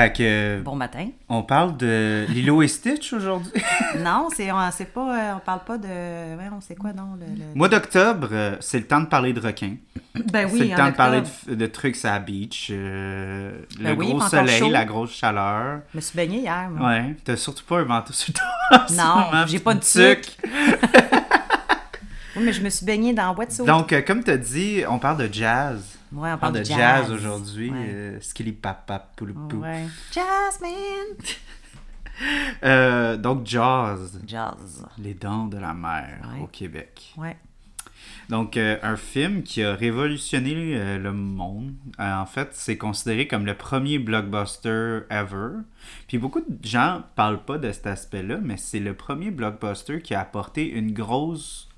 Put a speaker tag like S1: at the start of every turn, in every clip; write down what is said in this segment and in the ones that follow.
S1: Fait que
S2: Bon matin.
S1: on parle de Lilo et Stitch aujourd'hui.
S2: Non, c'est on, c'est pas, euh, on parle pas de. Ouais, on sait quoi, non? Le, le-
S1: Mois d'octobre, euh, c'est le temps de parler de requins.
S2: Ben oui,
S1: c'est le
S2: en
S1: temps de parler de, de trucs à la beach. euh,
S2: Ben
S1: le
S2: oui,
S1: gros soleil,
S2: chaud.
S1: la grosse chaleur.
S2: Je me suis baignée hier. moi.
S1: Ouais, t'as surtout pas un manteau sur toi.
S2: Non, j'ai pas de
S1: tuque.
S2: Oui, mais je me suis baignée dans Wetsuit.
S1: Donc, euh, comme t'as dit, on parle de jazz.
S2: Ouais, on parle
S1: de jazz,
S2: jazz,
S1: aujourd'hui.
S2: Ouais.
S1: euh, skilly.
S2: Ouais. Jasmine!
S1: Euh, donc, jazz.
S2: Jazz.
S1: Les dents de la mer au Québec.
S2: Ouais.
S1: Donc, euh, un film qui a révolutionné euh, le monde. Euh, en fait, c'est considéré comme le premier blockbuster ever. Puis beaucoup de gens parlent pas de cet aspect-là, mais c'est le premier blockbuster qui a apporté une grosse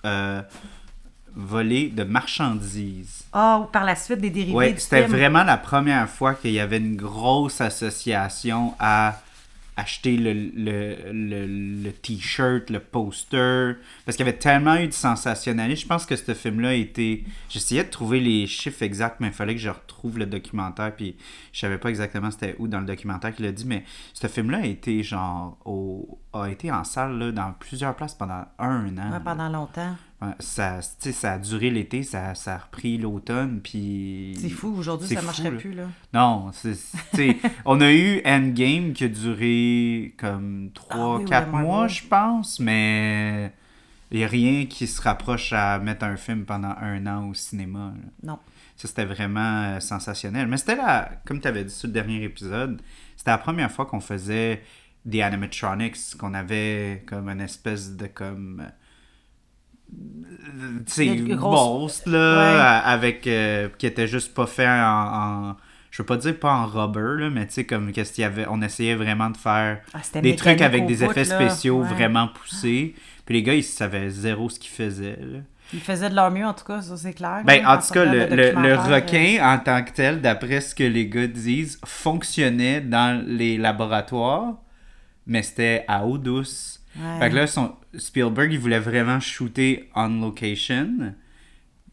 S1: volée de marchandises.
S2: Ah, ou par la suite des dérivés du
S1: c'était vraiment la première fois qu'il y avait une grosse association à acheter le, le, le, le t-shirt, le poster, parce qu'il y avait tellement eu de sensationnalisme. Je pense que ce film-là a été... J'essayais de trouver les chiffres exacts, mais il fallait que je retrouve le documentaire, puis je savais pas exactement c'était où dans le documentaire qu'il a dit, mais ce film-là a été genre... Au, a été en salle là, dans plusieurs places pendant un an.
S2: Ouais, pendant longtemps.
S1: Ça, ça a duré l'été, ça, ça a repris l'automne, puis...
S2: C'est fou, aujourd'hui, ça
S1: fou,
S2: marcherait
S1: là.
S2: plus, là.
S1: Non, c'est, on a eu Endgame qui a duré comme 3-4
S2: Ah oui,
S1: mois, je pense, mais il n'y a rien qui se rapproche à mettre un film pendant un an au cinéma. là.
S2: Non.
S1: Ça, c'était vraiment euh, sensationnel. Mais c'était là, comme tu avais dit sur le dernier épisode, c'était la première fois qu'on faisait des animatronics, qu'on avait comme une espèce de comme... monstre, là,
S2: Ouais.
S1: avec... euh, qui était juste pas fait en... en- je veux pas dire pas en rubber, là, mais tu sais, comme qu'est-ce qu'il y avait... On essayait vraiment de faire
S2: Ah,
S1: des trucs avec des effets spéciaux
S2: Ouais.
S1: vraiment poussés. Puis les gars, ils savaient zéro ce qu'ils faisaient, là.
S2: Ils faisaient de leur mieux, en tout cas, ça, c'est clair.
S1: Ben,
S2: là,
S1: en tout cas, le, le- le
S2: euh,
S1: requin, en tant que tel, d'après ce que les gars disent, fonctionnait dans les laboratoires, mais c'était à eau douce.
S2: Ouais.
S1: Fait que là, son, Spielberg, il voulait vraiment shooter on location.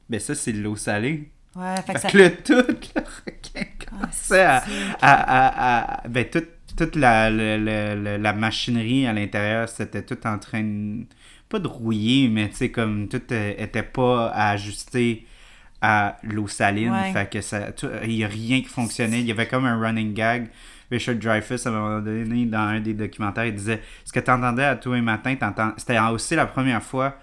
S1: Ben ça, c'est de l'eau salée.
S2: Ouais, fait que ça
S1: que là, tout le requin commençait à, à- à- Ben, toute, toute la, la, la- la- la machinerie à l'intérieur, c'était tout en train de... Pas de rouiller, mais tu sais, comme tout euh, était pas à ajuster à l'eau saline.
S2: Ouais.
S1: Fait que ça... Il y a rien qui fonctionnait. Il y avait comme un running gag. Richard Dreyfuss, à un moment donné, dans un des documentaires, il disait « Ce que tu entendais à tous les matins. C'était aussi la première fois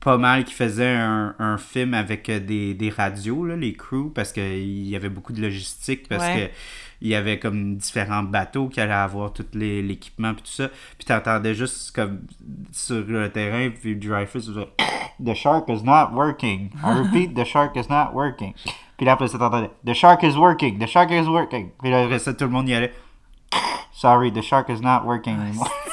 S1: pas mal qui faisait un, un film avec euh, des, des radios, là, les crews, parce qu'il y avait beaucoup de logistique, parce
S2: Ouais.
S1: que il y avait comme différents bateaux qui allaient avoir tout l'équipement puis tout ça. Puis t'entendais juste comme sur le terrain, puis Dreyfus faisait The shark is not working. I repeat, the shark is not working. Puis là, après ça, t'entendais The shark is working, the shark is working. Puis là, après ça, tout le monde y allait Sorry, the shark is not working anymore.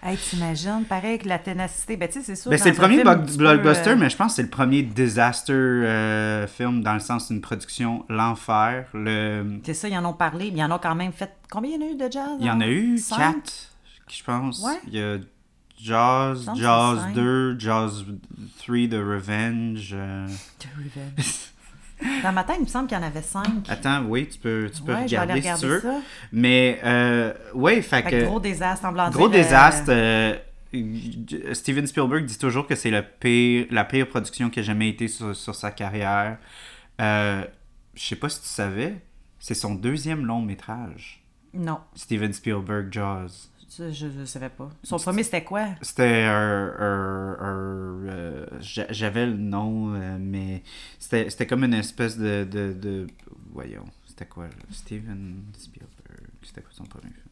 S2: Hey, t'imagines, pareil avec la ténacité. Ben, tu sais, c'est sûr.
S1: Ben, c'est le premier
S2: film, peux,
S1: blockbuster,
S2: euh,
S1: mais je pense que c'est le premier disaster euh, film dans le sens d'une production l'enfer. Le...
S2: C'est ça, ils en ont parlé. Ils en ont quand même fait. Combien il y en a eu de jazz?
S1: Il y en a
S2: hein?
S1: eu
S2: Cinq?
S1: quatre, je pense.
S2: Ouais.
S1: Il y a Jaws,
S2: cinq.
S1: 2, Jaws 3, The Revenge. euh.
S2: The Revenge. Dans ma tête, il me semble qu'il y en avait cinq.
S1: Attends, oui, tu peux, tu peux
S2: Ouais,
S1: regarder, si tu veux.
S2: ça.
S1: Mais, euh, ouais, fait,
S2: Fait
S1: que...
S2: gros désastre en blanc.
S1: Gros
S2: dire, euh,
S1: désastre. euh, Steven Spielberg dit toujours que c'est le pire, la pire production qui a jamais été sur, sur sa carrière. Euh, je sais pas si tu savais, c'est son deuxième long métrage.
S2: Non,
S1: Steven Spielberg Jaws.
S2: Ça, je ne savais pas. Son premier, c'était quoi?
S1: C'était un. un- un, euh, j'a- J'avais le nom, euh, mais c'était comme une espèce de. de, de- voyons, c'était quoi? Steven Spielberg. C'était quoi son premier film?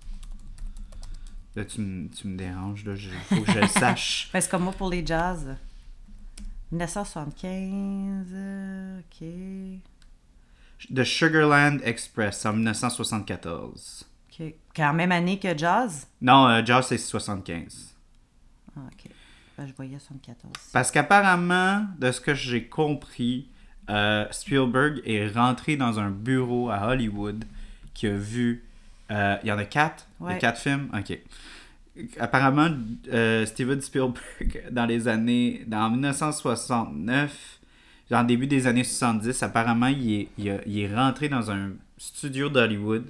S1: Là, tu, me- tu me déranges, là. Il faut que je le sache.
S2: C'est comme moi pour les jazz. 1975, euh, ok.
S1: The Sugarland Express en 1974.
S2: Ok. Quand même année que Jazz?
S1: Non, euh, Jaws, c'est 75.
S2: Ah, ok. Ben, je voyais 74.
S1: Parce qu'apparemment, de ce que j'ai compris, euh, Spielberg est rentré dans un bureau à Hollywood qui a vu. euh, Il y en a quatre? Il y a
S2: Ouais.
S1: quatre films? Ok. Apparemment, Steven Spielberg, dans les années. Dans 1969, dans le début des années 70, apparemment, il est, il a- il est rentré dans un studio d'Hollywood.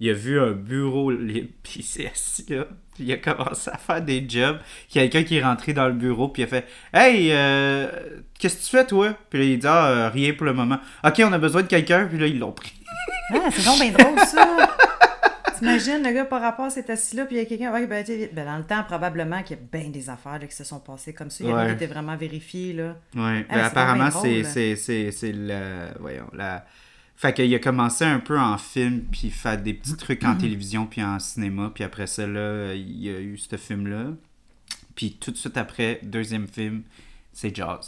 S1: Il a vu un bureau libre, puis il s'est assis là. Puis il a commencé à faire des jobs. Il y a quelqu'un qui est rentré dans le bureau, puis il a fait Hey, euh, qu'est-ce que tu fais, toi Puis là, il dit Ah, euh, rien pour le moment. Ok, on a besoin de quelqu'un, puis là, ils l'ont pris.
S2: Ah, c'est donc bien drôle, ça! T'imagines, le gars par rapport s'est assis là, puis il y a quelqu'un. Ouais, ben, ben, dans le temps, probablement qu'il y a bien des affaires là, qui se sont passées comme ça. Il y a
S1: Ouais.
S2: qui étaient vraiment vérifiées, là.
S1: Ouais,
S2: Ah,
S1: ben, apparemment, c'est, la. Voyons, la. Fait qu'il a commencé un peu en film, puis faire des petits trucs en télévision, puis en cinéma, puis après ça, là, il y a eu ce film-là. Puis tout de suite après, deuxième film, c'est Jaws.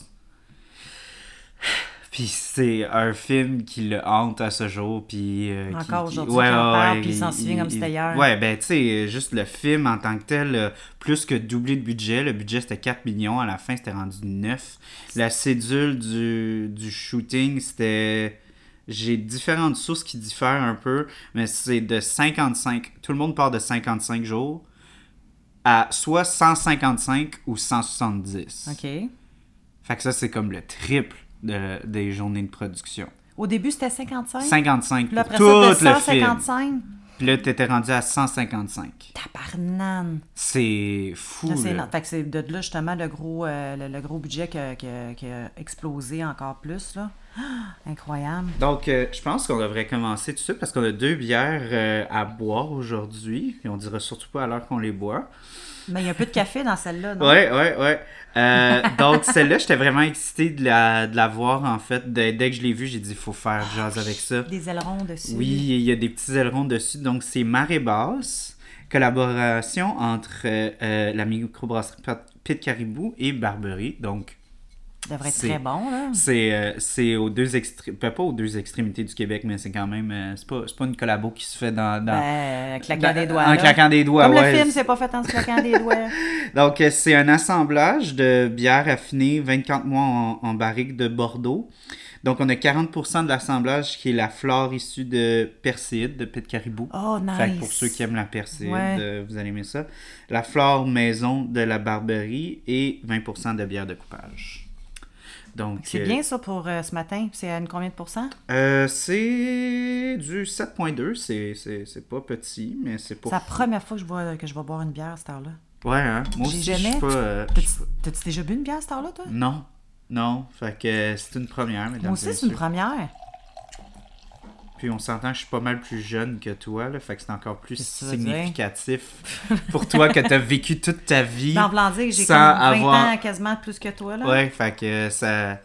S1: Puis c'est un film qui le hante à ce jour, puis... euh,
S2: Encore
S1: qui-
S2: aujourd'hui, en parle, puis il s'en souvient comme c'était hier.
S1: Ouais, ben tu sais, juste le film en tant que tel, euh, plus que doublé de budget, le budget c'était 4 millions, à la fin c'était rendu 9. La cédule du, du shooting, c'était... J'ai différentes sources qui diffèrent un peu, mais c'est de 55, tout le monde part de 55 jours, à soit 155 ou 170.
S2: OK.
S1: Fait que ça, c'est comme le triple de- des journées de production.
S2: Au début, c'était 55.
S1: 55
S2: Puis là,
S1: pour
S2: après
S1: tout
S2: ça,
S1: le
S2: de
S1: film.
S2: 155.
S1: Puis là, t'étais rendu à 155.
S2: Tabarnane.
S1: C'est fou,
S2: c'est
S1: là.
S2: Fait que c'est de là, justement, le gros, euh, le, le gros budget qui a, qui a- qui a explosé encore plus, là. Ah, incroyable.
S1: Donc, euh, je pense qu'on devrait commencer tout de suite parce qu'on a deux bières euh, à boire aujourd'hui. Et on dira surtout pas à l'heure qu'on les boit.
S2: Mais il y a un peu de café dans celle-là, non?
S1: Ouais, ouais, ouais. Euh, donc, celle-là, j'étais vraiment excité de la, de la voir, en fait. Dès- dès que je l'ai vue, j'ai dit, il faut faire jazz avec ça.
S2: Des ailerons dessus.
S1: Oui, il y a des petits ailerons dessus. Donc, c'est Marée Basse, collaboration entre euh, euh, la microbrasserie Pit Caribou et Barberie. Donc,
S2: Ça devrait être très bon, là.
S1: c'est euh, c'est aux deux extrémités, pas aux deux extrémités du Québec, mais c'est quand même, euh, c'est pas, pas une collabo qui se fait dans... dans
S2: Ben, claquant
S1: dans-
S2: des doigts.
S1: En
S2: là.
S1: claquant des doigts,
S2: Comme
S1: ouais.
S2: le film, c'est pas fait en se claquant des doigts.
S1: Donc, euh, c'est un assemblage de bières affinées 24 mois en, en barrique de Bordeaux. Donc, on a 40% de l'assemblage qui est la flore issue de Perséide, de Pit Caribou.
S2: Oh, nice.
S1: Fait que pour ceux qui aiment la perséide,
S2: Ouais.
S1: euh, vous allez aimer ça. La flore maison de la Barberie et 20% de bière de coupage. Donc,
S2: C'est
S1: euh,
S2: bien ça pour euh, ce matin. C'est à une combien de pourcents?
S1: euh, c'est du 7.2. C'est, c'est, c'est pas petit, mais c'est
S2: C'est
S1: pas.
S2: la première fois que je, vois, que je vais boire une bière à cette heure-là.
S1: Ouais, hein. Moi aussi, je
S2: jamais-
S1: suis pas. euh, je
S2: T'as-tu
S1: suis pas-
S2: t'as-tu déjà bu une bière à cette heure-là, toi?
S1: Non. Non. Fait que euh, c'est une première, mesdames
S2: Moi aussi, c'est une première.
S1: Puis on s'entend que je suis pas mal plus jeune que toi, là. Fait que c'est encore plus
S2: tu
S1: significatif pour toi que t'as vécu toute ta vie.
S2: Ben, en dire j'ai
S1: sans
S2: comme 20
S1: avoir-
S2: ans quasiment plus que toi, là.
S1: Ouais, fait que ça.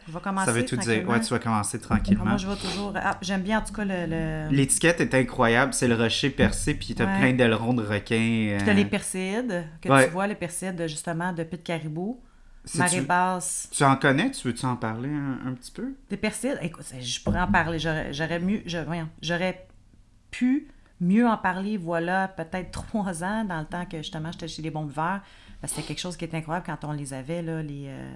S1: Ça veut tout dire. Ouais, tu vas commencer tranquillement.
S2: Moi, je vais toujours... ah, J'aime bien, en tout cas, le... le...
S1: L'étiquette est incroyable, c'est le rocher percé, puis t'as
S2: Ouais.
S1: plein d'ailerons de requins.
S2: Puis t'as
S1: euh,
S2: les perséides, que
S1: Ouais.
S2: tu vois, les perséides, justement, de Pit Caribou. Marée
S1: tu,
S2: basse.
S1: tu en connais? Tu veux-tu en parler un, un petit peu?
S2: Des perséides, écoute, je pourrais en parler. J'aurais j'aurais mieux... J'aurais pu mieux en parler, voilà, peut-être trois ans, dans le temps que, justement, j'étais chez les bons verts. Parce que c'était quelque chose qui était incroyable quand on les avait, là, les... euh,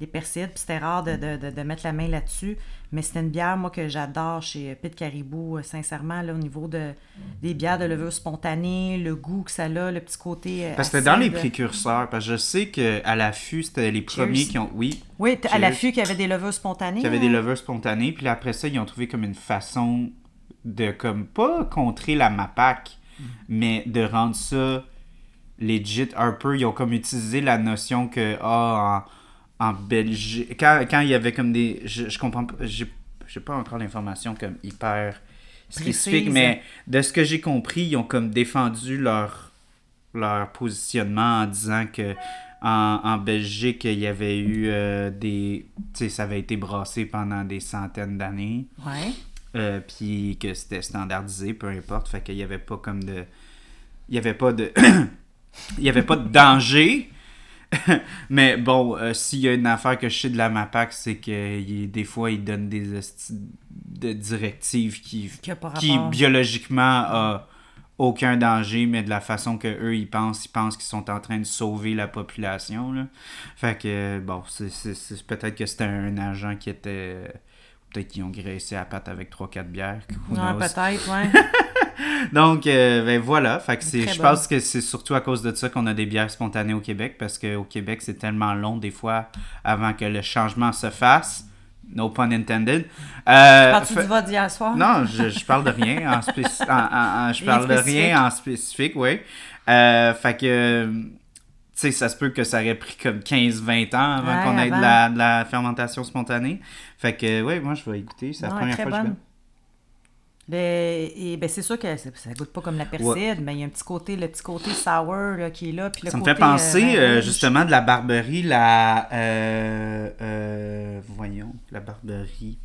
S2: les perséides, puis c'était rare de, de- de- de mettre la main là-dessus. Mais c'était une bière, moi, que j'adore chez Pit Caribou, euh, sincèrement, là, au niveau de, des bières de levure spontanée, le goût que ça a, le petit côté. euh,
S1: Parce que c'était dans les précurseurs, parce que je sais qu'à l'affût, c'était les
S2: Cheers.
S1: premiers qui ont. Oui,
S2: Oui, à l'affût qu'il y avait des levures spontanées.
S1: qui avaient des
S2: hein?
S1: levures spontanées, puis là, après ça, ils ont trouvé comme une façon de, comme, pas contrer la MAPAC, mais de rendre ça legit un peu. Ils ont comme utilisé la notion que, ah, en, en Belgique, quand, quand il y avait comme des. Je, je comprends pas, j'ai pas encore l'information comme hyper spécifique,
S2: Précise.
S1: mais de ce que j'ai compris, ils ont comme défendu leur, leur positionnement en disant que en, en Belgique, il y avait eu euh, des. Tu sais, ça avait été brassé pendant des centaines d'années.
S2: Ouais.
S1: Euh, puis que c'était standardisé, peu importe. Fait qu'il n'y avait pas comme de. Il n'y avait pas de. Il n'y avait pas de danger. Mais bon, euh, s'il y a une affaire que je sais de la MAPAC, c'est que il- des fois, ils donnent des de directives qui,
S2: Qui
S1: biologiquement a aucun danger, mais de la façon que eux ils pensent, ils pensent qu'ils sont en train de sauver la population. Là. Fait que bon, c'est- peut-être que c'était un agent qui était. Peut-être qu'ils ont graissé à la patte avec 3-4 bières.
S2: Ouais,
S1: knows?
S2: peut-être, ouais.
S1: Donc, euh, ben voilà. Fait que je pense que c'est surtout à cause de ça qu'on a des bières spontanées au Québec, parce qu'au Québec, c'est tellement long des fois avant que le changement se fasse. No pun intended. Euh,
S2: Parles-tu
S1: fait-
S2: du vote d'hier soir?
S1: non, je, je parle de rien en je parle de rien en spécifique, oui. Euh, fait que, sais, ça se peut que ça aurait pris comme 15-20 ans avant
S2: Ouais,
S1: qu'on ait de la, de la fermentation spontanée. Fait que, oui, moi, je vais écouter. C'est la
S2: Ouais,
S1: première fois que je goûte.
S2: Ben, et ben c'est sûr que ça, ça goûte pas comme la perside, mais il y a un petit côté, le petit côté sour là, qui est là. Puis le
S1: Ça me fait penser
S2: euh,
S1: euh, justement de la barberie, la. euh, euh, voyons, la barberie.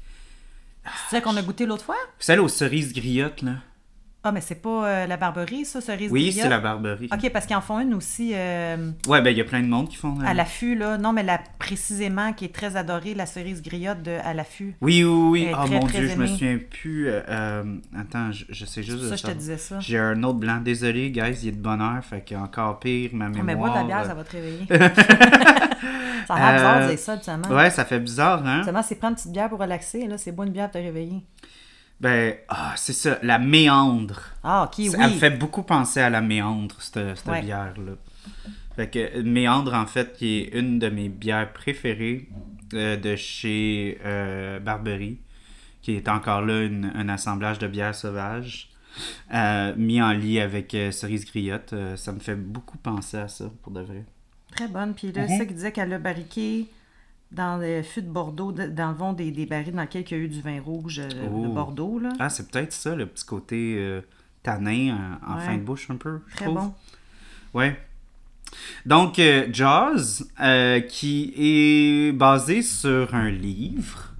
S2: C'est ça qu'on a goûté l'autre fois?
S1: Celle aux cerises griottes, là.
S2: Ah, mais c'est pas euh, la barberie, ça, cerise
S1: Oui, c'est la barberie.
S2: Ok, parce qu'ils en font une aussi euh,
S1: Ouais, ben il y a plein de monde qui font. euh,
S2: à l'affût, là. Non, mais la précisément qui est très adorée, la cerise griotte de à l'affût.
S1: Oui, oui, oui. Oh
S2: très,
S1: mon
S2: très
S1: dieu, je me souviens plus. euh, attends, je, je sais juste
S2: ça, je te disais ça.
S1: J'ai un autre blanc. Désolé, guys, il est de bonne heure. Fait que encore pire, ma
S2: Ah,
S1: mémoire.
S2: mais bois de la bière, ça va te réveiller. ça a l'air bizarre de dire ça, habituellement.
S1: Ouais, ça fait bizarre, hein?
S2: Habituellement, c'est prendre une petite bière pour relaxer. Là, c'est boire une bière pour te réveiller.
S1: Ben, ah, c'est ça, la méandre.
S2: Ah, ok, oui.
S1: Ça- Elle me fait beaucoup penser à la méandre, cette, cette
S2: Ouais.
S1: bière-là. Fait que euh, méandre, en fait, qui est une de mes bières préférées euh, de chez euh, Barbery, qui est encore là une- un assemblage de bières sauvages, euh, mis en lit avec cerise griotte. Ça me fait beaucoup penser à ça, pour de vrai.
S2: Très bonne. Puis là, c'est ça qui disait qu'elle a barriqué dans le fût de Bordeaux, de- dans le fond des, des barils dans lesquels il y a eu du vin rouge euh, de
S1: Oh.
S2: Bordeaux. Là.
S1: Ah, c'est peut-être ça, le petit côté euh, tanin en, en
S2: Ouais.
S1: fin de bouche un peu, je
S2: Très
S1: trouve.
S2: bon.
S1: Ouais. Donc, euh, Jaws, euh, qui est basé sur un livre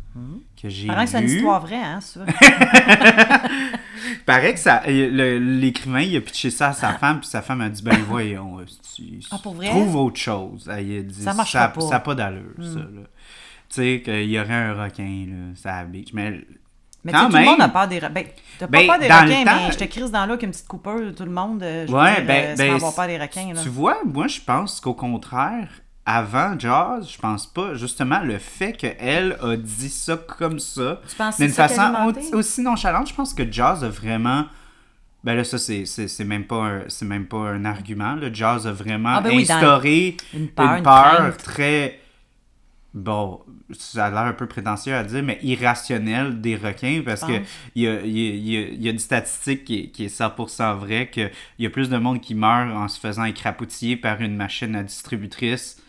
S1: que j'ai
S2: que c'est une
S1: lu.
S2: histoire vraie, hein, ça.
S1: Paraît que ça, euh, le- l'écrivain, il a pitché ça à sa femme, puis sa femme a dit Ben voyons, euh,
S2: Ah, pour vrai?
S1: trouve autre chose. Elle, a dit
S2: Ça marchera pas. Hmm.
S1: Ça n'a pas d'allure, ça. là. Tu sais, qu'il y aurait un requin, là, ça habite. Mais
S2: Mais
S1: Quand
S2: tu sais, tout le
S1: même.
S2: monde a peur des requins. Ben, t'as pas
S1: Ben,
S2: peur des requins,
S1: temps-
S2: mais je te crise dans l'eau avec une petite coupeur, tout le monde. euh, Je veux
S1: Ouais,
S2: dire,
S1: ben, ben,
S2: sans avoir peur des requins. Là.
S1: Tu vois, moi, je pense qu'au contraire, avant Jaws, je pense pas, justement, le fait qu'elle a dit ça comme ça, d'une façon aussi nonchalante, je pense que Jaws a vraiment. Ben là, ça, c'est, même, pas un, c'est même pas un argument. Là. Jaws a vraiment
S2: Ah ben oui,
S1: instauré
S2: une peur, une
S1: peur
S2: crainte.
S1: très. Bon, ça a l'air un peu prétentieux à dire, mais irrationnelle des requins parce que
S2: penses?
S1: il y a, y a- y a une statistique qui est, qui est 100% vraie qu'il y a plus de monde qui meurt en se faisant écrapoutiller par une machine à distributrice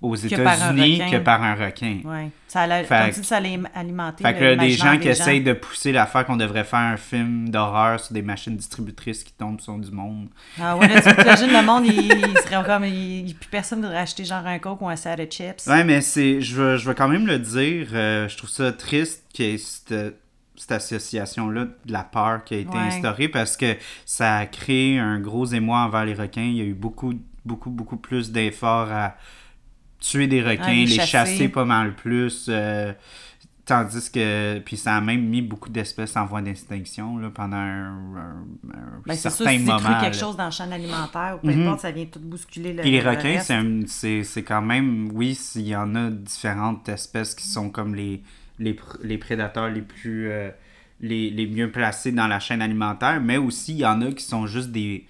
S1: aux États-Unis que par un requin.
S2: Ouais. Ça allait,
S1: Fait
S2: ça allait alimenter.
S1: Fait que là, des gens qui essayent de pousser l'affaire qu'on devrait faire un film d'horreur sur des machines distributrices qui tombent sur du monde.
S2: Ah ouais, là, tu imagines le monde, il, il serait comme. Il, plus personne ne voudrait acheter genre un coke ou un sac de chips.
S1: Ouais, mais c'est. Je veux, je veux quand même le dire. euh, je trouve ça triste qu'il y ait cette, cette association-là de la peur qui a été
S2: Ouais.
S1: instaurée parce que ça a créé un gros émoi envers les requins. Il y a eu beaucoup, beaucoup, beaucoup plus d'efforts à tuer des requins,
S2: Ah, les
S1: les
S2: chasser.
S1: chasser pas mal plus. euh, Tandis que, puis ça a même mis beaucoup d'espèces en voie d'extinction là, pendant un, un- un
S2: Ben, c'est sûr,
S1: certain
S2: si
S1: moment.
S2: quelque
S1: là.
S2: chose dans le chaîne alimentaire, ou peu
S1: Mhm.
S2: importe, ça vient tout bousculer le
S1: Puis les
S2: le
S1: requins, c'est quand même, oui, s'il y en a différentes espèces qui sont comme les, les, les prédateurs les plus, euh, les, les mieux placés dans la chaîne alimentaire, mais aussi il y en a qui sont juste des,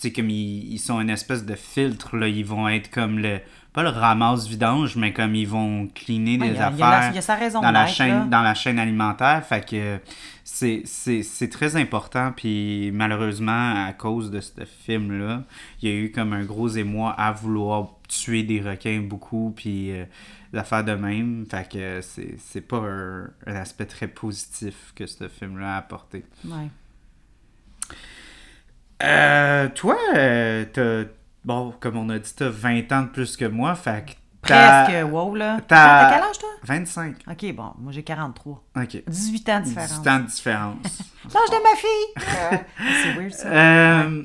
S1: tu sais, comme ils, ils sont une espèce de filtre, là, ils vont être comme le, pas le ramasse-vidange, mais comme ils vont cleaner
S2: Ouais,
S1: des
S2: a- a
S1: affaires
S2: a raison
S1: dans la chaîne
S2: là.
S1: dans la chaîne alimentaire fait que c'est c'est- c'est très important puis malheureusement à cause de ce film là il y a eu comme un gros émoi à vouloir tuer des requins beaucoup puis euh, l'affaire de même fait que c'est c'est pas un, un aspect très positif que ce film là a apporté
S2: Ouais.
S1: euh, toi euh, t'as bon comme on a dit t'as 20 ans de plus que moi fait que
S2: Presque, wow, là.
S1: t'as-
S2: quel âge, toi?
S1: 25
S2: Ok, bon, moi j'ai 43.
S1: ok
S2: 18 ans de différence.
S1: 18 ans de différence
S2: L'âge de ma fille! c'est weird, ça.
S1: Euh,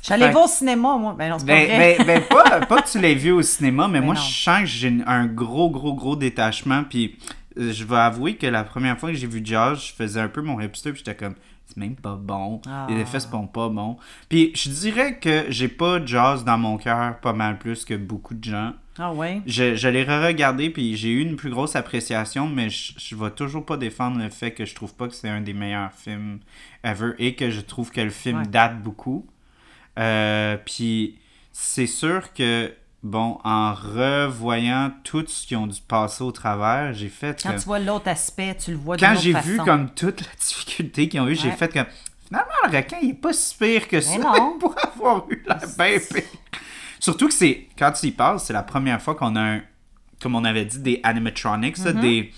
S2: J'allais voir au cinéma, moi. Ben non, c'est pas
S1: Ben,
S2: vrai.
S1: ben, ben, pas, pas que tu l'aies vu au cinéma, mais
S2: Ben
S1: moi,
S2: non.
S1: je sens que j'ai un gros, gros, gros détachement. Puis euh, je vais avouer que la première fois que j'ai vu Jaws, je faisais un peu mon hipster, puis j'étais comme, c'est même pas bon.
S2: Ah.
S1: Les effets sont pas bons. Puis je dirais que j'ai pas Jaws dans mon cœur pas mal plus que beaucoup de gens.
S2: Ah ouais?
S1: Je, je l'ai re-regardé, puis j'ai eu une plus grosse appréciation, mais je, je vais toujours pas défendre le fait que je trouve pas que c'est un des meilleurs films ever et que je trouve que le film
S2: Ouais.
S1: date beaucoup. Euh, puis c'est sûr que, bon, en revoyant tout ce qu'ils ont dû passer au travers, j'ai fait
S2: Quand tu vois l'autre aspect, tu le vois
S1: Quand j'ai vu comme toute la difficulté qu'ils ont eu, j'ai
S2: Ouais.
S1: fait comme finalement le requin il est pas si pire que ça
S2: non.
S1: pour avoir eu la pire. Surtout que c'est quand tu y passes, c'est la première fois qu'on a un comme on avait dit des animatronics, des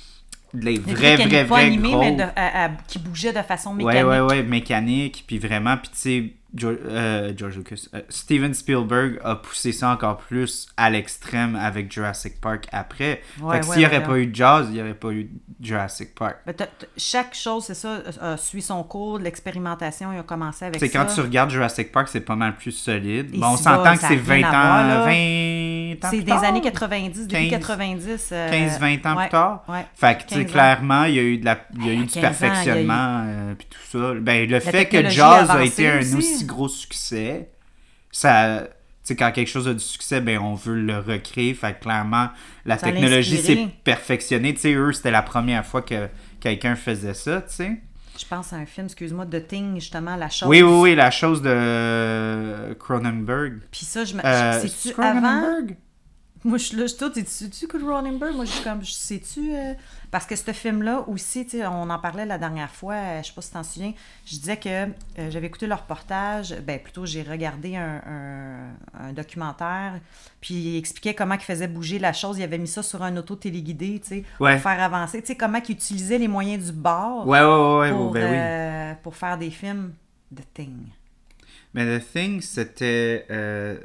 S2: Mm-hmm. Des
S1: vrais
S2: trucs
S1: vrais
S2: pas
S1: vrais
S2: animés,
S1: gros.
S2: mais de- à- à- qui bougeaient de façon
S1: Ouais,
S2: mécanique.
S1: ouais, ouais, mécanique, puis vraiment, puis tu sais, George, euh, George Lucas, euh, Steven Spielberg a poussé ça encore plus à l'extrême avec Jurassic Park après.
S2: Ouais,
S1: fait que
S2: ouais,
S1: s'il n'y
S2: ouais,
S1: aurait pas eu Jaws, il n'y aurait pas eu Jurassic Park.
S2: T'as- t'as- chaque chose, c'est ça, euh, suit son cours. L'expérimentation, il a commencé avec
S1: C'est
S2: ça.
S1: quand tu regardes Jurassic Park, c'est pas mal plus solide.
S2: Et
S1: bon, on s'entend que c'est
S2: a
S1: 20
S2: rien
S1: ans,
S2: à voir, là.
S1: 20 ans
S2: C'est
S1: plus
S2: des
S1: tard.
S2: années 90, début
S1: 15,
S2: 90. euh,
S1: 15-20 ans
S2: ouais,
S1: plus tard. Fait que, tu sais,
S2: 15 ans.
S1: clairement, il y a eu, de la, il y a eu du
S2: 15 ans, il y a eu-
S1: perfectionnement, euh, puis tout ça. Ben, le fait que Jaws
S2: a
S1: été un
S2: aussi.
S1: Gros succès, ça... Quand quelque chose a du succès, ben, on veut le recréer. Fait que, clairement, la
S2: Ça
S1: technologie s'est perfectionnée. Eux, c'était la première fois que quelqu'un faisait ça.
S2: Je pense à un film, excuse-moi, de Thing, justement, La Chose.
S1: Oui, oui, oui, la chose de Cronenberg.
S2: Puis ça, je me.
S1: Euh,
S2: C'est-tu
S1: c'est-tu
S2: avant?
S1: Cronenberg?
S2: Moi, je suis là, je suis tout, tu que Cronenberg? Moi, je suis comme, sais-tu... euh, Parce que ce film-là aussi, on en parlait la dernière fois, euh, je sais pas si tu t'en souviens, je disais que euh, j'avais écouté le reportage, ben plutôt j'ai regardé un, un- un documentaire, puis il expliquait comment il faisait bouger la chose, il avait mis ça sur un auto téléguidé, tu sais,
S1: Ouais.
S2: pour faire avancer, tu sais, comment il utilisait les moyens du bord
S1: Ouais, ouais, ouais, ouais,
S2: pour,
S1: ben oui.
S2: euh, pour faire des films de Thing.
S1: Mais The Thing, c'était. euh,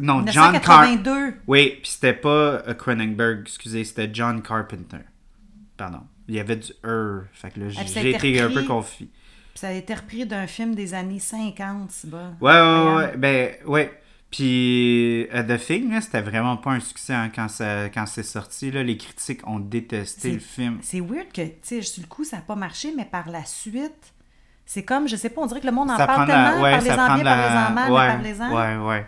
S1: non, John Carpenter.
S2: 1982!
S1: Oui, puis c'était pas Cronenberg, excusez, c'était John Carpenter. Pardon. Il y avait du er. Fait que là, j'ai
S2: été
S1: un peu confus.
S2: Puis ça a été repris d'un film des années 50, c'est bas.
S1: Ouais, ouais, ouais. Ben, ouais. Puis euh, The Thing, là, c'était vraiment pas un succès hein, quand, ça, quand c'est sorti. Là, les critiques ont détesté le film.
S2: C'est weird que, tu sais, sur le coup, ça n'a pas marché, mais par la suite, c'est comme, je sais pas, on dirait que le monde en
S1: ça
S2: parle tellement,
S1: ouais, prend
S2: bien,
S1: de la-
S2: parlez-en mal, mais
S1: ouais,
S2: parlez-en.
S1: Ouais, ouais.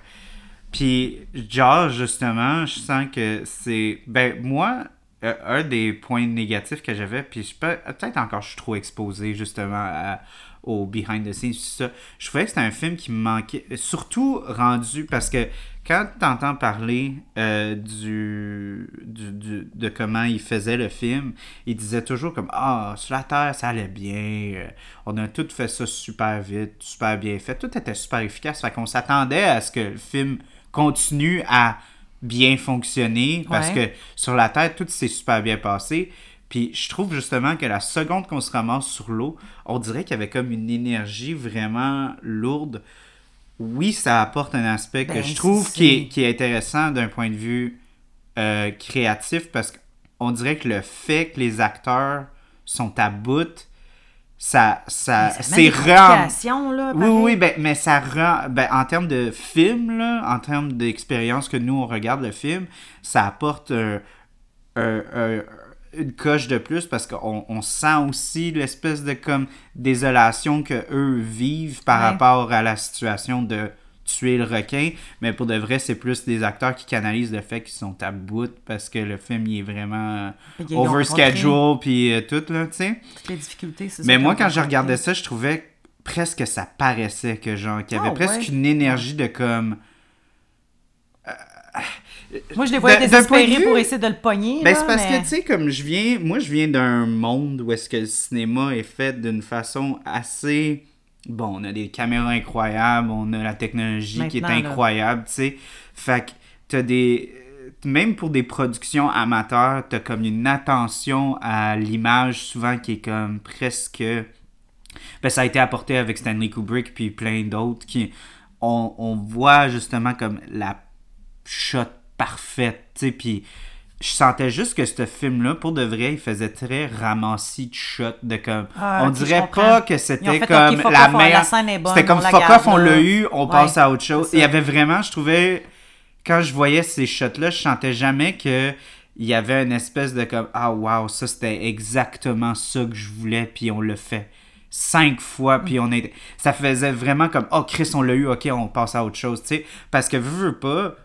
S1: Puis, Jaws, justement, je sens que c'est. Ben, moi, euh, un des points négatifs que j'avais, puis je peut-être encore je suis trop exposé, justement, au behind the scenes, tout ça. Je trouvais que c'était un film qui me manquait. Surtout rendu parce que quand tu entends parler euh, du, du, du- de comment il faisait le film, il disait toujours comme Ah, sur la Terre, ça allait bien. euh, on a tout fait ça super vite, super bien fait. Tout était super efficace. Fait qu'on s'attendait à ce que le film continue à bien fonctionner parce
S2: Ouais.
S1: que sur la Terre, tout s'est super bien passé. Puis je trouve justement que la seconde qu'on se ramasse sur l'eau, on dirait qu'il y avait comme une énergie vraiment lourde. Oui, ça apporte un aspect que
S2: Ben,
S1: je trouve
S2: c'est-
S1: qui est, qui est intéressant d'un point de vue euh, créatif parce qu'on dirait que le fait que les acteurs sont à bout, ça, ça, c'est rend,
S2: là,
S1: oui, oui, ben, mais ça rend, ben, en termes de film, là, en termes d'expérience que nous, on regarde le film, ça apporte un- un- un- une coche de plus parce qu'on on sent aussi l'espèce de comme désolation que eux vivent par
S2: Ouais.
S1: rapport à la situation de tuer le requin, mais pour de vrai, c'est plus des acteurs qui canalisent le fait qu'ils sont à bout parce que le film il est vraiment
S2: Puis ils ont
S1: overschedule puis euh, tout là, tu sais.
S2: Toutes les difficultés, c'est.
S1: Mais moi, quand je regardais ça, je trouvais presque que ça paraissait que genre qu'il y avait
S2: Ah,
S1: presque
S2: ouais.
S1: une énergie de comme
S2: Moi, je les voyais
S1: de
S2: désespérés
S1: vue-
S2: pour essayer de le pogner.
S1: ben c'est parce
S2: mais-
S1: que tu sais comme je viens moi je viens d'un monde où est-ce que le cinéma est fait d'une façon assez bon on a des caméras incroyables on a la technologie qui est incroyable tu sais. Fait que t'as des même pour des productions amateurs t'as comme une attention à l'image souvent qui est comme presque ben, ça a été apporté avec Stanley Kubrick puis plein d'autres qui on, on voit justement comme la shot parfaite tu sais puis je sentais juste que ce film-là, pour de vrai, il faisait très ramassis de shots de comme.
S2: Ah,
S1: on dirait pas que c'était comme
S2: ok, fuck
S1: la meilleure.
S2: scène est bonne,
S1: C'était comme fuck off, on l'a eu, on
S2: Ouais,
S1: passe à autre chose. Il y avait vraiment, je trouvais, quand je voyais ces shots-là, je sentais jamais que il y avait une espèce de comme ah wow ça c'était exactement ça que je voulais puis on l'a fait cinq fois puis on est ça faisait vraiment comme oh Chris on l'a eu ok on passe à autre chose tu sais parce que veux, veux pas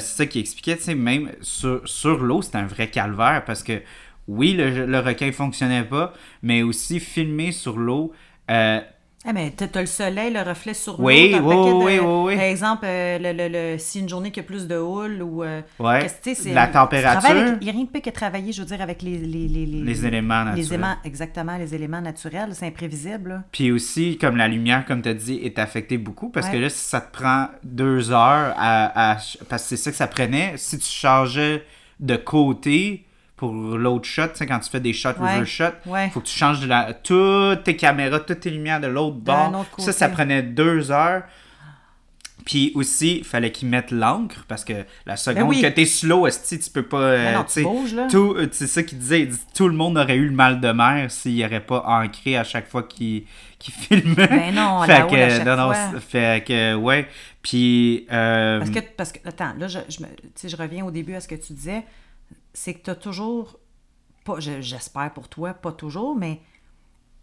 S1: c'est ça qui expliquait tu sais même sur, sur l'eau c'était un vrai calvaire parce que oui le, le requin fonctionnait pas mais aussi filmer sur l'eau euh,
S2: Ah, mais t'as t'as le soleil, le reflet sur
S1: Oui,
S2: l'eau.
S1: oui, oui,
S2: de-
S1: oui, oui.
S2: Par exemple, euh, le, le- le- si une journée qui a plus de houle ou. euh,
S1: Ouais,
S2: que tu
S1: la
S2: tu
S1: température.
S2: Il n'y a rien de pire que travailler, je veux dire, avec les. Les, les, les,
S1: Les éléments
S2: les
S1: naturels.
S2: éléments, exactement, les éléments naturels. C'est imprévisible. là.
S1: Puis aussi, comme la lumière, comme tu as dit, est affectée beaucoup parce que là, si ça te prend deux heures à, à- Parce que c'est ça que ça prenait. Si tu chargeais de côté pour l'autre shot, tu sais, quand tu fais des shots,
S2: Ouais.
S1: reverse shot,
S2: Ouais.
S1: faut que tu changes de la... toutes tes caméras, toutes tes lumières de l'autre bord. Ça, ça prenait deux heures. Puis aussi, il fallait qu'ils mettent l'encre parce que la seconde
S2: Ben oui.
S1: que t'es slow, esti, tu peux pas. euh,
S2: Ben non, tu bouges, là.
S1: tout, euh, c'est ça qu'il disait. il dit, tout le monde aurait eu le mal de mer s'il n'y aurait pas ancré à chaque fois qu'il qu'il filmait.
S2: Ben non,
S1: fait
S2: haut, à chaque
S1: non, non,
S2: fois.
S1: fait que, ouais. Puis. euh,
S2: Parce que, parce que, attends, là, je, je, me- je reviens au début à ce que tu disais. C'est que tu as toujours, pas, je- j'espère pour toi, pas toujours, mais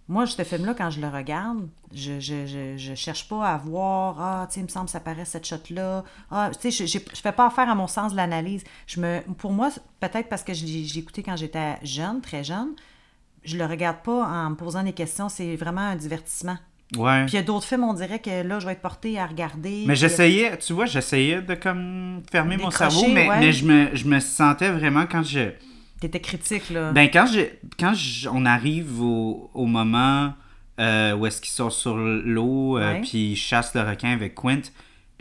S2: moi, ce film-là, quand je le regarde, je, je, je, cherche pas à voir, ah, tu sais, il me semble que ça paraît cette shot-là. Ah, tu sais, je, je fais pas affaire à mon sens de l'analyse. Je me, pour moi, peut-être parce que j'ai écouté quand j'étais jeune, très jeune, je le regarde pas en me posant des questions. C'est vraiment un divertissement.
S1: Ouais.
S2: Puis il y a d'autres films, on dirait que là, je vais être portée à regarder.
S1: Mais j'essayais, tu vois, j'essayais de comme fermer mon cerveau, mais,
S2: ouais.
S1: mais je, me, je me sentais vraiment quand je.
S2: T'étais critique, là.
S1: Ben, quand, j'ai- quand j- on arrive au, au moment euh, où est-ce qu'ils sont sur l'eau, euh,
S2: Ouais.
S1: puis ils chassent le requin avec Quint,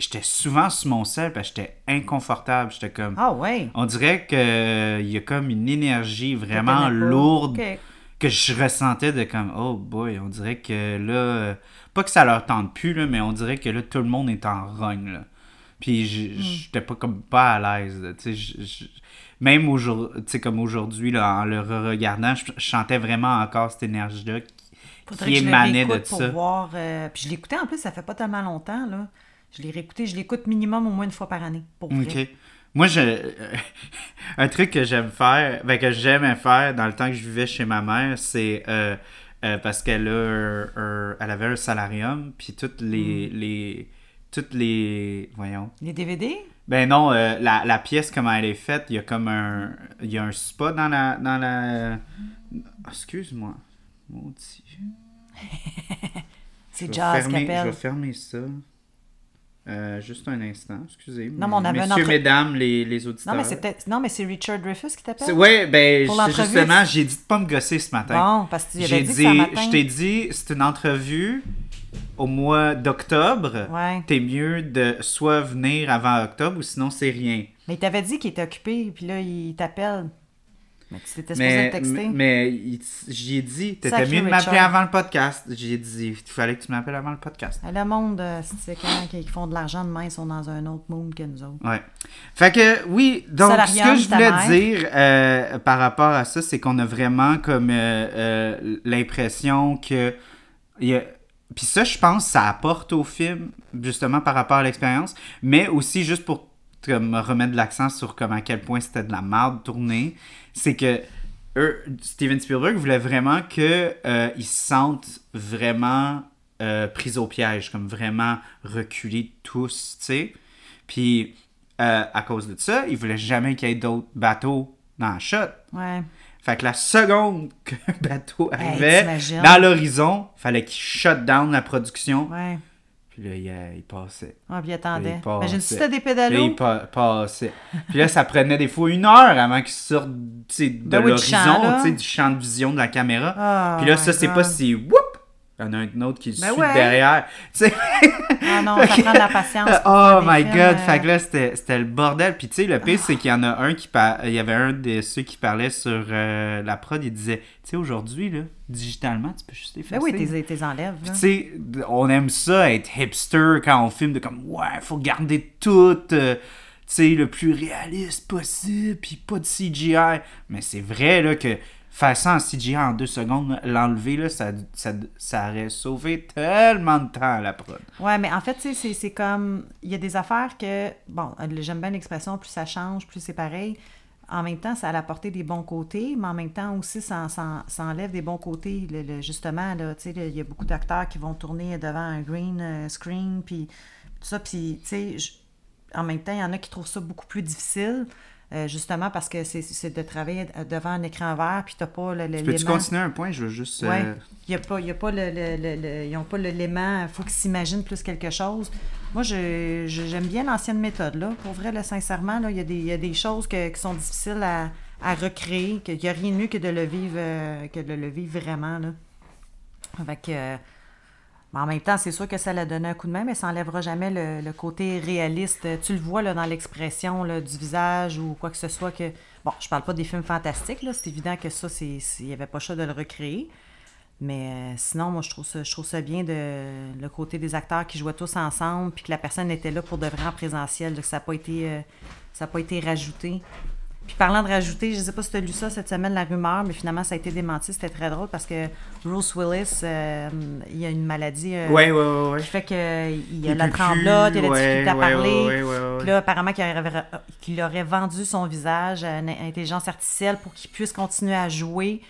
S1: j'étais souvent sur mon sel parce que j'étais inconfortable. J'étais comme.
S2: Ah ouais.
S1: On dirait qu'il y a comme une énergie vraiment lourde. Que je ressentais de comme oh boy, on dirait que là pas que ça leur tente plus là, mais on dirait que là tout le monde est en rogne là. Puis j- j'étais pas comme pas à l'aise, tu sais même aujourd'hui, comme aujourd'hui là en le regardant, je, je sentais vraiment encore cette énergie là qui émanait de
S2: pour
S1: ça.
S2: voir. euh, Puis je l'écoutais en plus, ça fait pas tellement longtemps, là. Je l'ai réécouté, je l'écoute minimum au moins une fois par année. Pour vrai.
S1: Moi, je... un truc que j'aime faire, ben, que j'aimais faire dans le temps que je vivais chez ma mère, c'est euh, euh, parce qu'elle elle avait un salarium, puis toutes les,
S2: Hmm.
S1: les toutes les voyons.
S2: Les DVD?
S1: Ben non, euh, la, la pièce comment elle est faite, il y a comme un il y a un spa dans la dans la excuse-moi. Maudit.
S2: C'est Jazz
S1: fermer- Je vais fermer ça. Euh, juste un instant, excusez.
S2: Non, mais on avait
S1: Messieurs,
S2: entre-
S1: mesdames, les, les auditeurs.
S2: Non, mais c'est peut-être. Non, mais c'est Richard Dreyfus qui t'appelle?
S1: Oui, ben justement, j'ai dit de pas me gosser ce matin.
S2: Bon, parce que tu avais dit,
S1: dit,
S2: que ça matin.
S1: je t'ai dit, c'est une entrevue au mois d'octobre.
S2: Ouais.
S1: T'es mieux de soit venir avant octobre ou sinon c'est rien.
S2: Mais il t'avait dit qu'il était occupé, puis là, il t'appelle. Mais tu t'étais supposé texter.
S1: mais j'y ai dit, t'étais mieux de m'appeler avant le podcast. J'ai dit, il fallait que tu m'appelles avant le podcast.
S2: Le monde, euh, c'est quand qui font de l'argent demain, ils sont dans un autre monde que nous autres.
S1: Ouais. Fait que oui, donc ce que je voulais dire euh, par rapport à ça, c'est qu'on a vraiment comme euh, euh, l'impression que y a- puis ça, je pense, ça apporte au film justement par rapport à l'expérience, mais aussi juste pour comme, remettre l'accent sur comme à quel point c'était de la merde tournée, c'est que eux, Steven Spielberg voulait vraiment que euh, se sentent vraiment euh, pris au piège, comme vraiment reculés tous, tu sais. Puis euh, à cause de ça, il voulait jamais qu'il y ait d'autres bateaux dans la shot.
S2: Ouais.
S1: Fait que la seconde qu'un bateau arrivait dans l'horizon, fallait qu'il shut down la production.
S2: Ouais.
S1: Puis là, il, euh, il passait.
S2: Ah, puis il attendait.
S1: Il passait.
S2: Imagine si t'as des
S1: Puis là,
S2: pédalos.
S1: il pa- passait. Puis là, ça prenait des fois une heure avant qu'il sorte de
S2: Ben oui, du
S1: l'horizon,
S2: là.
S1: sais, du champ de vision de la caméra.
S2: Oh
S1: Puis là, ça, c'est pas si whoop! Il y en a un autre qui le
S2: Ben
S1: suit
S2: ouais.
S1: derrière. Tu sais,
S2: Ah non, ça prend de la patience.
S1: Oh my
S2: films,
S1: god,
S2: euh,
S1: fait que là c'était le bordel. Puis tu sais, le pire c'est qu'il y en a un qui par... il y avait un de ceux qui parlait sur euh, la prod, il disait, tu sais aujourd'hui là, digitalement, tu peux juste effacer.
S2: Ben oui, t'es t'es enlèves.
S1: Puis tu sais, on aime ça être hipster quand on filme de comme ouais, faut garder tout euh, sais, le plus réaliste possible, puis pas de CGI. Mais c'est vrai, là, que faire ça en CGI en deux secondes, l'enlever, là, ça, ça, ça aurait sauvé tellement de temps à la prod.
S2: Ouais, mais en fait, c'est- comme. Il y a des affaires que. Bon, j'aime bien l'expression, plus ça change, plus c'est pareil. En même temps, ça a apporté des bons côtés, mais en même temps aussi, ça, ça- ça enlève des bons côtés. Le- le- justement, il y a beaucoup d'acteurs qui vont tourner devant un green euh, screen, puis tout ça. Puis, tu sais, en même temps, il y en a qui trouvent ça beaucoup plus difficile, euh, justement parce que c'est- c'est de travailler devant un écran vert, puis t'as pas le,
S1: Peux-tu
S2: l'élément-
S1: continuer un point? Je veux juste... euh,
S2: Ouais. Il y a pas, il y a pas le, le- le- le- ils n'ont pas l'élément, il faut qu'ils s'imaginent plus quelque chose. Moi, je- je- j'aime bien l'ancienne méthode, là. Pour vrai, là, sincèrement, là, il, y a des, il y a des choses que- qui sont difficiles à, à recréer, qu'il n'y a rien de mieux que de le vivre, euh, que de le vivre vraiment, là. Avec, euh, en même temps, c'est sûr que ça l'a donné un coup de main, mais ça n'enlèvera jamais le, côté réaliste. Tu le vois là, dans l'expression du visage ou quoi que ce soit. que Bon, je parle pas des films fantastiques, c'est évident que ça, il n'y avait pas choix de le recréer. Mais euh, sinon, moi, je trouve, ça, bien de le côté des acteurs qui jouaient tous ensemble, puis que la personne était là pour de vrai en présentiel, que ça n'a euh, pas été rajouté. Puis parlant de rajouter, je ne sais pas si tu as lu ça cette semaine, la rumeur, mais finalement, ça a été démenti. C'était très drôle parce que Bruce Willis, euh, il a une maladie euh,
S1: Ouais, ouais, ouais, ouais.
S2: qui fait qu'il a
S1: Il
S2: la tremblote, il a la difficulté à parler. Puis là, apparemment qu'il aurait, qu'il aurait vendu son visage à une intelligence artificielle pour qu'il puisse continuer à jouer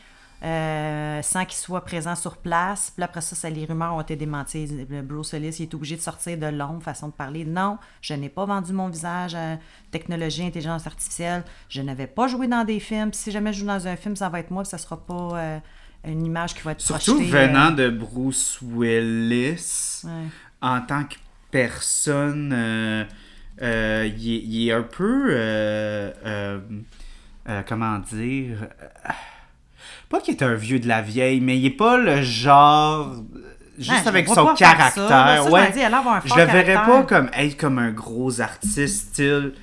S2: euh, sans qu'il soit présent sur place. Puis après ça, ça, les rumeurs ont été démenties. Bruce Willis, il est obligé de sortir de l'ombre, façon de parler. Non, je n'ai pas vendu mon visage à technologie, intelligence artificielle. Je n'avais pas joué dans des films. Puis si jamais je joue dans un film, ça va être moi, puis ça sera pas euh, une image qui va être
S1: Surtout
S2: projetée,
S1: venant
S2: euh,
S1: de Bruce Willis,
S2: ouais.
S1: en tant que personne, euh, euh, il, est, il est un peu. euh, comment dire Pas qu'il est un vieux de la vieille, mais il est pas le genre. Juste
S2: Ouais, je
S1: avec son caractère.
S2: ça. Ça,
S1: ouais.
S2: dis, elle
S1: je le verrais
S2: caractère.
S1: pas comme être comme un gros artiste, style.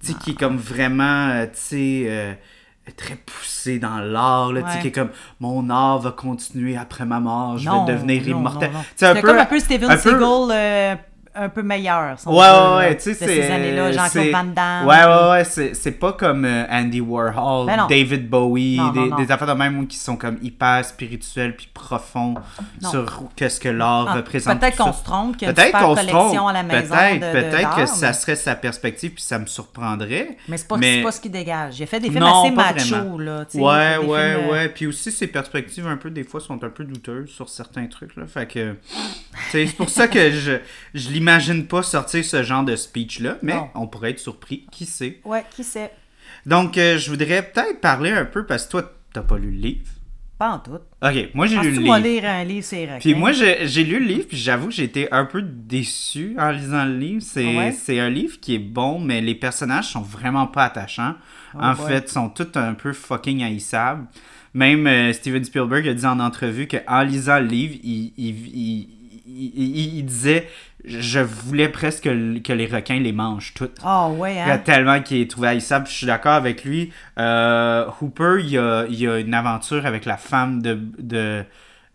S1: Tu sais, qui est comme vraiment. euh, tu sais. euh, très poussé dans l'art, là, tu sais,
S2: Ouais.
S1: qui est comme mon art va continuer après ma mort, je
S2: Non,
S1: vais devenir
S2: non,
S1: immortel. sais, un peu-
S2: comme un peu Steven Seagal, euh, un peu meilleur.
S1: Ouais, ouais, ouais, tu sais, c'est.
S2: ces années-là, Jean-Claude Van Damme.
S1: Ouais, ouais, ouais, c'est, pas comme euh, Andy Warhol,
S2: Ben.
S1: David Bowie,
S2: Non,
S1: des,
S2: non, non.
S1: des affaires de même qui sont comme hyper spirituels puis profonds
S2: Non.
S1: sur qu'est-ce que l'art
S2: Ah,
S1: représente.
S2: Peut-être qu'on se trompe, qu'il y a une
S1: Peut-être
S2: super
S1: qu'on se
S2: collection
S1: trompe.
S2: à la maison
S1: Peut-être, peut-être que ça serait sa perspective puis ça me surprendrait.
S2: Mais c'est pas,
S1: mais-
S2: pas ce qui dégage. Il a fait des films assez macho, là.
S1: Ouais, ouais,
S2: films, euh,
S1: ouais. Puis aussi, ses perspectives, un peu, des fois, sont un peu douteuses sur certains trucs, là. Fait que. C'est pour ça que je, je l'imagine pas sortir ce genre de speech-là, mais
S2: Non.
S1: on pourrait être surpris, qui sait?
S2: Ouais, qui sait?
S1: Donc, euh, je voudrais peut-être parler un peu, parce que toi, t'as pas lu le livre.
S2: Pas en tout.
S1: Ok, moi j'ai lu le
S2: Penses-tu moi
S1: livre.
S2: lire un livre, c'est?
S1: Puis moi, j'ai lu le livre, puis j'avoue que j'ai été un peu déçu en lisant le livre. C'est
S2: Ouais?
S1: un livre qui est bon, mais les personnages sont vraiment pas attachants.
S2: Oh
S1: en
S2: boy.
S1: fait, ils sont tous un peu fucking haïssables. Même euh, Steven Spielberg a dit en entrevue qu'en lisant le livre, il, il, il, il- disait Je voulais presque que, les requins les mangent toutes.
S2: Ah ouais, hein?
S1: Tellement qu'il est trouvé haïssable. Je suis d'accord avec lui. Euh, Hooper, il y a, il y a une aventure avec la femme de, de,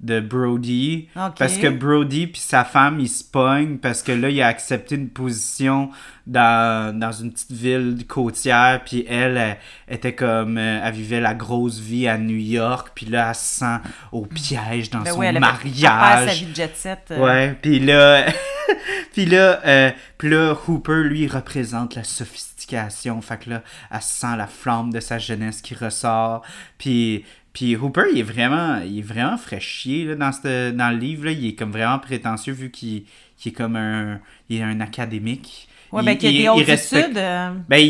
S1: de Brody. Parce que Brody puis sa femme, ils se pognent parce que là, il a accepté une position dans, dans une petite ville côtière. Puis elle, elle était comme... euh, Elle vivait la grosse vie à New York. Puis là, elle se sent au piège dans
S2: Ben
S1: son
S2: oui, elle
S1: mariage.
S2: sa vie de jet set. euh,
S1: Ouais, puis là, puis là, euh, puis là, Hooper, lui, représente la sophistication. Fait que là, elle sent la flamme de sa jeunesse qui ressort. Puis, puis Hooper, il est vraiment, il est vraiment fraîchier là, dans, cette- dans le livre. Là. Il est comme vraiment prétentieux vu qu'il qu'il est comme un, il est un académique.
S2: Ouais,
S1: Il-
S2: ben qu'il y a des
S1: il respecte-
S2: euh,
S1: Ben, il,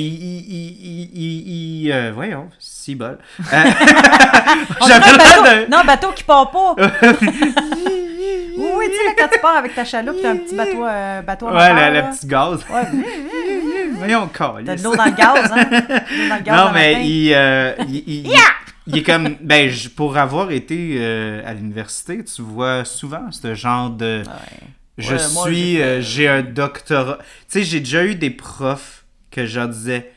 S1: il, il, euh, voyons, si bol. Euh, J'avais l'air
S2: bateau-
S1: de-
S2: Non, bateau qui part pas. oui, tu sais, là, quand tu pars avec ta chaloupe, t'as un petit bateau, euh, bateau à
S1: Ouais, la, la petite gaz.
S2: Ouais.
S1: Voyons,
S2: T'as de l'eau dans le gaz, hein? De l'eau dans le gaz
S1: Non, mais il, il, il- il est comme. Ben, je- pour avoir été euh, à l'université, tu vois souvent ce genre de.
S2: Ouais.
S1: Je
S2: Ouais,
S1: suis. euh, J'ai un doctorat. Tu sais, j'ai déjà eu des profs que je disais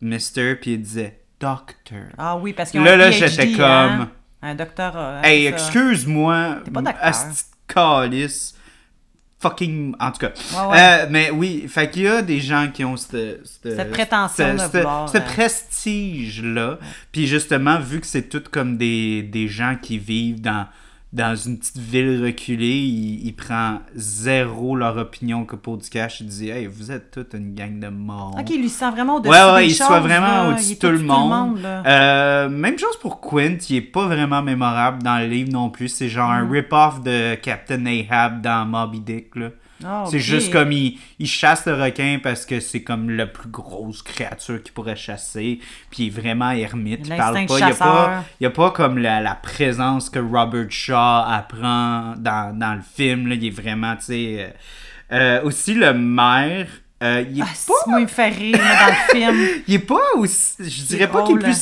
S1: Mister, puis ils disaient Doctor.
S2: Ah oui, parce qu'ils ont
S1: Là, là, j'étais
S2: hein?
S1: comme.
S2: Un docteur. euh,
S1: Hey, excuse-moi,
S2: T'es pas
S1: de calice. Fucking. En tout cas.
S2: Ouais, ouais.
S1: Euh, mais oui, fait qu'il y a des gens qui ont cette.
S2: Cette prétention de
S1: ce-
S2: vouloir,
S1: Ce
S2: euh,
S1: prestige-là. Puis justement, vu que c'est tout comme des, des gens qui vivent dans, dans une petite ville reculée, il, il prend zéro leur opinion que pour du cash. Il dit Hey, vous êtes toute une gang de morts.
S2: Ok, il lui sent vraiment au-dessus
S1: Ouais, ouais,
S2: des
S1: il
S2: choses,
S1: soit vraiment au-dessus de tout le monde. Euh, même chose pour Quint, il est pas vraiment mémorable dans le livre non plus. C'est genre
S2: Mm.
S1: un rip-off de Captain Ahab dans Moby Dick. Là.
S2: Ah,
S1: C'est juste comme il, il chasse le requin parce que c'est comme la plus grosse créature qu'il pourrait chasser. Puis il est vraiment ermite. Il parle pas. Il y a pas, il y a pas comme la, la présence que Robert Shaw apprend dans, dans le film. Là. Il est vraiment, tu sais. euh, euh, aussi, le maire. euh, il est
S2: Ah,
S1: pas
S2: si, moi, il fait rire dans le film.
S1: il est pas aussi. Je dirais pas qu'il est plus.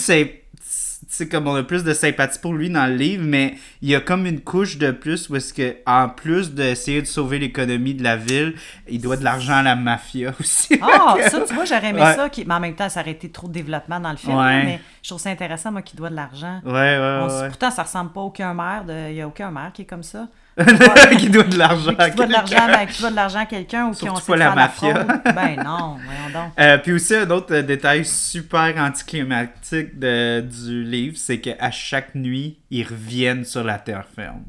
S1: Sais, comme on a plus de sympathie pour lui dans le livre, mais il y a comme une couche de plus où est-ce que, en plus d'essayer de sauver l'économie de la ville, il doit de l'argent à la mafia aussi.
S2: Ah, ça, tu vois, j'aurais aimé
S1: Ouais.
S2: ça. qui- Mais en même temps, ça aurait été trop de développement dans le film.
S1: Ouais.
S2: Mais je trouve ça intéressant, moi, qui doit de l'argent.
S1: Ouais, ouais,
S2: On
S1: ouais.
S2: Pourtant, ça ressemble pas à aucun maire. de- Il n'y a aucun maire qui est comme ça.
S1: qui doit de l'argent à quelqu'un.
S2: ben, qui doit de l'argent à quelqu'un ou qui ont
S1: pas la mafia.
S2: Ben non, voyons donc.
S1: Euh, puis aussi, un autre euh, détail super anticlimatique de, du livre, c'est qu'à chaque nuit, ils reviennent sur la terre ferme.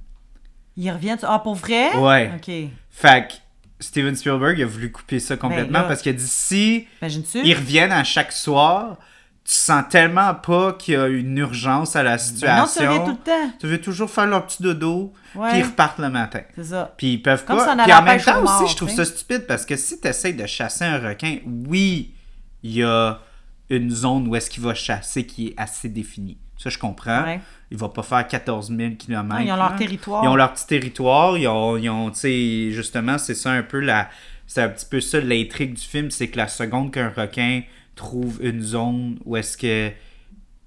S2: Ils reviennent. Ah, pour vrai?
S1: Ouais.
S2: OK.
S1: Fait que Steven Spielberg il a voulu couper ça complètement
S2: Ben là-
S1: parce qu'il a dit si ils reviennent à chaque soir, tu sens tellement pas qu'il y a une urgence à la
S2: Ben non, tu
S1: situation.
S2: tout le temps.
S1: Tu veux toujours faire leur petit dodo, puis ils repartent le matin.
S2: C'est ça.
S1: Puis ils peuvent
S2: Comme
S1: pas. Puis en même temps
S2: au
S1: aussi, je trouve ça stupide parce que si tu essaies de chasser un requin, oui, il y a une zone où est-ce qu'il va chasser qui est assez définie. Ça, je comprends.
S2: Ouais.
S1: Il va pas faire 14 000 km.
S2: Ils ont leur territoire.
S1: Ils ont leur petit territoire. Ils ont, ils ont justement, c'est ça un peu la. C'est un petit peu ça l'intrigue du film, c'est que la seconde qu'un requin trouve une zone où est-ce que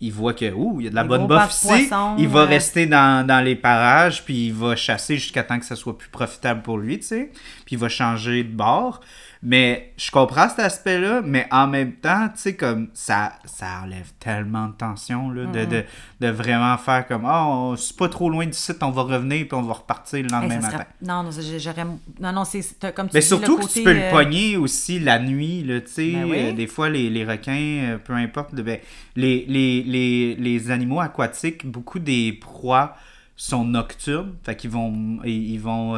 S1: il voit que ouh, il y a de la bonne
S2: de
S1: ici, il va
S2: ouais.
S1: rester dans, dans les parages, puis il va chasser jusqu'à temps que ça soit plus profitable pour lui, tu sais. Puis il va changer de bord. Mais je comprends cet aspect-là, mais en même temps, tu sais, comme ça, ça enlève tellement de tension, là, de, de, de vraiment faire comme, oh, c'est pas trop loin du site, on va revenir, puis on va repartir le
S2: Hey,
S1: lendemain matin.
S2: Non, non, c'est- j'aurais. Non, non, c'est comme tu
S1: Mais
S2: dis,
S1: surtout
S2: le
S1: que tu peux le
S2: euh,
S1: pogner aussi la nuit, tu sais.
S2: Ben oui.
S1: euh, des fois, les, les requins, euh, peu importe, ben, les, les, les, les animaux aquatiques, beaucoup des proies sont nocturnes. Fait qu'ils vont. Ils, ils vont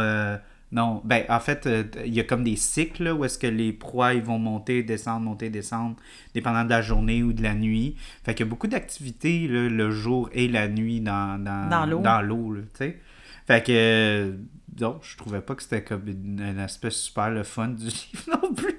S1: non, ben, en fait, euh, il y a comme des cycles là, où est-ce que les proies ils vont monter, descendre, monter, descendre, dépendant de la journée ou de la nuit. Fait qu'il y a beaucoup d'activités le jour et la nuit dans, dans,
S2: Dans l'eau.
S1: tu sais. Fait que, euh, je trouvais pas que c'était comme un aspect super le fun du livre non plus.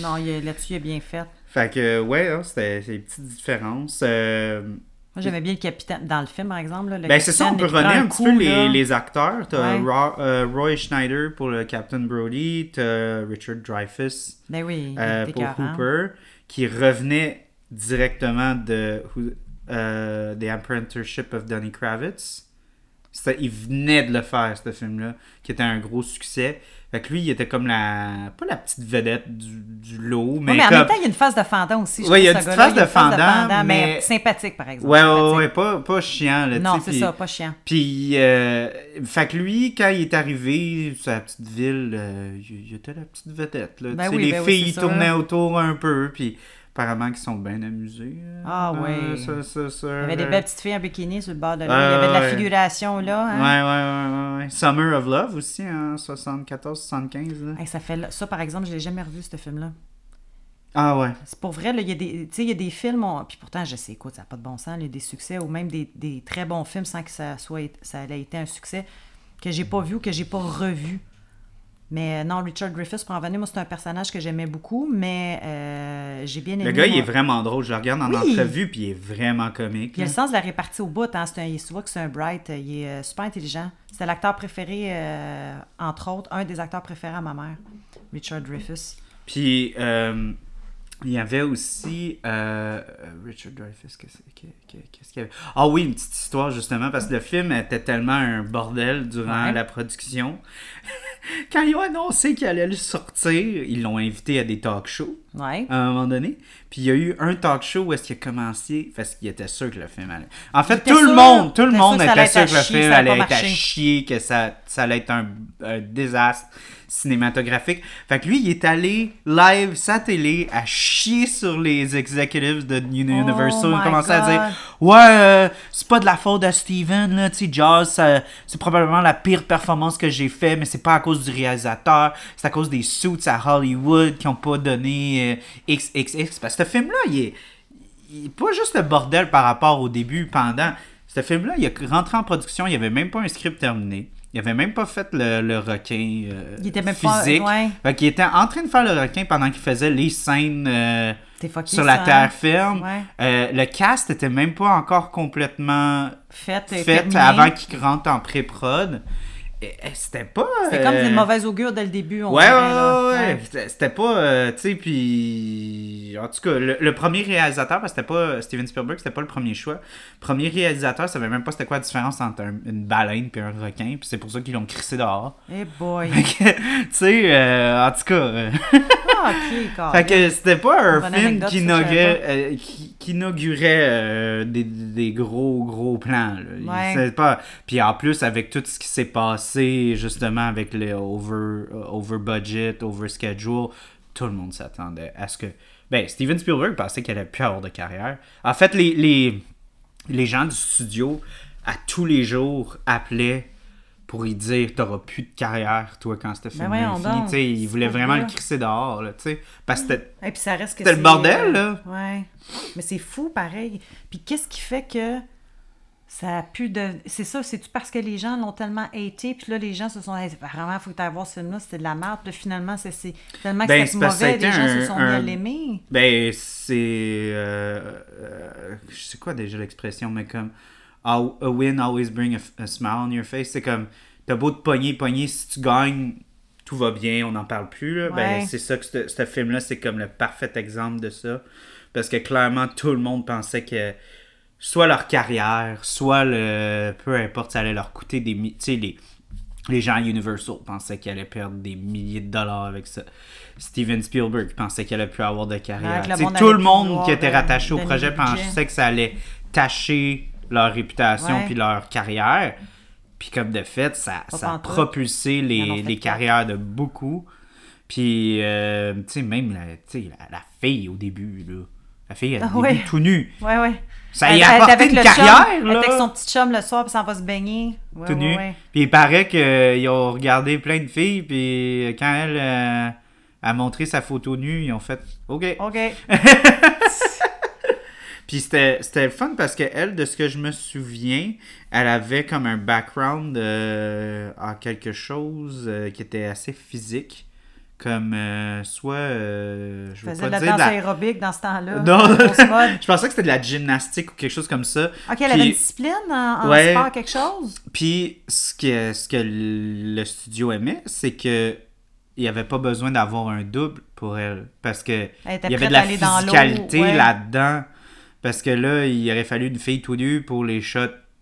S2: Non, là-dessus, il a bien fait.
S1: Fait que, ouais, hein, c'était c'est des petites différences. Euh,
S2: Moi, j'aimais bien le capitaine. Dans le film, par exemple. là, le
S1: ben, c'est ça, on peut un
S2: prend
S1: petit peu
S2: coup,
S1: les, les acteurs. T'as
S2: Ouais.
S1: Euh, Roy Schneider pour le Captain Brody, t'as Richard Dreyfuss
S2: Ben oui,
S1: euh, pour
S2: écœurant.
S1: Hooper, qui revenait directement de euh, The Apprenticeship of Donny Kravitz. Il venait de le faire, ce film-là, qui était un gros succès. Fait que lui, il était comme la. Pas la petite vedette du, du lot,
S2: Ouais,
S1: mais,
S2: mais en
S1: comme.
S2: même temps, il y a une phase de fendant aussi.
S1: Ouais, il y a une
S2: ce
S1: phase de fendant,
S2: mais...
S1: mais-
S2: sympathique, par exemple.
S1: Ouais, ouais, ouais, pas, pas chiant, là,
S2: Non, c'est ça, pas chiant.
S1: Puis, euh, fait que lui, quand il est arrivé sur la petite ville, euh, il était la petite vedette. Là.
S2: Ben
S1: Tu sais,
S2: oui,
S1: les
S2: ben oui,
S1: filles ils tournaient autour un peu, puis apparemment qu'ils sont bien amusés. euh,
S2: Ah
S1: dans
S2: oui.
S1: ça, ça, ça,
S2: Il y avait des belles petites filles en bikini sur le bord de l'eau. Il y avait de la figuration là.
S1: Ouais,
S2: Hein?
S1: ouais, ouais, ouais, ouais. Summer of Love aussi, en 74-75. là.
S2: Hey, ça, fait... ça, par exemple, je l'ai jamais revu, ce film-là.
S1: Ah ouais.
S2: C'est pour vrai, il y a des, y a des films, on- puis pourtant, je sais, écoute, ça n'a pas de bon sens, il y a des succès, ou même des, des très bons films sans que ça, soit, ça ait été un succès, que j'ai pas vu ou que j'ai pas revu. Mais euh, non, Richard Griffiths, pour en venir, moi, c'est un personnage que j'aimais beaucoup, mais euh, j'ai bien aimé.
S1: Le gars, il est vraiment drôle. Je le regarde en
S2: Oui.
S1: entrevue, puis il est vraiment comique.
S2: Il a le sens de la répartie au bout. Hein. C'est un, il se voit que c'est un bright. Il est euh, super intelligent. C'était l'acteur préféré, euh, entre autres, un des acteurs préférés à ma mère, Richard Dreyfuss.
S1: Puis, euh, il y avait aussi euh, Richard Dreyfuss. Qu'est-ce que- que- qu'est-ce qu'il y avait? Ah oui, une petite histoire justement, parce que le film était tellement un bordel durant
S2: Ouais.
S1: la production. Quand ils ont annoncé qu'il allait le sortir, ils l'ont invité à des talk shows.
S2: Ouais.
S1: à un moment donné. Puis il y a eu un talk show où est-ce qu'il a commencé parce qu'il était sûr que le film allait. En fait, tout le monde, tout le
S2: il était
S1: monde
S2: sûr que ça
S1: était sûr que le
S2: chier,
S1: film
S2: allait
S1: être à chier, que ça, ça allait être un, un désastre cinématographique. Fait que lui, il est allé live sa télé à chier sur les executives de Universal. il
S2: Oh
S1: a commencé à dire Ouais, euh, c'est pas de la faute de Steven, là, tu sais, Jaws, ça- c'est probablement la pire performance que j'ai fait, mais c'est pas à cause du réalisateur, c'est à cause des suits à Hollywood qui ont pas donné euh, XXX. Parce que ce film-là, il est, il est pas juste le bordel par rapport au début, pendant. Ce film-là, il est rentré en production, il y avait même pas un script terminé. Il avait même pas fait le, le requin euh,
S2: Il était même pas-
S1: physique.
S2: ouais.
S1: Fait qu'il était en train de faire le requin pendant qu'il faisait les scènes euh, sur la
S2: ça,
S1: terre
S2: hein?
S1: ferme.
S2: Ouais.
S1: Euh, le cast était même pas encore complètement
S2: Fait, euh,
S1: fait avant qu'il rentre en pré-prod. Et- et C'était pas.
S2: C'était comme
S1: euh,
S2: une mauvaise augure dès le début. On
S1: Ouais, ouais,
S2: dirait,
S1: ouais, ouais. C'était- pas. euh, tu sais, puis. En tout cas, le, le premier réalisateur, parce que c'était pas Steven Spielberg, c'était pas le premier choix. Premier réalisateur, savait même pas c'était quoi la différence entre un- une baleine puis un requin, puis c'est pour ça qu'ils l'ont crissé dehors.
S2: Eh boy.
S1: Fait que, tu sais, euh, en tout cas. euh,
S2: Ah, ok,
S1: fait que c'était pas un film qui inaugurait, euh, qui, qui inaugurait euh, des, des gros, gros plans. là.
S2: Ouais.
S1: pas... Puis en plus, avec tout ce qui s'est passé, justement, avec le over, euh, over budget, over schedule, tout le monde s'attendait à ce que. Ben, Steven Spielberg pensait qu'il allait plus avoir de carrière. En fait, les, les, les gens du studio, à tous les jours, appelaient pour y dire T'auras plus de carrière, toi, quand c'était film
S2: Ben
S1: fini. Ils voulaient vraiment
S2: vrai.
S1: le crisser dehors, là, tu sais. Parce que c'était le bordel,
S2: euh,
S1: là.
S2: Ouais. Mais c'est fou, pareil. Puis qu'est-ce qui fait que ça a pu de. C'est ça, c'est-tu parce que les gens l'ont tellement haté, puis là, les gens se sont dit, vraiment, il faut que tu voir ce film-là, c'était de la merde. Puis là, finalement, c'est, c'est tellement que
S1: Ben,
S2: c'était
S1: c'est
S2: mauvais, les gens se sont
S1: un-
S2: l'aimer.
S1: Ben, c'est. Euh, euh, je sais quoi déjà l'expression, mais comme. A a win always bring a, a smile on your face. C'est comme. T'as beau te pogner, pogner, si tu gagnes, tout va bien, on n'en parle plus. Là. Ben, c'est ça que ce ce film-là, c'est comme le parfait exemple de ça. Parce que clairement, tout le monde pensait que soit leur carrière, soit le. Peu importe, ça allait leur coûter des. Tu sais, les les gens à Universal pensaient qu'ils allaient perdre des milliers de dollars avec ça. Steven Spielberg pensait qu'il allait plus avoir de carrière.
S2: Ouais, le
S1: tout le monde qui était rattaché au projet pensait que ça allait tâcher leur réputation puis leur carrière. Puis comme de fait, ça, ça a propulsé les, les carrières de beaucoup. Puis, euh, tu sais, même la, la, la fille au début, là. La fille, elle
S2: Ah ouais.
S1: tout nu.
S2: Ouais, ouais.
S1: Ça y a apporté
S2: avec
S1: une carrière,
S2: chum, Elle
S1: là.
S2: avec son petit chum le soir, puis ça va se baigner. Ouais,
S1: tout
S2: ouais,
S1: nu.
S2: ouais.
S1: Puis il paraît qu'ils ont regardé plein de filles, puis quand elle euh, a montré sa photo nue, ils ont fait OK.
S2: OK.
S1: Puis c'était c'était le fun parce que elle, de ce que je me souviens, elle avait comme un background euh, en quelque chose euh, qui était assez physique. Comme euh, soit. euh, je veux pas
S2: de la danse
S1: la-
S2: aérobique dans ce temps-là.
S1: Non. Je pensais que c'était de la gymnastique ou quelque chose comme ça.
S2: OK, elle avait une discipline en, en
S1: Ouais.
S2: sport, quelque chose?
S1: Puis ce que, ce que le studio aimait, c'est que il n'y avait pas besoin d'avoir un double pour elle. Parce que
S2: Elle
S1: il y avait de la physicalité
S2: ouais.
S1: là-dedans. Parce que là, il aurait fallu une fille tout nue pour les shots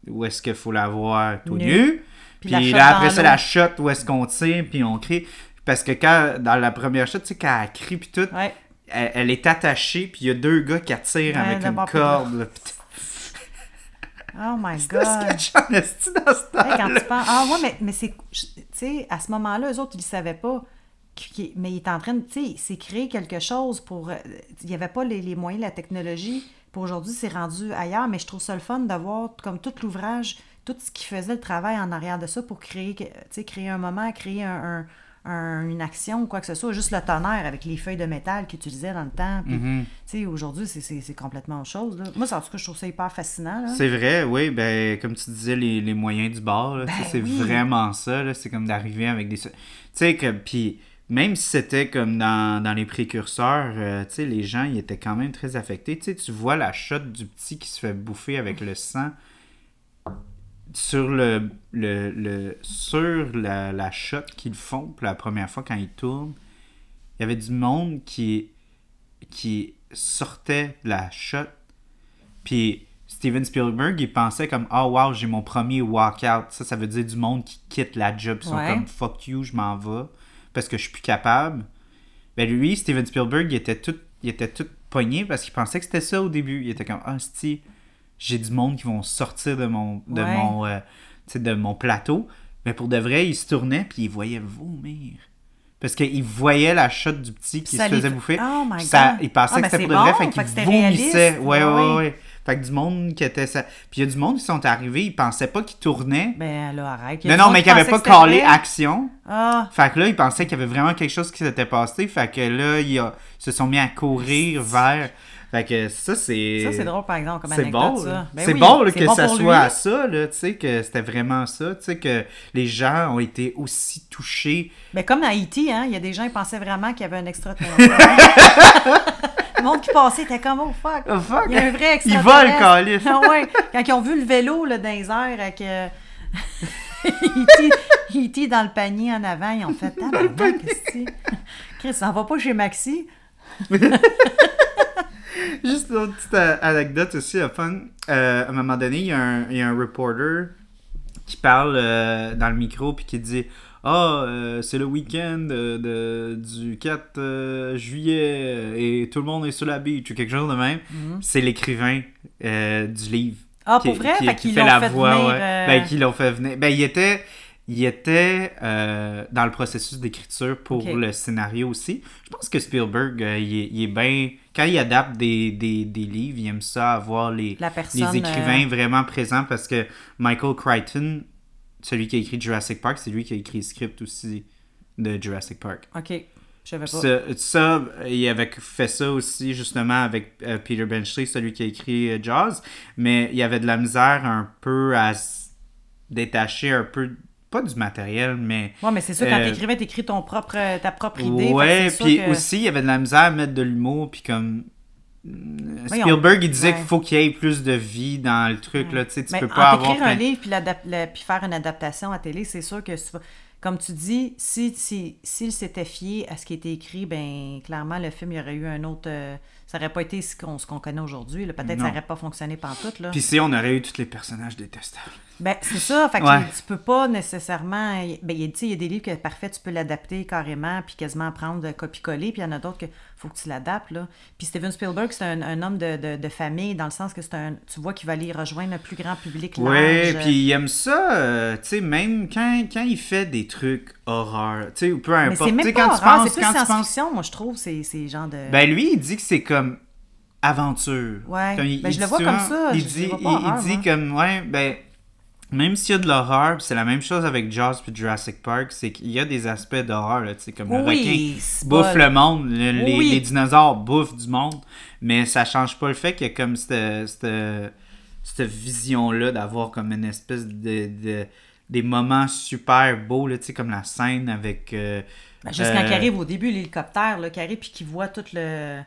S1: où est-ce qu'il faut la voir tout
S2: Nue.
S1: nue.
S2: Puis
S1: là, après ça, la shot où est-ce qu'on tire, puis on crie. Parce que quand, dans la première shot, tu sais, quand elle crie, puis tout,
S2: Ouais.
S1: elle, elle est attachée, puis il y a deux gars qui attirent
S2: Ouais,
S1: avec une corde. là.
S2: Oh my God.
S1: sketch en esti dans ce
S2: Hey, quand tu penses... Ah ouais, mais, mais c'est... Tu sais, à ce moment-là, eux autres, ils ne savaient pas. Mais il est en train de... Tu sais, c'est créer quelque chose pour... euh, Il n'y avait pas les, les moyens, la technologie. Pour aujourd'hui, c'est rendu ailleurs. Mais je trouve ça le fun de voir comme tout l'ouvrage, tout ce qui faisait le travail en arrière de ça pour créer, créer un moment, créer un, un- un- une action ou quoi que ce soit. Juste le tonnerre avec les feuilles de métal qu'ils utilisaient dans le temps. Puis, sais, aujourd'hui, c'est- c'est c'est complètement autre chose. là. Moi, en tout cas, je trouve ça hyper fascinant.
S1: C'est vrai, oui, ben comme tu disais, les, les moyens du bord, là,
S2: Ben
S1: c'est
S2: oui.
S1: vraiment ça, c'est comme d'arriver avec des... Tu sais, que, puis même si c'était comme dans, dans les précurseurs, euh, les gens, ils étaient quand même très affectés. Tu vois la shot du petit qui se fait bouffer avec le sang sur le, le, le sur la, la shot qu'ils font pour la première fois quand ils tournent. Il y avait du monde qui qui sortait de la shot puis Steven Spielberg, il pensait comme oh wow, j'ai mon premier walkout. Ça, ça veut dire du monde qui quitte la job. Ils sont
S2: Ouais.
S1: comme fuck you, je m'en vais parce que je suis plus capable. Ben lui, Steven Spielberg, il était tout, il était tout pogné parce qu'il pensait que c'était ça au début. Il était comme, ah, si j'ai du monde qui vont sortir de mon, de
S2: Ouais.
S1: mon, euh, de mon plateau. Mais pour de vrai, il se tournait puis il voyait vomir. Parce qu'il voyait la shot du petit qui se faisait bouffer.
S2: Oh my
S1: Puis ça-
S2: God.
S1: il pensait
S2: Ah,
S1: que
S2: ben
S1: c'était
S2: c'est
S1: pour de vrai,
S2: bon,
S1: fait
S2: fait
S1: qu'il
S2: que c'était
S1: vomissait.
S2: réaliste.
S1: Ouais, ouais,
S2: Ah
S1: ouais, ouais. Fait que du monde qui était ça. Puis il y a du monde qui sont arrivés, ils pensaient pas qu'ils tournaient.
S2: Ben là, arrête.
S1: Non, non, mais
S2: qui
S1: qu'ils avaient
S2: pensait
S1: pas
S2: que c'était
S1: collé
S2: vrai.
S1: action.
S2: Ah,
S1: Fait que là, ils pensaient qu'il y avait vraiment quelque chose qui s'était passé. Fait que là, ils, a- ils se sont mis à courir vers. Fait que ça, c'est.
S2: ça, c'est drôle, par exemple, comme anecdote,
S1: bon,
S2: ça. Ben
S1: c'est
S2: oui,
S1: bon là, que
S2: bon
S1: ça soit
S2: lui.
S1: à ça, là, tu sais, que c'était vraiment ça, tu sais, que les gens ont été aussi touchés.
S2: Ben, comme dans E.T., hein, il y a des gens qui pensaient vraiment qu'il y avait un extraterrestre. le monde qui passait était comme, oh fuck.
S1: Oh, fuck!
S2: Il y a un vrai
S1: Ils volent, calice.
S2: Ah ouais, quand ils ont vu le vélo là, dans les airs avec euh, E.T. E.T. dans le panier en avant, ils ont fait Tabarnak, qu'est-ce que c'est? Chris, ça va pas chez Maxi.
S1: Juste une petite euh, anecdote aussi, fun. Euh, à un moment donné, il y, a un, il y a un reporter qui parle euh, dans le micro puis qui dit Ah, euh, c'est le week-end de, de- du 4 euh, juillet et tout le monde est sur la beach ou quelque chose de même. C'est l'écrivain euh, du livre.
S2: Ah,
S1: qui-
S2: pour vrai?
S1: qui-
S2: Fait
S1: qui fait la voix,
S2: venir,
S1: ouais.
S2: euh,
S1: Ben, qui l'ont fait venir. Ben, il était, il était euh, dans le processus d'écriture pour le scénario aussi. Je pense que Spielberg, euh, il, est, il est bien. Quand il adapte des, des, des livres, il aime ça avoir les,
S2: La personne,
S1: les écrivains
S2: euh,
S1: vraiment présents parce que Michael Crichton, celui qui a écrit Jurassic Park, c'est lui qui a écrit le script aussi de Jurassic Park.
S2: OK, je savais pas.
S1: Ça, ça, il avait fait ça aussi justement avec Peter Benchley, celui qui a écrit Jaws, mais il y avait de la misère un peu à se détacher un peu, pas du matériel, mais...
S2: Ouais, mais c'est sûr, quand
S1: Euh,
S2: t'écrivais, t'écris ton propre, ta propre idée.
S1: Ouais, puis
S2: que-
S1: aussi, il y avait de la misère à mettre de l'humour, puis comme... euh. Spielberg, il disait
S2: Ouais.
S1: qu'il faut qu'il y ait plus de vie dans le truc, là, tu sais, tu
S2: Mais
S1: peux pas avoir...
S2: écrire un livre puis, faire une adaptation à télé, c'est sûr que, comme tu dis, si, si, s'il s'était fié à ce qui était écrit, ben clairement, le film, il y aurait eu un autre... euh, ça aurait pas été ce qu'on, connaît aujourd'hui. Peut-être que ça
S1: Non.
S2: aurait pas fonctionné pantoute. Là.
S1: Puis si on aurait eu tous les personnages détestables.
S2: Ben, c'est ça. Fait que
S1: Ouais.
S2: tu peux pas nécessairement. Ben, il y a- des livres que parfait, tu peux l'adapter carrément, puis quasiment prendre de copier-coller, puis il y en a d'autres que faut que tu l'adaptes. Là. Puis Steven Spielberg, c'est un, un homme de, de- de famille, dans le sens que c'est un. Tu vois qu'il va aller rejoindre le plus grand public large.
S1: Ouais, puis il aime ça, euh, tu sais, même quand, quand il fait des trucs horreur, tu sais, ou peu
S2: Mais
S1: importe.
S2: c'est
S1: Tu
S2: même pas
S1: quand tu
S2: horreur, c'est plus
S1: quand tu penses
S2: science-fiction, moi, je trouve, c'est c'est genre de...
S1: Ben lui, il dit que c'est comme aventure.
S2: Ouais.
S1: Comme il-
S2: Ben, je le vois comme ça,
S1: Il
S2: je-
S1: dit,
S2: vois
S1: il,
S2: pas horreur,
S1: il dit
S2: moi.
S1: comme, ouais, ben, même s'il y a de l'horreur, c'est la même chose avec Jaws puis Jurassic Park, c'est qu'il y a des aspects d'horreur, là, tu sais, comme le
S2: Oui,
S1: requin bouffe le monde, le- les,
S2: Oui.
S1: les dinosaures bouffent du monde, mais ça change pas le fait qu'il y a comme cette, cette, cette vision-là d'avoir comme une espèce de, de- des moments super beaux, tu sais, comme la scène avec... euh,
S2: Ben, juste quand
S1: euh,
S2: il arrive au début, l'hélicoptère, là, qui arrive, puis qu'il voit tout le...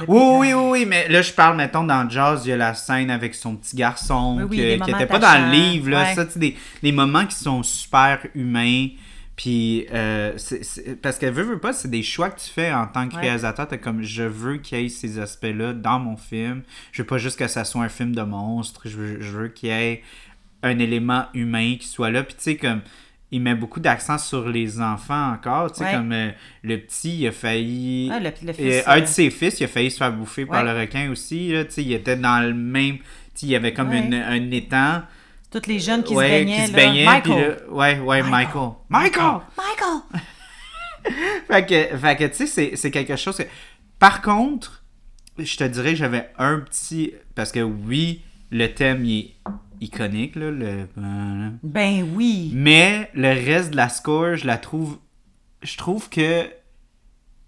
S2: le-
S1: Oui, oui, oui, oui, mais là, je parle, mettons, dans Jazz, il y a la scène avec son petit garçon
S2: Oui, oui,
S1: que-
S2: des
S1: qui n'était pas dans le livre, là.
S2: ouais.
S1: Ça, des, des moments qui sont super humains. Puis, euh, parce que veut, veut pas, c'est des choix que tu fais en tant que
S2: Ouais.
S1: réalisateur. T'es comme, je veux qu'il y ait ces aspects-là dans mon film. Je veux pas juste que ça soit un film de monstre. Je veux, je veux qu'il y ait un élément humain qui soit là. Puis, tu sais, comme, il met beaucoup d'accent sur les enfants encore. Tu sais,
S2: Ouais.
S1: comme euh, le petit, il a failli.
S2: Ah, le- fils,
S1: un
S2: euh,
S1: de ses fils, il a failli se faire bouffer par le requin aussi. Là, tu sais, il était dans le même. tu sais, Il y avait comme
S2: Ouais.
S1: une- un étang.
S2: Tous les jeunes qui se baignaient,
S1: qui se
S2: là.
S1: baignaient,
S2: Michael!
S1: puis là- ouais, ouais, Michael. Michael!
S2: Michael!
S1: Fait que, fait que tu sais, c'est- quelque chose que... Par contre, je te dirais j'avais un petit... Parce que oui, le thème, il est iconique, là, le...
S2: Ben oui!
S1: Mais le reste de la score, je la trouve... Je trouve que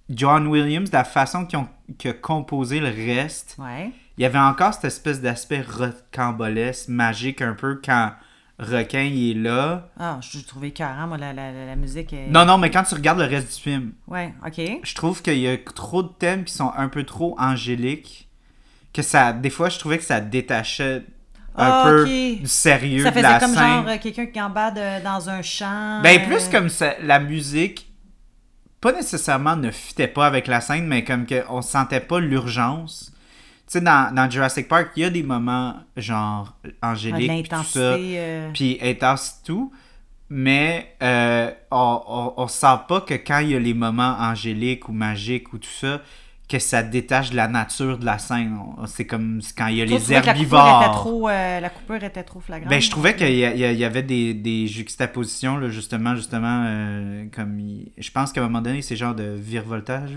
S1: John Williams, la façon qu'il a composé le reste,
S2: Ouais.
S1: il y avait encore cette espèce d'aspect rocambolesque, magique un peu quand Requin il est là.
S2: Ah, je trouvais carrément, moi, la, la, la, la musique. Est...
S1: Non, non, mais quand tu regardes le reste du film,
S2: Ouais, ok.
S1: je trouve qu'il y a trop de thèmes qui sont un peu trop angéliques. Que ça, des fois, je trouvais que ça détachait un
S2: Ah,
S1: peu
S2: ok.
S1: du sérieux
S2: Ça
S1: de
S2: faisait
S1: la
S2: comme
S1: scène.
S2: genre euh, quelqu'un qui embade euh, dans un champ.
S1: Ben,
S2: euh,
S1: plus comme ça, la musique, pas nécessairement ne fitait pas avec la scène, mais comme que on sentait pas l'urgence. Tu sais, dans, dans Jurassic Park, il y a des moments genre
S2: de
S1: angéliques, tout ça,
S2: euh,
S1: puis intense tout. mais euh, on, on, on sent pas que quand il y a les moments angéliques ou magiques ou tout ça, que ça détache de la nature de la scène. C'est comme quand il y a
S2: Toi,
S1: les
S2: que la coupure
S1: herbivores.
S2: était trop, euh, la coupure était trop flagrante.
S1: Ben, je trouvais qu'il y, y avait des, des juxtapositions, là, justement, justement, euh, comme... il- Je pense qu'à un moment donné, c'est genre de virevoltage.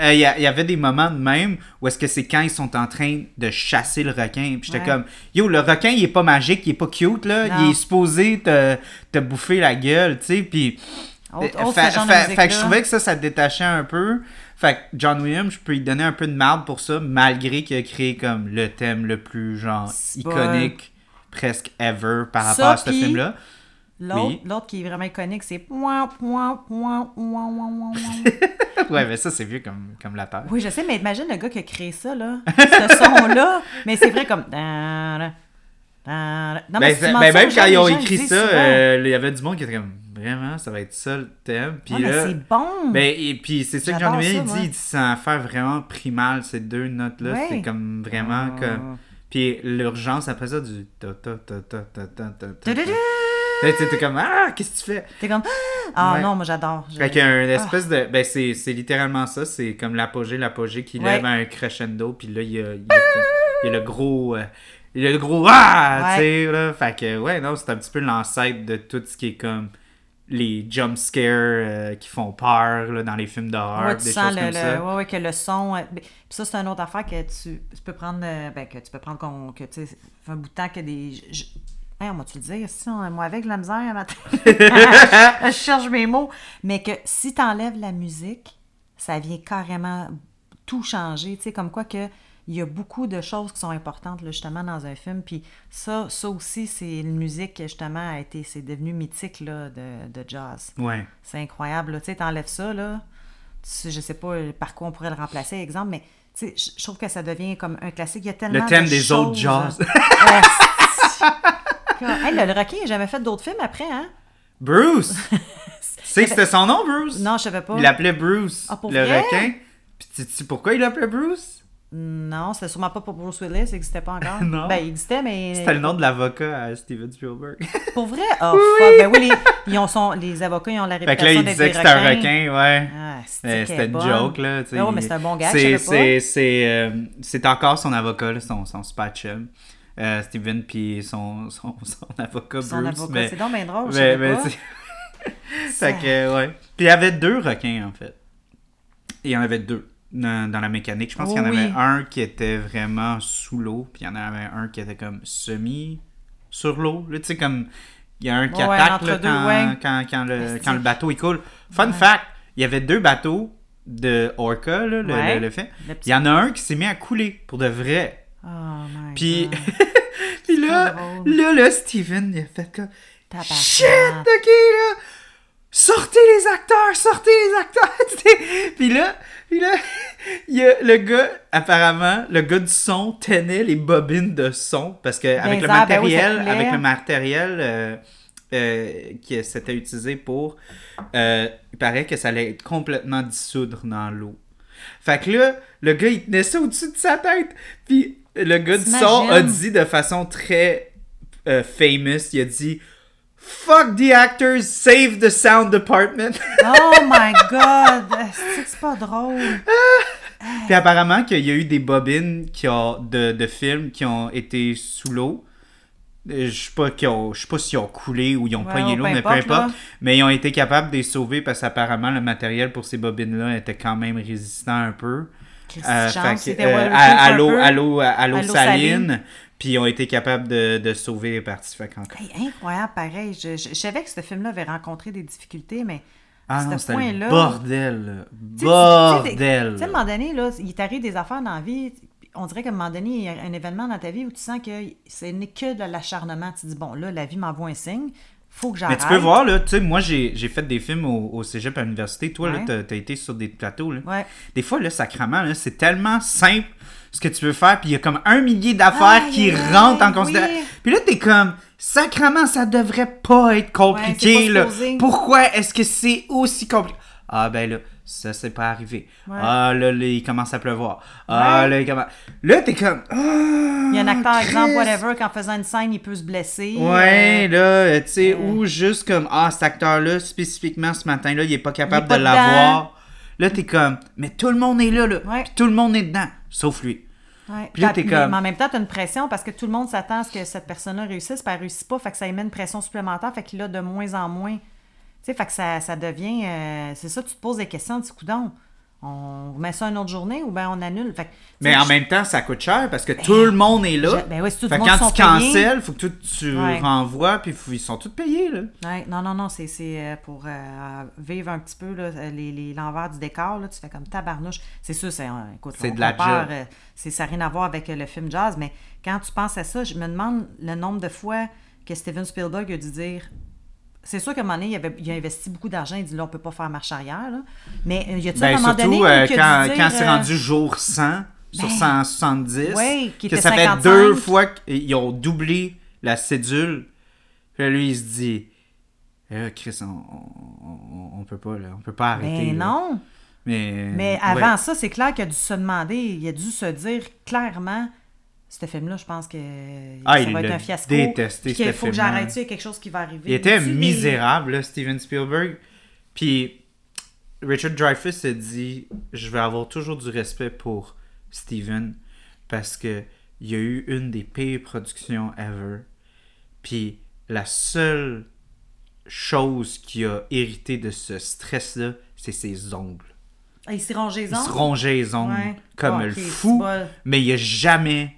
S1: Euh, Il y, a- il y avait des moments de même où est-ce que c'est quand ils sont en train de chasser le requin. Puis j'étais
S2: Ouais.
S1: comme, yo, le requin, il est pas magique, il est pas cute, là.
S2: Non.
S1: Il est supposé te, te bouffer la gueule, tu sais. Puis
S2: Autre- autre
S1: fait, que je trouvais que ça, ça détachait un peu. Fait que John Williams, je peux lui donner un peu de marde pour ça, malgré qu'il a créé comme le thème le plus, genre, iconique, presque ever, par
S2: Ça,
S1: rapport à ce film-là.
S2: L'autre,
S1: Oui.
S2: l'autre qui est vraiment iconique, c'est point, point, point, point, point, point.
S1: ouais, mais ça, c'est vieux comme, comme la terre.
S2: Oui, je sais, mais imagine le gars qui a créé ça, là. Ce son-là. Mais c'est vrai comme. Non,
S1: Ben,
S2: mais
S1: ben,
S2: ça
S1: même quand ils ont écrit ça, euh, il y avait du monde qui était comme, vraiment, ça va être ça le thème. Puis
S2: oh,
S1: là,
S2: c'est bon!
S1: Ben, et puis c'est ça que j'en
S2: ai
S1: dit, il dit sans faire vraiment primal, ces deux notes-là.
S2: Ouais.
S1: C'est comme vraiment
S2: oh.
S1: comme. Puis l'urgence après ça du ta ta T'es comme Ah, qu'est-ce que tu fais?
S2: T'es comme Ah, ah
S1: ouais.
S2: non, moi j'adore.
S1: Fait qu'il y a une espèce ah. de. Ben c'est, c'est littéralement ça, c'est comme l'apogée, l'apogée qui lève un crescendo, puis là il y a, il y a, y a le gros. Euh, il y a le gros Ah! Ouais. Tu sais, là. Fait que ouais, non, c'est un petit peu l'ancêtre de tout ce qui est comme les jump scares euh, qui font peur là, dans les films d'horreur,
S2: Ouais, tu
S1: des
S2: sens
S1: choses
S2: le,
S1: comme
S2: le-
S1: ça.
S2: ouais, ouais, que le son. euh, ben, Puis ça, c'est une autre affaire que tu, tu peux prendre. euh, Ben, que tu peux prendre que tu sais, un bout de temps que des. je- Hey, on va-tu le dire? Si, on- moi, avec la misère, matin. je cherche mes mots. Mais que si tu enlèves la musique, ça vient carrément tout changer. Tu sais, comme quoi que. Il y a beaucoup de choses qui sont importantes là, justement dans un film. Puis ça, ça aussi, c'est une musique qui justement a été, c'est devenu mythique là, de, de jazz.
S1: Ouais.
S2: C'est incroyable. Tu sais, t'enlèves ça, là. Tu- je sais pas euh, par quoi on pourrait le remplacer, exemple, mais tu sais, je trouve que ça devient comme un classique. Il y a tellement
S1: Le thème
S2: de
S1: des autres
S2: choses.
S1: jazz.
S2: Hey, le, le requin, il a jamais fait d'autres films après, hein?
S1: Bruce! tu sais que c'était son nom, Bruce?
S2: Non, je savais pas.
S1: Il l'appelait Bruce,
S2: Ah, pour
S1: le
S2: vrai?
S1: requin. Puis tu sais pourquoi il l'appelait Bruce?
S2: Non, c'était sûrement pas pour Bruce Willis, il n'existait pas encore.
S1: Non.
S2: Ben, il existait, mais.
S1: C'était le nom de l'avocat à Steven Spielberg.
S2: Pour vrai? Oh, fuck. Ben oui, les, ils ont son, les avocats, ils ont la
S1: fait que là,
S2: réputation
S1: il disait que c'était un requin, ouais.
S2: Ah,
S1: C'était une joke, là.
S2: Ah ouais, mais c'est un bon gars, je.
S1: C'est euh, c'est encore son avocat, là, son, son super chum. Euh, Steven, puis son, son, son avocat
S2: Son
S1: Bruce.
S2: avocat,
S1: mais-
S2: c'est donc bien drôle, je
S1: mais- mais fait que, ouais. Puis il y avait deux requins, en fait. Il y en avait deux dans, dans la mécanique. Je pense
S2: Oh
S1: qu'il y en avait
S2: oui.
S1: un qui était vraiment sous l'eau, puis il y en avait un qui était comme semi sur l'eau. Là, tu sais, comme. Il y a un qui
S2: Ouais,
S1: attaque
S2: entre
S1: là,
S2: deux,
S1: quand,
S2: ouais.
S1: quand, quand le, quand le bateau il coule. Fun fact, il y avait deux bateaux de Orca, là, le,
S2: Ouais.
S1: le- le fait. Il y en a un qui s'est mis à couler pour de vrai.
S2: Oh my
S1: Puis, là, là, là, Steven, il a fait comme. Shit, ok, là! Sortez les acteurs, sortez les acteurs! puis là, puis là, il y a le gars, apparemment, le gars du son tenait les bobines de son parce que avec le
S2: ben
S1: matériel, avec le matériel euh, euh, qui s'était utilisé pour, euh, il paraît que ça allait être complètement dissoudre dans l'eau. Fait que là, le gars, il tenait ça au-dessus de sa tête. Puis le gars du son a dit de façon très famous, il a dit Fuck the actors, save the sound department.
S2: Oh my god! C'est pas drôle?
S1: Puis apparemment qu'il y a eu des bobines qui ont, de, de films qui ont été sous l'eau. Euh, Je sais pas, qui ont- je sais pas s'ils ont coulé ou ils ont
S2: Ouais,
S1: pogné l'eau, mais peu
S2: importe, là.
S1: Mais ils ont été capables de les sauver parce qu'apparemment le matériel pour ces bobines-là était quand même résistant un peu. Euh, fait euh, à, À l'eau saline,
S2: saline.
S1: Puis ils ont été capables de, de sauver les parties. Fait qu'encore-
S2: Hey, incroyable, pareil. Je, je- je savais que ce film-là avait rencontré des difficultés, mais
S1: Ah non,
S2: ce
S1: c'était le
S2: point-là.
S1: bordel. Bordel.
S2: Tu sais, à un moment donné, là, il t'arrive des affaires dans la vie. On dirait qu'à un moment donné, il y a un événement dans ta vie où tu sens que ce n'est que de l'acharnement. Tu te dis, bon, là, la vie m'envoie un signe. faut que
S1: Mais
S2: j'arrête.
S1: tu peux voir, là, tu sais, moi j'ai fait des films au, au cégep à l'université. Toi, là, t'as- t'as été sur des plateaux, là.
S2: Ouais.
S1: Des fois, là, sacrement, là, c'est tellement simple ce que tu veux faire, puis il y a comme un millier d'affaires qui rentrent en
S2: oui.
S1: considération. Puis là, t'es comme, sacrement, ça devrait pas être compliqué,
S2: Ouais,
S1: là. Pourquoi est-ce que c'est aussi compliqué? Ah, ben là, ça c'est pas arrivé.
S2: Ouais.
S1: Ah, là, là, il commence à pleuvoir. Ah,
S2: Ouais.
S1: là, il commence. Là, t'es comme. Ah,
S2: Il y a un acteur, exemple, whatever, qu'en faisant une scène, il peut se blesser.
S1: Ouais,
S2: euh,
S1: là, tu sais,
S2: euh,
S1: ou juste comme, ah, cet acteur-là, spécifiquement ce matin-là, il est pas capable
S2: Il est pas
S1: de l'avoir. Là, t'es comme, mais tout le monde est là, là.
S2: Ouais.
S1: Puis tout le monde est dedans, sauf lui.
S2: Ouais.
S1: Puis là,
S2: Puis-
S1: t'es
S2: mais-
S1: comme-
S2: Mais en même temps, t'as une pression parce que tout le monde s'attend à ce que cette personne-là réussisse, puis elle réussit pas, fait que ça émet une pression supplémentaire, fait qu'il a de moins en moins. Tu sais, fait que ça, ça devient. euh, c'est ça, tu te poses des questions, tu dis, coudon, on remet ça une autre journée ou bien on annule? Fait que, tu
S1: Mais en
S2: je-
S1: même temps, ça coûte cher parce que tout le monde est là.
S2: je- ben ouais, tout le
S1: fait que
S2: monde
S1: quand tu cancelles, faut que tout, tu
S2: Ouais.
S1: renvoies, puis faut- ils sont tous payés, là.
S2: Ouais, non, non, non, c'est euh, pour euh, vivre un petit peu là, les, les- l'envers du décor. Là, tu fais comme tabarnouche. C'est sûr, c'est, euh, écoute,
S1: C'est de la
S2: compare, euh, c'est, ça n'a rien à voir avec euh, le film jazz, mais quand tu penses à ça, je me demande le nombre de fois que Steven Spielberg a dû dire. C'est sûr qu'à un moment donné, il, avait, il a investi beaucoup d'argent. Il dit là, on peut pas faire marche arrière. Là. Mais euh, y a-tu
S1: Ben,
S2: un moment donné
S1: surtout
S2: où
S1: euh, quand,
S2: dire,
S1: quand c'est
S2: euh,
S1: rendu jour 100 sur
S2: Ben,
S1: 170,
S2: ouais, qui
S1: que
S2: était
S1: ça fait
S2: 55.
S1: deux fois qu'ils ont doublé la cédule. Puis lui, il se dit Eh, Chris, on, on, peut pas, là, on peut pas arrêter.
S2: Ben
S1: là.
S2: non.
S1: Mais,
S2: Mais
S1: ouais.
S2: avant ça, c'est clair qu'il a dû se demander, il a dû se dire clairement, ce film-là, je pense que
S1: Ah,
S2: ça
S1: il
S2: va être un fiasco.
S1: détesté,
S2: puis qu'il faut que j'arrête ça, il y a quelque chose qui va arriver.
S1: Il était misérable, là, Steven Spielberg. Puis Richard Dreyfuss a dit Je vais avoir toujours du respect pour Steven parce que il y a eu une des pires productions ever. Puis la seule chose qui a hérité de ce stress-là, c'est ses ongles.
S2: Ah, il s'est rongé les
S1: Il se
S2: ongles?
S1: rongeait les ongles
S2: Ouais.
S1: comme
S2: Ah,
S1: le fou, mais il a jamais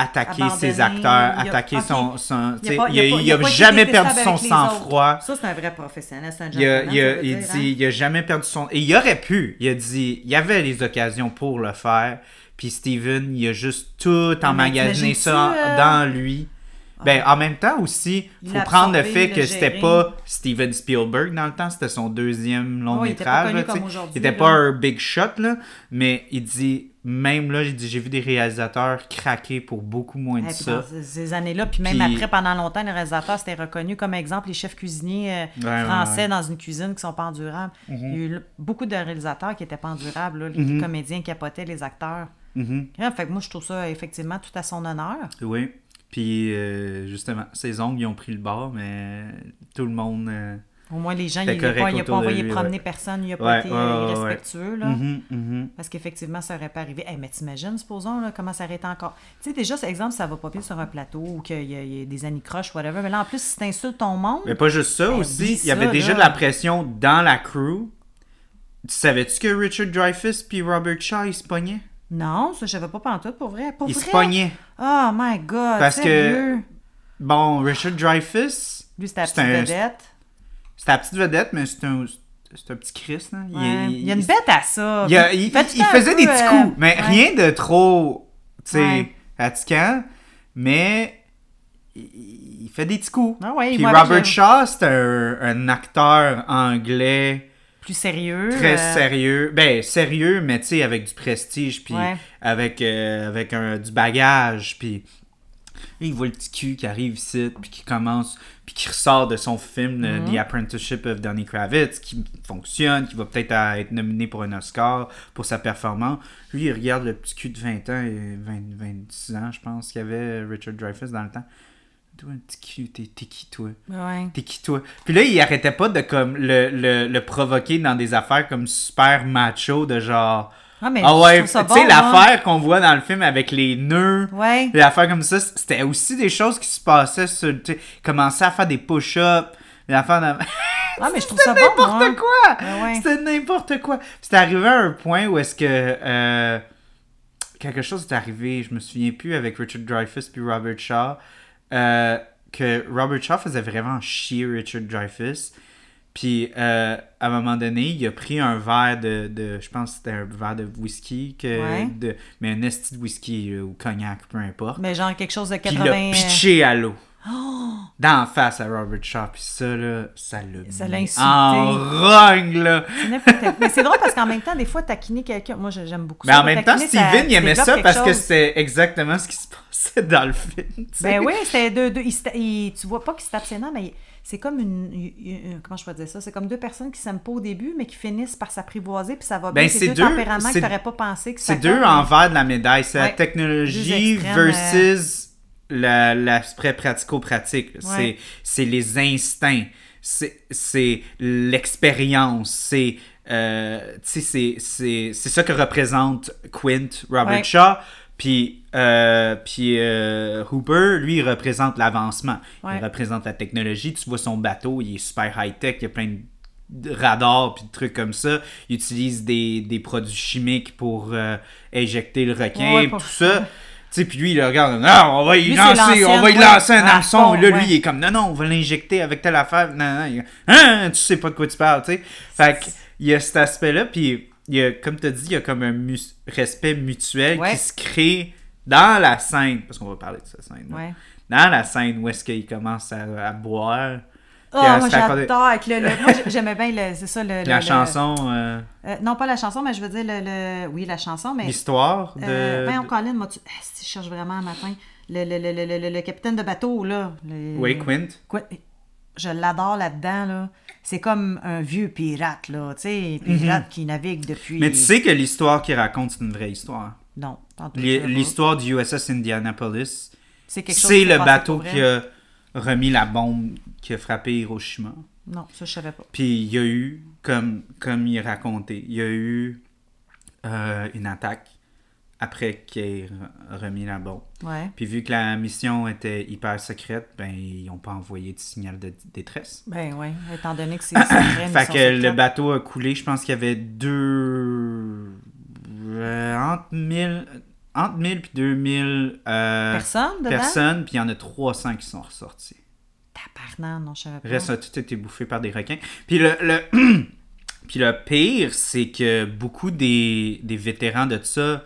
S1: attaqué ses acteurs,
S2: il a-
S1: attaqué
S2: ok.
S1: son... son
S2: Il a
S1: sais,
S2: pas-
S1: il a,
S2: il a pas-
S1: il
S2: il a
S1: a
S2: pas été
S1: jamais perdu son sang-froid.
S2: Ça, c'est un vrai professionnel, c'est un gentleman,
S1: il a- il
S2: dire,
S1: dit,
S2: hein.
S1: il a jamais perdu son. Et il aurait pu. Il a dit, il y avait les occasions pour le faire. Puis Steven, il a juste tout emmagasiné
S2: t'imagines-tu,
S1: ça
S2: euh,
S1: dans lui. Ben, en même temps aussi,
S2: Il
S1: faut prendre le fait que c'était pas Steven Spielberg dans le temps, c'était son deuxième long
S2: Ouais, il était pas
S1: métrage.
S2: connu comme aujourd'hui,
S1: il était pas un big shot, là, mais il dit, même là, j'ai vu des réalisateurs craquer pour beaucoup moins de
S2: puis
S1: ça.
S2: dans ces- années-là, puis même
S1: Puis-
S2: après, pendant longtemps, les réalisateurs c'était reconnu comme exemple les chefs cuisiniers euh,
S1: Ouais,
S2: français
S1: ouais.
S2: Dans une cuisine qui sont pas endurables. Il y a eu beaucoup de réalisateurs qui étaient pas endurables, là, les comédiens capotaient les acteurs.
S1: Mhm.
S2: Ouais, fait que moi, je trouve ça effectivement tout à son honneur.
S1: Oui. Puis, euh, justement, ses ongles, ils ont pris le bord, mais tout le monde. euh,
S2: Au moins, les gens, il n'a pas, pas envoyé
S1: lui,
S2: promener
S1: ouais.
S2: personne, il n'a pas
S1: Ouais,
S2: été
S1: ouais,
S2: irrespectueux. Là.
S1: mhm, mhm.
S2: Parce qu'effectivement, ça aurait pas arrivé. Eh, mais t'imagines, supposons, là, comment ça aurait été encore. Tu sais, déjà, c'est exemple, ça va pas bien sur un plateau ou qu'il y, y a des anicroches, whatever. Mais là, en plus, si t'insultes ton monde.
S1: Mais pas juste ça
S2: Ben,
S1: aussi. Il y avait déjà
S2: là.
S1: de la pression dans la crew. Tu savais-tu que Richard Dreyfuss puis Robert Shaw, ils se pognaient?
S2: Non, ça, je savais pas pantoute, pour vrai. Pour vrai?
S1: se pognaient.
S2: Oh my God,
S1: Parce que-? Bon, Richard Dreyfuss,
S2: Lui, c'était la
S1: c'est
S2: petite
S1: un-
S2: vedette.
S1: c'était la petite vedette, mais c'est un, petit Chris, là. Il-
S2: Ouais.
S1: il,
S2: Il y a une bête à ça.
S1: il, a- il- il faisait
S2: peu,
S1: des petits
S2: euh,
S1: coups, mais
S2: ouais.
S1: rien de trop, tu sais,
S2: Ouais.
S1: Mais il, il fait des petits coups.
S2: Ah ouais,
S1: Puis
S2: moi,
S1: Robert Shaw, c'est un, un acteur anglais
S2: Plus sérieux.
S1: très
S2: euh,
S1: sérieux. Ben, sérieux, mais tu sais, avec du prestige, puis
S2: Ouais.
S1: avec, euh, avec un, du bagage, puis il voit le petit cul qui arrive ici, puis qui commence, puis qui ressort de son film
S2: Mhm.
S1: The Apprenticeship of Danny Kravitz, qui fonctionne, qui va peut-être être nominé pour un Oscar pour sa performance. Lui, il regarde le petit cul de 20 ans, et 20, 26 ans, je pense, qu'il y avait Richard Dreyfuss dans le temps. Toi, un petit cul, t'es t'es qui, toi?
S2: Ouais.
S1: T'es qui toi? Puis là, il arrêtait pas de comme le, le, le provoquer dans des affaires comme super macho, de genre.
S2: Ah, mais
S1: Ah ouais, tu sais,
S2: bon, moi.
S1: l'affaire qu'on voit dans le film avec les nœuds,
S2: Ouais.
S1: les affaires comme ça, c'était aussi des choses qui se passaient sur. Commencer à faire des push-ups, des affaires de.
S2: Ah, mais je trouve ça bon,
S1: n'importe
S2: moi.
S1: quoi!
S2: Ah ouais.
S1: C'était n'importe quoi. C'était arrivé à un point où est-ce que. euh, quelque chose est arrivé, je me souviens plus, avec Richard Dreyfuss puis Robert Shaw. Euh, que Robert Shaw faisait vraiment chier Richard Dreyfuss. Puis euh, à un moment donné, il a pris un verre de, de je pense que c'était un verre de whisky, que,
S2: Ouais.
S1: de, mais un esti de whisky euh, ou cognac, peu importe.
S2: Mais genre quelque chose de
S1: Puis il
S2: 80.
S1: l'a pitché à l'eau. D'en face à Robert Shaw, puis ça, là, ça l'a
S2: Ça l'a insulté.
S1: en rogne, là.
S2: Mais c'est drôle parce qu'en même temps, des fois, taquiner quelqu'un. Moi, j'aime beaucoup
S1: Mais
S2: ça.
S1: en même temps, Steven, il aimait ça parce que c'était exactement ce qui se passait dans le film.
S2: Ben oui, c'était deux. deux- tu vois pas qu'ils se ses nerfs, mais c'est comme une, une- une- Comment je peux dire ça? C'est comme deux personnes qui s'aiment pas au début, mais qui finissent par s'apprivoiser, puis ça va bien.
S1: Ben,
S2: c'est
S1: c'est
S2: deux,
S1: deux-
S2: tempéraments que t'aurais pas pensé que ça
S1: C'est deux envers de la médaille. C'est la technologie
S2: euh,
S1: versus la- l'aspect pratico-pratique. C'est-
S2: Ouais.
S1: C'est les instincts. C'est l'expérience. C'est euh, c'est- ça que représente Quint, Robert
S2: Ouais.
S1: Shaw. Puis, euh, puis euh, Hooper, lui, il représente l'avancement.
S2: Ouais.
S1: Il représente la technologie. Tu vois son bateau, il est super high-tech. Il y a plein de radars puis de trucs comme ça. Il utilise des, des produits chimiques pour euh, éjecter le requin,
S2: pour-
S1: tout ça. Sais, puis lui, il regarde, non, on va y
S2: Lui,
S1: lancer, on va y
S2: ouais.
S1: lancer un hameçon. là, lui, il est comme, non, non, on va l'injecter avec telle affaire. Non, non, il- hein, tu sais pas de quoi tu parles, tu sais. Fait que, il y a cet aspect-là, puis il y a, comme tu as dit, il y a comme un mu- respect mutuel
S2: Ouais.
S1: qui se crée dans la scène, parce qu'on va parler de cette scène
S2: Ouais.
S1: Dans la scène où est-ce qu'il commence à, à boire.
S2: Oh, moi j'adore avec le, le- moi j'ai- j'aimais bien le, c'est ça le,
S1: La
S2: le-
S1: chanson, euh,
S2: le- euh, non pas la chanson mais je veux dire le, le- oui la chanson mais
S1: l'histoire de.
S2: euh,
S1: de-
S2: Colin, moi tu ah, si, je cherche vraiment un matin le, le, le, le, le- le- le capitaine de bateau là
S1: Oui, Quint.
S2: Je l'adore là-dedans là c'est comme un vieux pirate là tu sais pirate qui navigue depuis
S1: Mhm. Mais tu sais que l'histoire qu'il raconte, c'est une vraie histoire.
S2: non.
S1: L'histoire du USS Indianapolis,
S2: c'est quelque chose
S1: c'est le bateau qui a remis la bombe qui a frappé Hiroshima.
S2: non ça je savais pas
S1: Puis il y a eu, comme, comme il racontait, il y a eu euh, une attaque après qu'il ait re- remis la bombe.
S2: ouais
S1: Puis vu que la mission était hyper secrète, ben ils n'ont pas envoyé de signal de détresse.
S2: ben ouais étant donné que c'est secret
S1: Fait que le bateau a coulé, je pense qu'il y avait deux... euh, entre 1000... Entre 1000 puis 2000 euh, personnes, puis il y en a 300 qui sont ressortis.
S2: Tabarnak, non je savais pas
S1: Le reste a tout été bouffé par des requins. Puis le, le, puis le pire, c'est que beaucoup des, des vétérans de ça,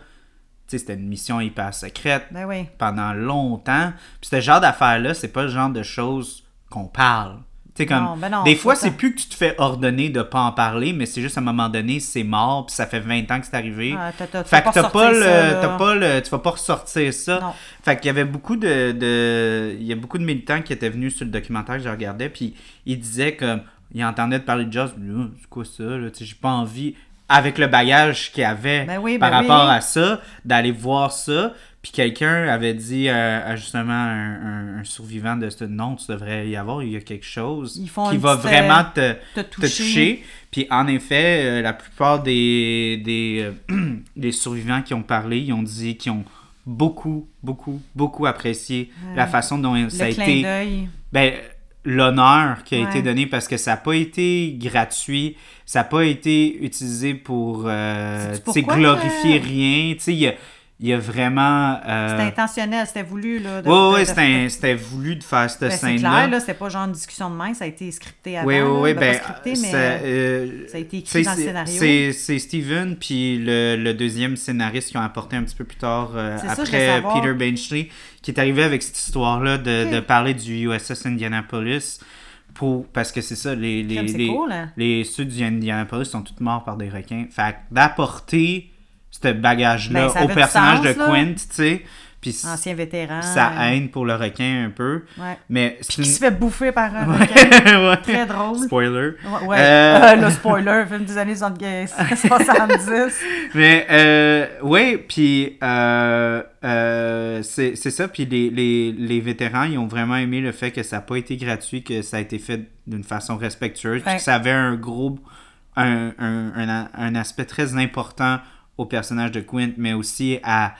S1: tu sais, c'était une mission hyper secrète
S2: ben oui
S1: pendant longtemps. Puis ce genre d'affaires-là, c'est pas le genre de choses qu'on parle. Comme,
S2: Non, ben non,
S1: des fois, c'est plus que tu te fais ordonner de pas en parler, mais c'est juste à un moment donné, c'est mort, puis ça fait 20 ans que c'est arrivé.
S2: Ah,
S1: fait
S2: vas
S1: que
S2: pas
S1: t'as pas, le, le, tu vas pas ressortir ça.
S2: Non.
S1: Fait qu'il y avait beaucoup de, de- il y a beaucoup de militants qui étaient venus sur le documentaire que je regardais, puis ils disaient comme, ils entendaient parler de Joss, Ah, c'est quoi ça, là, j'ai pas envie, avec le bagage qu'il y avait
S2: Ben oui,
S1: par
S2: ben
S1: rapport
S2: oui.
S1: à ça, d'aller voir ça, puis quelqu'un avait dit à, à justement un, un- un survivant de ce non, tu devrais y avoir, il y a quelque chose qui va vraiment te,
S2: te
S1: te
S2: toucher.
S1: Puis en effet, euh, la plupart des, des, euh, des survivants qui ont parlé, ils ont dit qu'ils ont beaucoup, beaucoup, beaucoup apprécié la façon dont ça a
S2: clin
S1: été ben, l'honneur qui a
S2: Ouais.
S1: été donné parce que ça n'a pas été gratuit, ça n'a pas été utilisé pour euh, glorifier
S2: euh?
S1: rien. Tu sais, il y a, il y a vraiment. euh,
S2: c'était intentionnel c'était voulu là de-
S1: ouais,
S2: de-
S1: c'était voulu de faire cette
S2: Ben, c'est
S1: scène-là.
S2: clair là c'était pas genre une discussion de main ça a été scripté avant
S1: Oui, oui, oui.
S2: Ben,
S1: Ben,
S2: pas scripté mais
S1: ça, euh,
S2: ça a été écrit dans le
S1: c'est-
S2: scénario.
S1: C'est c'est Steven, puis le, le deuxième scénariste qui ont apporté un petit peu plus tard, euh,
S2: C'est ça,
S1: après. Peter Benchley, qui est arrivé avec cette histoire-là de, de parler du USS Indianapolis. Pour, parce que c'est ça, les, les,
S2: c'est
S1: les,
S2: cool, hein?
S1: les ceux du Indianapolis sont tous morts par des requins. Fait que d'apporter ce bagage-là
S2: Ben,
S1: au personnage
S2: sens,
S1: de
S2: là.
S1: Quint, tu sais, puis
S2: ancien vétéran
S1: ça aide pour le requin un peu.
S2: ouais
S1: Mais c'est
S2: qui se fait bouffer par un requin.
S1: Ouais.
S2: très drôle
S1: Spoiler.
S2: Ouais, ouais.
S1: Euh,
S2: Euh, le spoiler, film des années 70. 70.
S1: Mais, euh, ouais, puis euh, euh, c'est ça. Puis les, les, les vétérans, ils ont vraiment aimé le fait que ça n'a pas été gratuit, que ça a été fait d'une façon respectueuse, puis que ça avait un gros, un, un, un, un aspect très important au personnage de Quint, mais aussi à,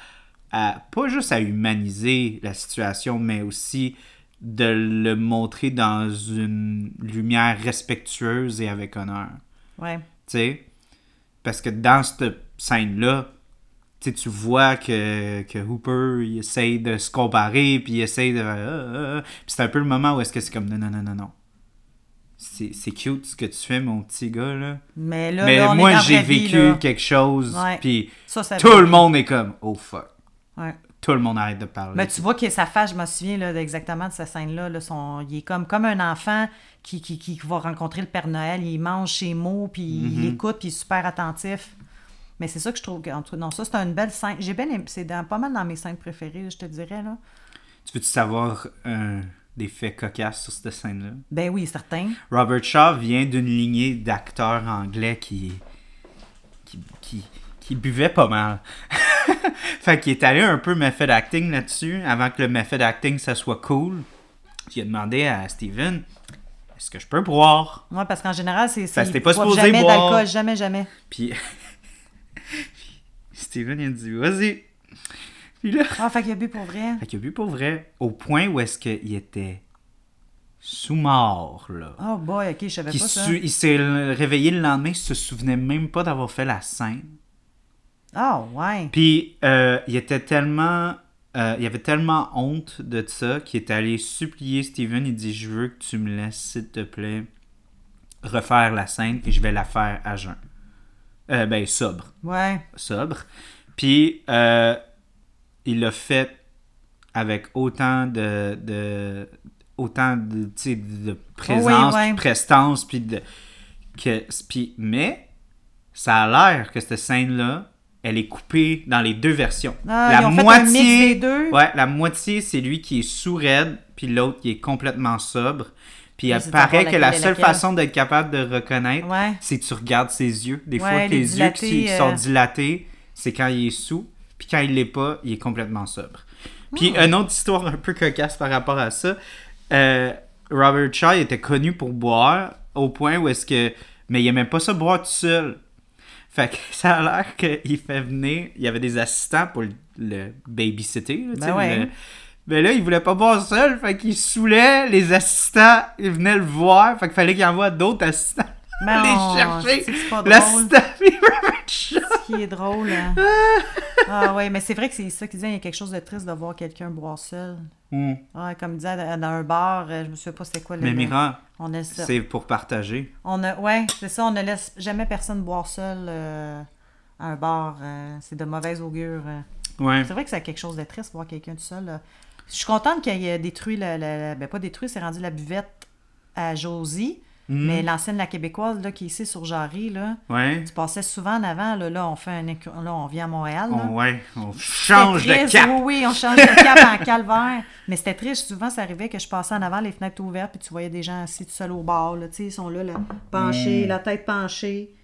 S1: à, pas juste à humaniser la situation, mais aussi de le montrer dans une lumière respectueuse et avec honneur.
S2: Ouais.
S1: Tu sais? Parce que dans cette scène-là, tu vois que, que Hooper, il essaye de se comparer, puis il essaye de... ah, ah, ah. Puis c'est un peu le moment où est-ce que c'est comme, non, non, non, non, non. C'est cute ce que tu fais, mon petit gars, là.
S2: Mais là,
S1: Mais
S2: là, on est
S1: moi, j'ai
S2: vie,
S1: vécu quelque chose, puis tout le monde est comme, oh fuck.
S2: Ouais.
S1: tout le monde arrête de parler.
S2: Mais tu vois que sa face, je me souviens là, exactement de cette scène-là. là, son- il est comme, comme un enfant qui, qui, qui va rencontrer le Père Noël. Il mange ses mots, puis il
S1: Mhm.
S2: écoute, puis il est super attentif. Mais c'est ça que je trouve. Non, ça, c'est une belle scène. J'ai bien C'est dans- pas mal dans mes scènes préférées, je te dirais. là.
S1: Tu veux-tu savoir euh, des faits cocasses sur cette scène-là?
S2: Ben oui, certain.
S1: Robert Shaw vient d'une lignée d'acteurs anglais qui, qui, qui, qui buvaient pas mal. fait qu'il est allé un peu method acting là-dessus, avant que le method acting, ça soit cool. Il a demandé à Steven, est-ce que je peux boire?
S2: Ouais, parce qu'en général, c'est. C'est-
S1: t'es pas supposé
S2: jamais
S1: boire.
S2: d'alcool, jamais, jamais.
S1: Puis Steven, il a dit, vas-y. Puis là,
S2: Ah, fait qu'il a bu pour vrai.
S1: fait qu'il a bu pour vrai, au point où est-ce qu'il était sous-mort, là.
S2: Oh boy, ok, je savais pas ça.
S1: il s'est réveillé le lendemain, il se souvenait même pas d'avoir fait la scène.
S2: Ah, ouais.
S1: Puis euh, il était tellement. euh, il avait tellement honte de ça qu'il est allé supplier Steven. Il dit Je veux que tu me laisses, s'il te plaît, refaire la scène et je vais la faire à jeun. Euh, ben, sobre.
S2: Ouais.
S1: Sobre. Puis euh, il l'a fait avec autant de. de autant de, présence,
S2: ouais.
S1: prestance, puis de. Que, puis, mais ça a l'air que cette scène-là, elle est coupée dans les deux versions.
S2: Ah, ils ont fait un mix des deux?
S1: Ouais, la moitié, c'est lui qui est sous-raide, puis l'autre qui est complètement sobre. Puis il paraît que la seule
S2: laquelle?
S1: façon d'être capable de reconnaître,
S2: Ouais.
S1: c'est que tu regardes ses yeux. Des
S2: Ouais,
S1: fois,
S2: les
S1: les yeux qui sont
S2: euh,
S1: dilatés, c'est quand il est sous. Puis quand il l'est pas, il est complètement sobre. Puis
S2: Hmm.
S1: une autre histoire un peu cocasse par rapport à ça. euh, Robert Shaw était connu pour boire au point où est-ce que... Mais il aimait pas ça boire tout seul. Fait que ça a l'air qu'il fait venir... Il y avait des assistants pour le, le babysitter. là,
S2: Ben ouais.
S1: le- mais là, il voulait pas boire seul, fait qu'il saoulait les assistants, ils venaient le voir, fait qu'il fallait qu'il envoie d'autres assistants
S2: Ben,
S1: aller
S2: on-
S1: chercher
S2: c'est- c'est
S1: puis Robert Shaw.
S2: Ce qui est drôle. hein. ah ouais, mais c'est vrai que c'est ça qu'il disait. Il y a quelque chose de triste de voir quelqu'un boire seul.
S1: Hmm.
S2: Ouais, comme il disait dans un bar, euh, je me souviens pas c'était quoi le.
S1: Mais Mira, c'est pour partager.
S2: On a, ouais, c'est ça. On ne laisse jamais personne boire seul euh, à un bar. euh, c'est de mauvaise augure. euh.
S1: Ouais.
S2: C'est vrai que c'est quelque chose de triste voir quelqu'un tout seul. Je suis contente qu'il ait détruit la, la- la- ben pas détruit, c'est rendu la buvette à Josie.
S1: Mhm.
S2: Mais l'ancienne la québécoise là, qui est ici sur Jarry, là,
S1: Ouais.
S2: tu passais souvent en avant. Là, là on fait un là, on vient à Montréal. là.
S1: On, ouais. On change de cap.
S2: Oui, oui, on change de cap en calvaire. Mais c'était triste. Souvent, ça arrivait que je passais en avant, les fenêtres ouvertes, puis tu voyais des gens assis tout seuls au bar. Là, ils sont là, là
S1: Mm.
S2: penchés, la tête penchée.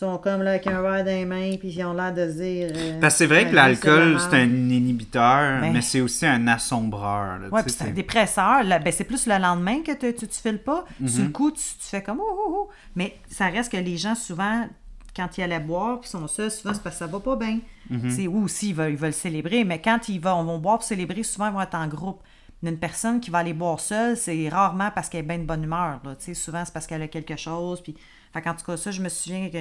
S2: Ils sont comme là avec un verre dans les mains, puis ils ont l'air de se dire. euh,
S1: Parce que c'est vrai que l'alcool,
S2: la
S1: c'est un inhibiteur,
S2: Ben.
S1: mais c'est aussi un assombreur. tu
S2: puis c'est un dépresseur. Là, ben, c'est plus le lendemain que tu, tu files pas.
S1: Mm-hmm.
S2: Sur le coup, tu, tu fais comme oh, oh, oh. Mais ça reste que les gens, souvent, quand ils allaient boire, puis sont seuls, souvent, c'est parce que ça va pas bien.
S1: Mm-hmm.
S2: C'est ou aussi, ils veulent, ils veulent célébrer. Mais quand ils vont, vont boire pour célébrer, souvent, ils vont être en groupe. Une personne qui va aller boire seule, c'est rarement parce qu'elle est bien de bonne humeur. Là. Souvent, c'est parce qu'elle a quelque chose. Puis... Fait qu'en tout cas, ça, je me souviens que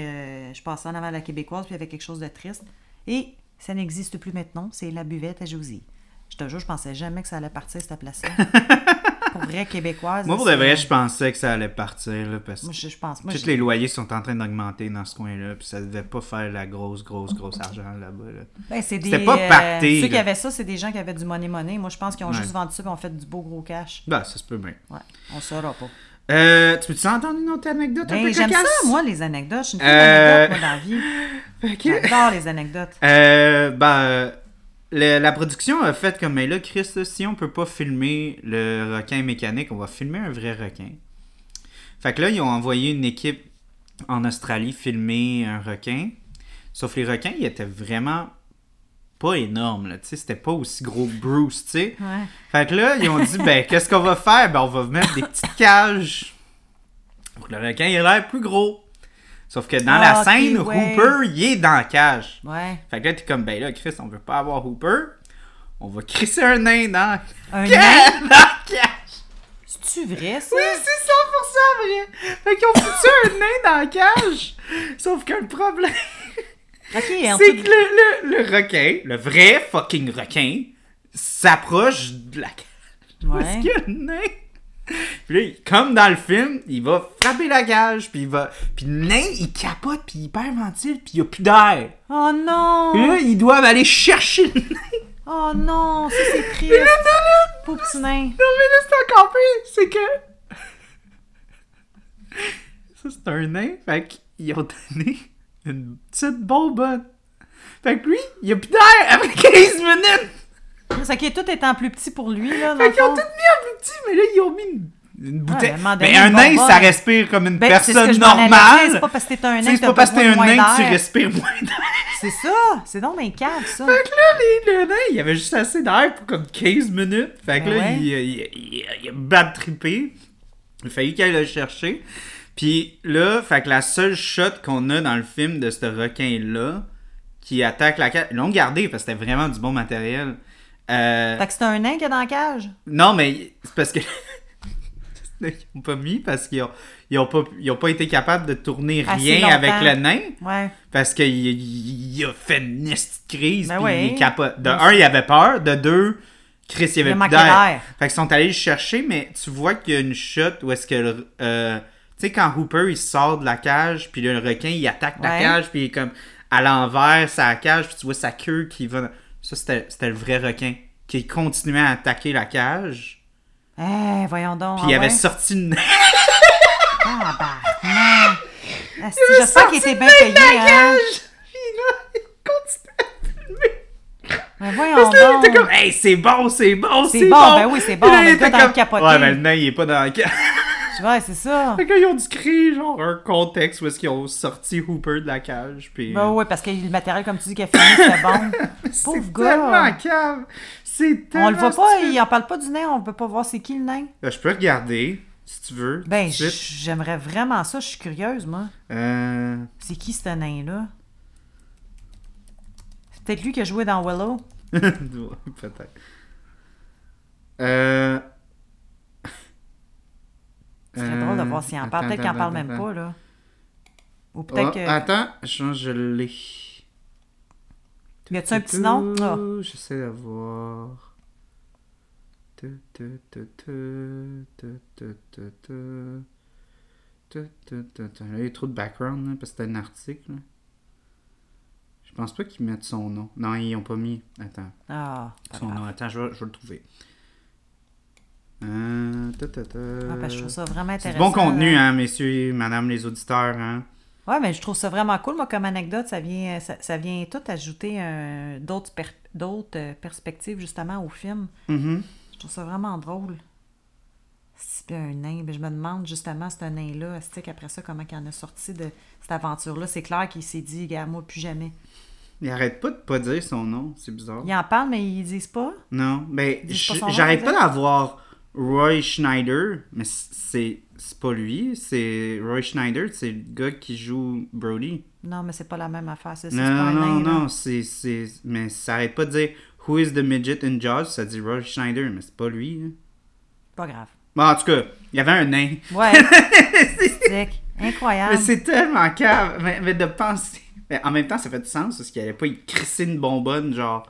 S2: je passais en avant la Québécoise, puis il y avait quelque chose de triste. Et ça n'existe plus maintenant, c'est la buvette à Josie. Je te jure, je pensais jamais que ça allait partir, cette place-là. pour vrai, québécoise.
S1: Moi, pour de vrai, je pensais que ça allait partir, là, parce
S2: Moi,
S1: que
S2: je, je pense. Moi,
S1: tous
S2: je-
S1: les loyers sont en train d'augmenter dans ce coin-là, puis ça devait pas faire la grosse, grosse, grosse argent là-bas. là.
S2: Ben, c'est des,
S1: C'était pas
S2: euh,
S1: pacté,
S2: Ceux qui avaient ça, c'est des gens qui avaient du money-money. Moi, je pense qu'ils ont
S1: Ouais.
S2: juste vendu ça et ont fait du beau gros cash.
S1: Ben, ça se peut bien.
S2: Ouais, on saura pas.
S1: Euh, tu peux-tu entendre une autre anecdote un
S2: Ben,
S1: peu
S2: j'aime ça, moi, les anecdotes. Je suis une
S1: Euh,
S2: moi, dans la vie.
S1: Ok.
S2: J'adore les anecdotes.
S1: Euh, ben, le- la production a fait comme, mais là, Chris, si on peut pas filmer le requin mécanique, on va filmer un vrai requin. Fait que là, ils ont envoyé une équipe en Australie filmer un requin. Sauf les requins, ils étaient vraiment pas énormes, là, tu sais, c'était pas aussi gros que Bruce, tu sais.
S2: Ouais.
S1: Fait que là, ils ont dit, ben, qu'est-ce qu'on va faire? Ben, on va mettre des petites cages pour que le requin, il ait l'air plus gros. Sauf que dans
S2: Ah,
S1: la
S2: ok,
S1: scène. Hooper, il est dans la cage.
S2: Ouais.
S1: Fait que là, t'es comme, ben là, Chris, on veut pas avoir Hooper. On va crisser un nain dans,
S2: Un
S1: dans
S2: nain?
S1: la cage.
S2: C'est-tu vrai, ça?
S1: Oui, c'est 100% vrai. Fait qu'ils ont foutu un nain dans la cage. Sauf que le problème,
S2: En
S1: c'est que le, le, le requin, le vrai fucking requin, s'approche de la cage.
S2: Ouais.
S1: Parce le nain. Puis là, comme dans le film, il va frapper la cage, puis il va. Puis le nain, il capote, puis il hyperventile, puis il a plus d'air.
S2: Oh non!
S1: Puis là, ils doivent aller chercher le nain
S2: Oh non, ça c'est triste.
S1: Mais là, là,
S2: Pauvre petit nain.
S1: Non, mais là, c'est encore pire, c'est que. Ça, c'est un nain, fait qu'ils ont donné une petite bonbonne. Fait que lui, il a plus d'air après 15 minutes.
S2: Ça qui est tout étant plus petit pour lui, là, dans
S1: Fait qu'ils ont tout mis en plus petit, mais là, ils ont mis une, une bouteille.
S2: un moment
S1: mais un nain, ça respire comme une
S2: Ben, c'est ce que
S1: personne normale.
S2: C'est pas parce que t'es un nain que
S1: C'est pas parce que t'es un nain que tu respires moins d'air.
S2: C'est ça. C'est donc bien calme, ça.
S1: Fait que là, les- le nain, il avait juste assez d'air pour comme 15 minutes. Fait que
S2: Ben
S1: là,
S2: ouais.
S1: il, il, il, il a bad trippé. Il a failli qu'il aille le chercher. Puis là, fait que la seule shot qu'on a dans le film de ce requin-là, qui attaque la cage, ils l'ont gardé parce que c'était vraiment du bon matériel. Euh,
S2: Fait que c'est un nain qui est dans la cage?
S1: non, mais c'est parce que. Ils ont pas mis parce qu'ils ont, ils ont, pas, ils ont pas été capables de tourner rien avec le nain.
S2: Ouais.
S1: Parce qu'il il, il a fait une crise.
S2: Ben
S1: puis
S2: ouais.
S1: il capote. De un, il avait peur. De deux, Chris, il
S2: Il
S1: avait plus
S2: manqué
S1: d'air.
S2: d'air.
S1: Fait qu'ils sont allés le chercher, mais tu vois qu'il y a une shot où est-ce que. le- euh, sais, quand Hooper il sort de la cage, puis le requin il attaque la
S2: Ouais.
S1: cage, puis il est comme à l'envers, sa cage, puis tu vois sa queue qui va. Ça, c'était c'était le vrai requin. Qui continuait à attaquer la cage.
S2: Eh, voyons donc.
S1: Puis il
S2: ah
S1: avait
S2: ouais?
S1: sorti le nez.
S2: Tabarnak. Asti,
S1: Il avait
S2: J'espère qu'il était bien payé,
S1: la
S2: hein.
S1: cage. Puis là, il continuait à filmer.
S2: Mais voyons
S1: là, il
S2: donc.
S1: était comme, hey, c'est bon, c'est bon,
S2: C'est
S1: c'est
S2: bon,
S1: bon.
S2: ben oui, c'est bon,
S1: là, il était
S2: dans le
S1: comme,
S2: capoté.
S1: Ouais, nain, il est pas dans le cas.
S2: Ouais, c'est ça.
S1: Fait qu'ils ont dû créer, genre, un contexte où est-ce qu'ils ont sorti Hooper de la cage. Puis.
S2: Ben oui, parce que le matériel, comme tu dis, qu'il a fini, c'était bon.
S1: c'est
S2: Pauvre
S1: tellement
S2: gars.
S1: cave. C'est tellement.
S2: On le voit pas, il en parle pas du nain, on peut pas voir c'est qui le nain.
S1: Ben, je peux regarder, si tu veux.
S2: Ben, j'aimerais vraiment ça, je suis curieuse, moi.
S1: Euh.
S2: C'est qui ce nain-là? C'est peut-être lui qui a joué dans Willow.
S1: Peut-être. Euh.
S2: Ce serait drôle de voir s'il en parle. Peut-être qu'il en parle même pas, là. Ou peut-être
S1: Oh,
S2: que.
S1: Attends, je, je l'ai.
S2: Y a-tu un petit nom? Ah.
S1: J'essaie de voir. Il y a trop de background, là, parce que c'est un article. là. Je pense pas qu'ils mettent son nom. Non, ils ont pas mis. Attends,
S2: Ah,
S1: son nom. Attends, je vais, je vais le trouver. Euh, tu.
S2: Ah, je trouve ça vraiment intéressant.
S1: bon contenu, hein, messieurs, madame les auditeurs. Hein.
S2: Ouais, mais je trouve ça vraiment cool. Moi, comme anecdote, ça vient, ça, ça vient tout ajouter euh, d'autres per- d'autres euh, perspectives, justement, au film.
S1: Mhm.
S2: Je trouve ça vraiment drôle. C'est un nain. Ben, je me demande, justement, ce nain-là, après ça, comment il en a sorti de cette aventure-là? C'est clair qu'il s'est dit, gars, moi, plus jamais.
S1: Il arrête pas de pas dire son nom, c'est bizarre.
S2: Ils en parlent, mais ils disent pas?
S1: Non, ben, j'arrête pas d'avoir Roy Schneider, mais c'est c'est pas lui, c'est Roy Schneider, c'est le gars qui joue Brody.
S2: Non, mais c'est pas la même affaire. C'est c'est pas
S1: Non, non,
S2: là.
S1: non, c'est c'est mais ça arrête pas de dire Who is the midget in Jaws, ça dit Roy Schneider, mais c'est pas lui. hein.
S2: Pas grave.
S1: Bon, en tout cas, il y avait un nain.
S2: Ouais. Stick. Incroyable.
S1: Mais c'est tellement cave, mais, mais de penser. Mais en même temps, ça fait du sens parce qu'il allait pas y crisser une bonbonne, genre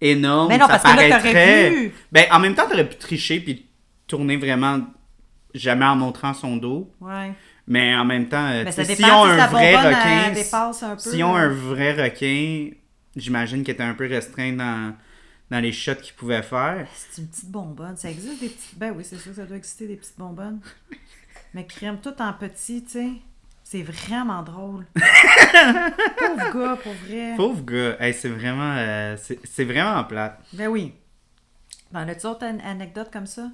S1: énorme.
S2: Mais non,
S1: ça
S2: parce que là,
S1: paraîtrait-
S2: vu.
S1: Ben, en même temps, t'aurais pu tricher puis tourner vraiment jamais en montrant son dos.
S2: Ouais.
S1: Mais en même temps, euh,
S2: Mais
S1: tu
S2: ça
S1: sais,
S2: dépend
S1: s'ils ont
S2: si
S1: un vrai requin,
S2: elle dépasse un
S1: vrai requin, j'imagine qu'il était un peu restreint dans, dans les shots qu'ils pouvaient faire.
S2: C'est une petite bonbonne. Ça existe des petites. Ben oui, c'est sûr, ça doit exister des petites bonbonnes. Mais crème tout en petit, tu sais. C'est vraiment drôle. Pauvre gars, pour vrai.
S1: Pauvre gars, Hey, c'est vraiment, euh, c'est vraiment plate.
S2: Ben oui. Ben, as-tu autre an- anecdote comme ça?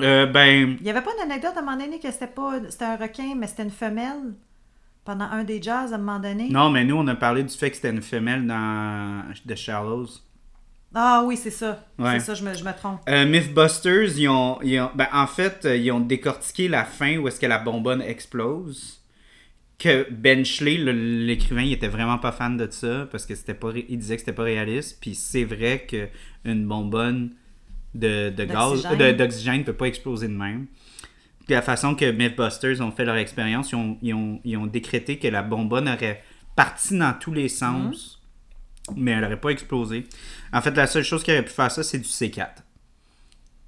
S1: Euh, ben,
S2: Il y avait pas une anecdote à un moment donné que c'était pas. C'était un requin, mais c'était une femelle pendant un des jazz à un moment donné?
S1: non, mais nous, on a parlé du fait que c'était une femelle dans The Shallows.
S2: Ah oui, c'est ça.
S1: Ouais.
S2: C'est ça, je me, je me trompe.
S1: Euh, Mythbusters, ils ont, ils ont- ben, en fait, euh, ils ont décortiqué la fin où est-ce que la bonbonne explose. Que Benchley, le- l'écrivain, il était vraiment pas fan de ça parce que c'était pas, il disait que c'était pas réaliste. Puis c'est vrai que une bonbonne de, de gaz,
S2: D'oxygène.
S1: d'oxygène peut pas exploser de même. Puis la façon que Mythbusters ont fait leur expérience, ils ont, ils, ont, ils ont décrété que la bonbonne aurait parti dans tous les sens, mais elle aurait pas explosé. En fait, la seule chose qui aurait pu faire ça, c'est du C4.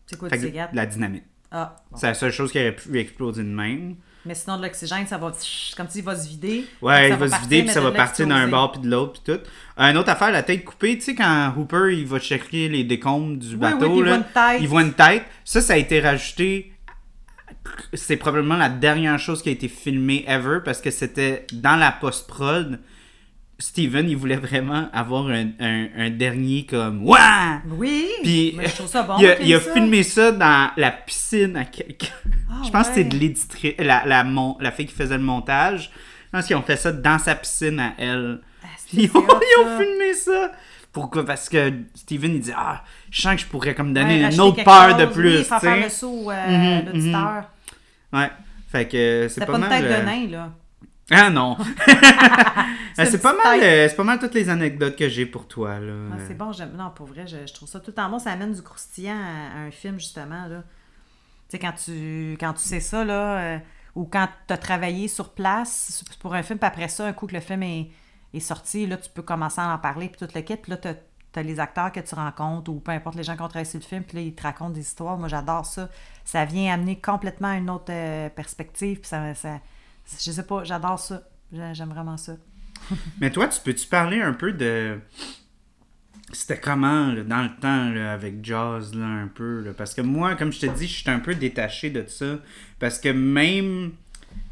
S2: C'est quoi du
S1: que
S2: cigare?
S1: la dynamite.
S2: Ah, bon.
S1: C'est la seule chose qui aurait pu exploser de même.
S2: Mais sinon, de l'oxygène, ça va, comme tu dis, il va se vider.
S1: Ouais, il va se vider, puis ça va partir d'un bord puis de l'autre, puis tout. Une autre affaire, la tête coupée, tu sais, quand Hooper, il va checker les décombres du
S2: Oui,
S1: bateau,
S2: oui, il
S1: là,
S2: voit une tête.
S1: il voit une tête. Ça, ça a été rajouté. C'est probablement la dernière chose qui a été filmée ever, parce que c'était dans la post-prod. Steven, il voulait vraiment avoir un, un- un dernier comme « Ouah!
S2: Oui,
S1: Puis
S2: mais je trouve ça bon.
S1: il a,
S2: qu'il
S1: il a
S2: ça.
S1: filmé ça dans la piscine à quelqu'un.
S2: Ah,
S1: je pense que c'est
S2: ouais.
S1: de l'éditrice, la, la, mon- la fille qui faisait le montage. Je pense qu'ils ont fait ça dans sa piscine à elle.
S2: Ah, c'est-
S1: Ils
S2: c'est
S1: ont, ils filmé ça. Pourquoi? Parce que Steven, il dit Ah, je sens que je pourrais comme donner une autre peur de plus.
S2: Oui, faire le saut à
S1: Mhm,
S2: l'auditeur.
S1: Ouais. Fait que c'est
S2: C'était
S1: pas,
S2: pas, une
S1: mal.
S2: tête
S1: euh,
S2: de nain, là.
S1: Ah non.
S2: C'est
S1: c'est pas mal. euh, pas mal toutes les anecdotes que j'ai pour toi là.
S2: Ah, c'est bon, j'aime. Non, pour vrai, je, je trouve ça tout temps bon. Ça amène du croustillant à, à un film, justement. Là. Tu sais, quand tu, quand tu sais ça, là, euh, ou quand tu as travaillé sur place pour un film, puis après ça, un coup que le film est, est sorti, là, tu peux commencer à en parler, puis tout le kit. Puis là, tu as, les acteurs que tu rencontres, ou peu importe les gens qui ont travaillé sur le film, puis là, ils te racontent des histoires. Moi, j'adore ça. Ça vient amener complètement une autre euh, perspective, puis ça, ça. Je sais pas, j'adore ça. J'ai- J'aime vraiment ça.
S1: Mais toi, tu peux-tu parler un peu de. C'était comment dans le temps avec Jaws là, un peu? Parce que moi, comme je te dis, je suis un peu détaché de ça. Parce que même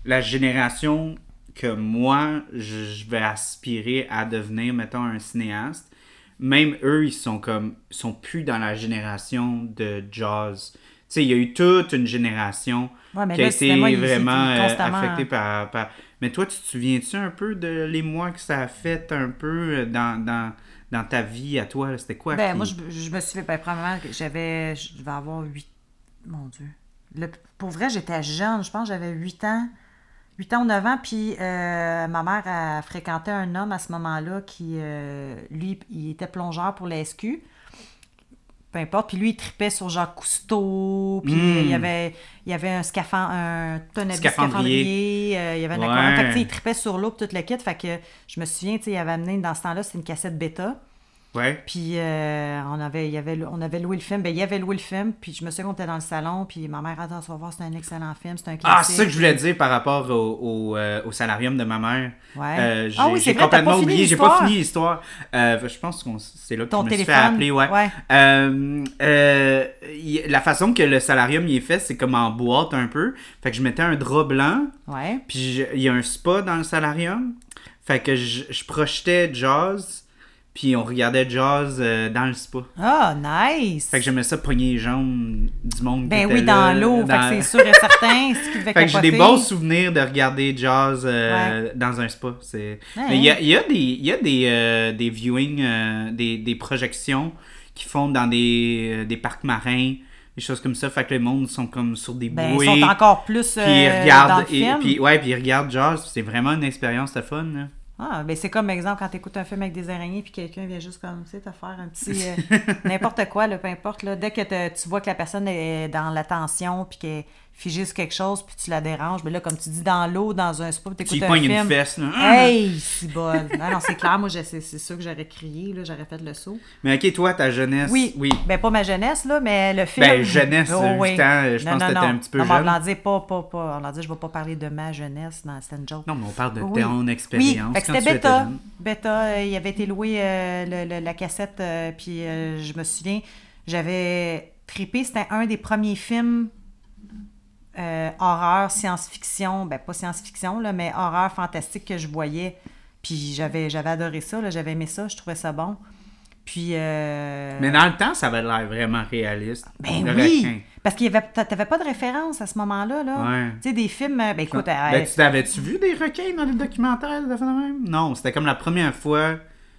S1: la génération que moi, je, vais aspirer à devenir, mettons, un cinéaste, même eux, ils sont comme. sont plus dans la génération de Jaws. Tu sais, il y a eu toute une génération
S2: Ouais,
S1: qui a
S2: là,
S1: été
S2: cinéma,
S1: vraiment euh,
S2: constamment-
S1: affecté par, par- Mais toi, tu te souviens-tu un peu de les mois que ça a fait un peu euh, dans, dans, dans ta vie à toi? C'était quoi?
S2: Ben,
S1: qui-
S2: moi, je, je me suis fait, ben, premièrement, que j'avais, je devais avoir 8, mon Dieu. Le- pour vrai, j'étais jeune, je pense que j'avais 8 ans, 8 ans ou 9 ans, puis euh, ma mère a fréquenté un homme à ce moment-là qui, euh, lui, il était plongeur pour la SQ. Peu importe, puis lui, il tripait sur Jacques Cousteau, puis
S1: Mm.
S2: euh, il y avait, il y avait un scaphandre, un tonneau
S1: Scaphandrier.
S2: scaphandrier, euh, il y avait un
S1: Ouais.
S2: aquarium. Fait que, tu sais, il tripait sur l'eau, puis tout le kit, fait que je me souviens, il avait amené, dans ce temps-là, c'était une cassette bêta,
S1: Ouais.
S2: puis euh, on, avait, y avait, on avait loué le film. Ben, il y avait loué le film. Puis je me souviens qu'on était dans le salon. Puis ma mère, attends, tu vas voir, c'est un excellent film. C'est un
S1: Ah,
S2: classique.
S1: c'est ça que je voulais dire par rapport au, au, euh, au salarium de ma mère.
S2: Ouais.
S1: Euh, j'ai
S2: Ah oui, c'est
S1: j'ai
S2: vrai, t'as
S1: complètement
S2: pas fini
S1: oublié. J'ai pas
S2: l'histoire.
S1: fini l'histoire. Je pense que c'est là que
S2: Ton
S1: je me suis fait
S2: téléphone,
S1: appeler. Ouais.
S2: ouais.
S1: Y- la façon que le salarium y est fait, c'est comme en boîte un peu. Fait que je mettais un drap blanc.
S2: Ouais.
S1: Puis il y a un spa dans le salarium. Fait que je, je projetais Jaws. Puis on regardait Jaws euh, dans le spa.
S2: Ah, nice.
S1: Fait que j'aimais ça pogner les jambes du monde.
S2: ben oui, dans l'eau. Fait
S1: dans-
S2: que c'est sûr et certain. Ce qui devait
S1: Fait que j'ai des bons souvenirs de regarder Jaws euh, dans un spa. C'est...
S2: Ouais.
S1: Mais il y a, il y a des, il y a des, euh, des viewings, des, des projections qui font dans des, des parcs marins, des choses comme ça. Fait que les mondes sont comme sur des
S2: Ben,
S1: bouées.
S2: ils sont encore plus euh,
S1: puis ils
S2: dans
S1: regardent,
S2: le
S1: et,
S2: film.
S1: puis, ouais, puis ils regardent Jaws. C'est vraiment une expérience de fun. là.
S2: Ah, ben c'est comme exemple quand tu écoutes un film avec des araignées puis quelqu'un vient juste comme, tu sais, te faire un petit... euh, n'importe quoi, là, peu importe. Là, dès que tu vois que la personne est dans l'attention puis qu'elle figée sur quelque chose puis tu la déranges, mais là, comme tu dis, dans l'eau, dans un spa, puis
S1: Tu
S2: t'écoutes un film...
S1: une fesse. Là.
S2: Hey, c'est bol. Non, non, c'est clair. Moi, c'est c'est sûr que j'aurais crié, là, j'aurais fait le saut.
S1: Mais ok, toi, ta jeunesse.
S2: Oui.
S1: Oui.
S2: Ben, pas ma jeunesse, là, mais le film.
S1: Ben, jeunesse,
S2: Oh,
S1: huit
S2: oui.
S1: ans, je
S2: Non,
S1: pense
S2: non,
S1: que t'étais
S2: non.
S1: un petit peu
S2: non, on
S1: jeune.
S2: l'a dit pas, pas, pas. On dit, je vais pas parler de ma jeunesse. Non, c'était une joke.
S1: Non, mais on parle de
S2: Oui.
S1: ton
S2: Oui,
S1: expérience.
S2: fait que c'était
S1: tu jeune.
S2: Bêta, euh, il avait été loué euh, le- le- la cassette, euh, puis euh, je me souviens, j'avais trippé, c'était un des premiers films euh, horreur, science-fiction, ben pas science-fiction, là, mais horreur fantastique que je voyais. Puis j'avais, j'avais adoré ça, là, j'avais aimé ça, je trouvais ça bon. Puis. euh,
S1: Mais dans le temps, ça avait l'air vraiment réaliste.
S2: ben
S1: Le
S2: oui!
S1: requin.
S2: Parce qu'il y avait, t'a- t'avais pas de référence à ce moment-là, là.
S1: Ouais.
S2: Tu sais, des films, euh, ben écoute, euh,
S1: Ben, tu t'avais-tu vu des requins dans les documentaires de même? Non, c'était comme la première fois.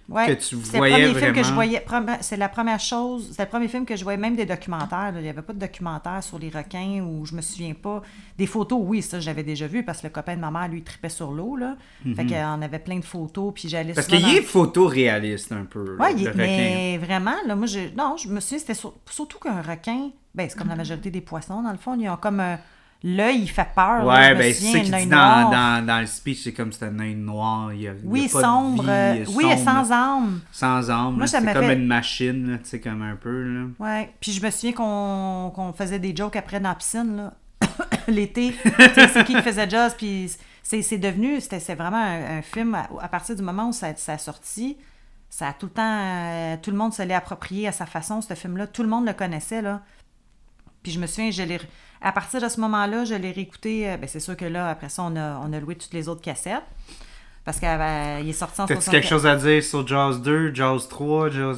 S2: Ouais,
S1: que tu
S2: c'est
S1: voyais
S2: le premier film que je
S1: vraiment.
S2: voyais. premi- C'est la première chose. C'est le premier film que je voyais, même des documentaires. là. Il n'y avait pas de documentaire sur les requins ou je me souviens pas. Des photos, oui, ça, j'avais déjà vu parce que le copain de ma mère, lui, tripait sur l'eau. Là. Fait qu'on avait plein de photos. Puis j'allais
S1: Mhm. Parce qu'il
S2: dans-
S1: est photoréaliste un peu,
S2: Ouais, il- mais vraiment, là, moi, je, non, je me souviens, c'était sur- surtout qu'un requin, ben, c'est comme la majorité des poissons, dans le fond, ils ont comme un- l'œil, il fait peur.
S1: Ouais, ben c'est ça
S2: un
S1: qu'il dit dans,
S2: noir.
S1: dans, dans le speech, c'est comme c'est un œil noir. Il y a, il y a
S2: Oui,
S1: de
S2: sombre.
S1: vie,
S2: oui, sans âme.
S1: Sans âme. C'est comme
S2: fait-
S1: une machine, tu sais, comme un peu. Là.
S2: Ouais. Puis je me souviens qu'on qu'on faisait des jokes après dans la piscine, là. l'été. C'est qui qui faisait Jaws, puis c'est c'est devenu, c'était c'est vraiment un, un film, à, à partir du moment où ça, ça a sorti, ça a tout le temps, euh, tout le monde se l'est approprié à sa façon, ce film-là. Tout le monde le connaissait, là. Puis je me souviens, je l'ai, à partir de ce moment-là, je l'ai réécouté. euh, ben c'est sûr que là, après ça, on a, on a loué toutes les autres cassettes. Parce qu'il est sorti en
S1: T'as-tu
S2: 64.
S1: quelque chose à dire sur Jaws 2, Jaws 3, Jaws...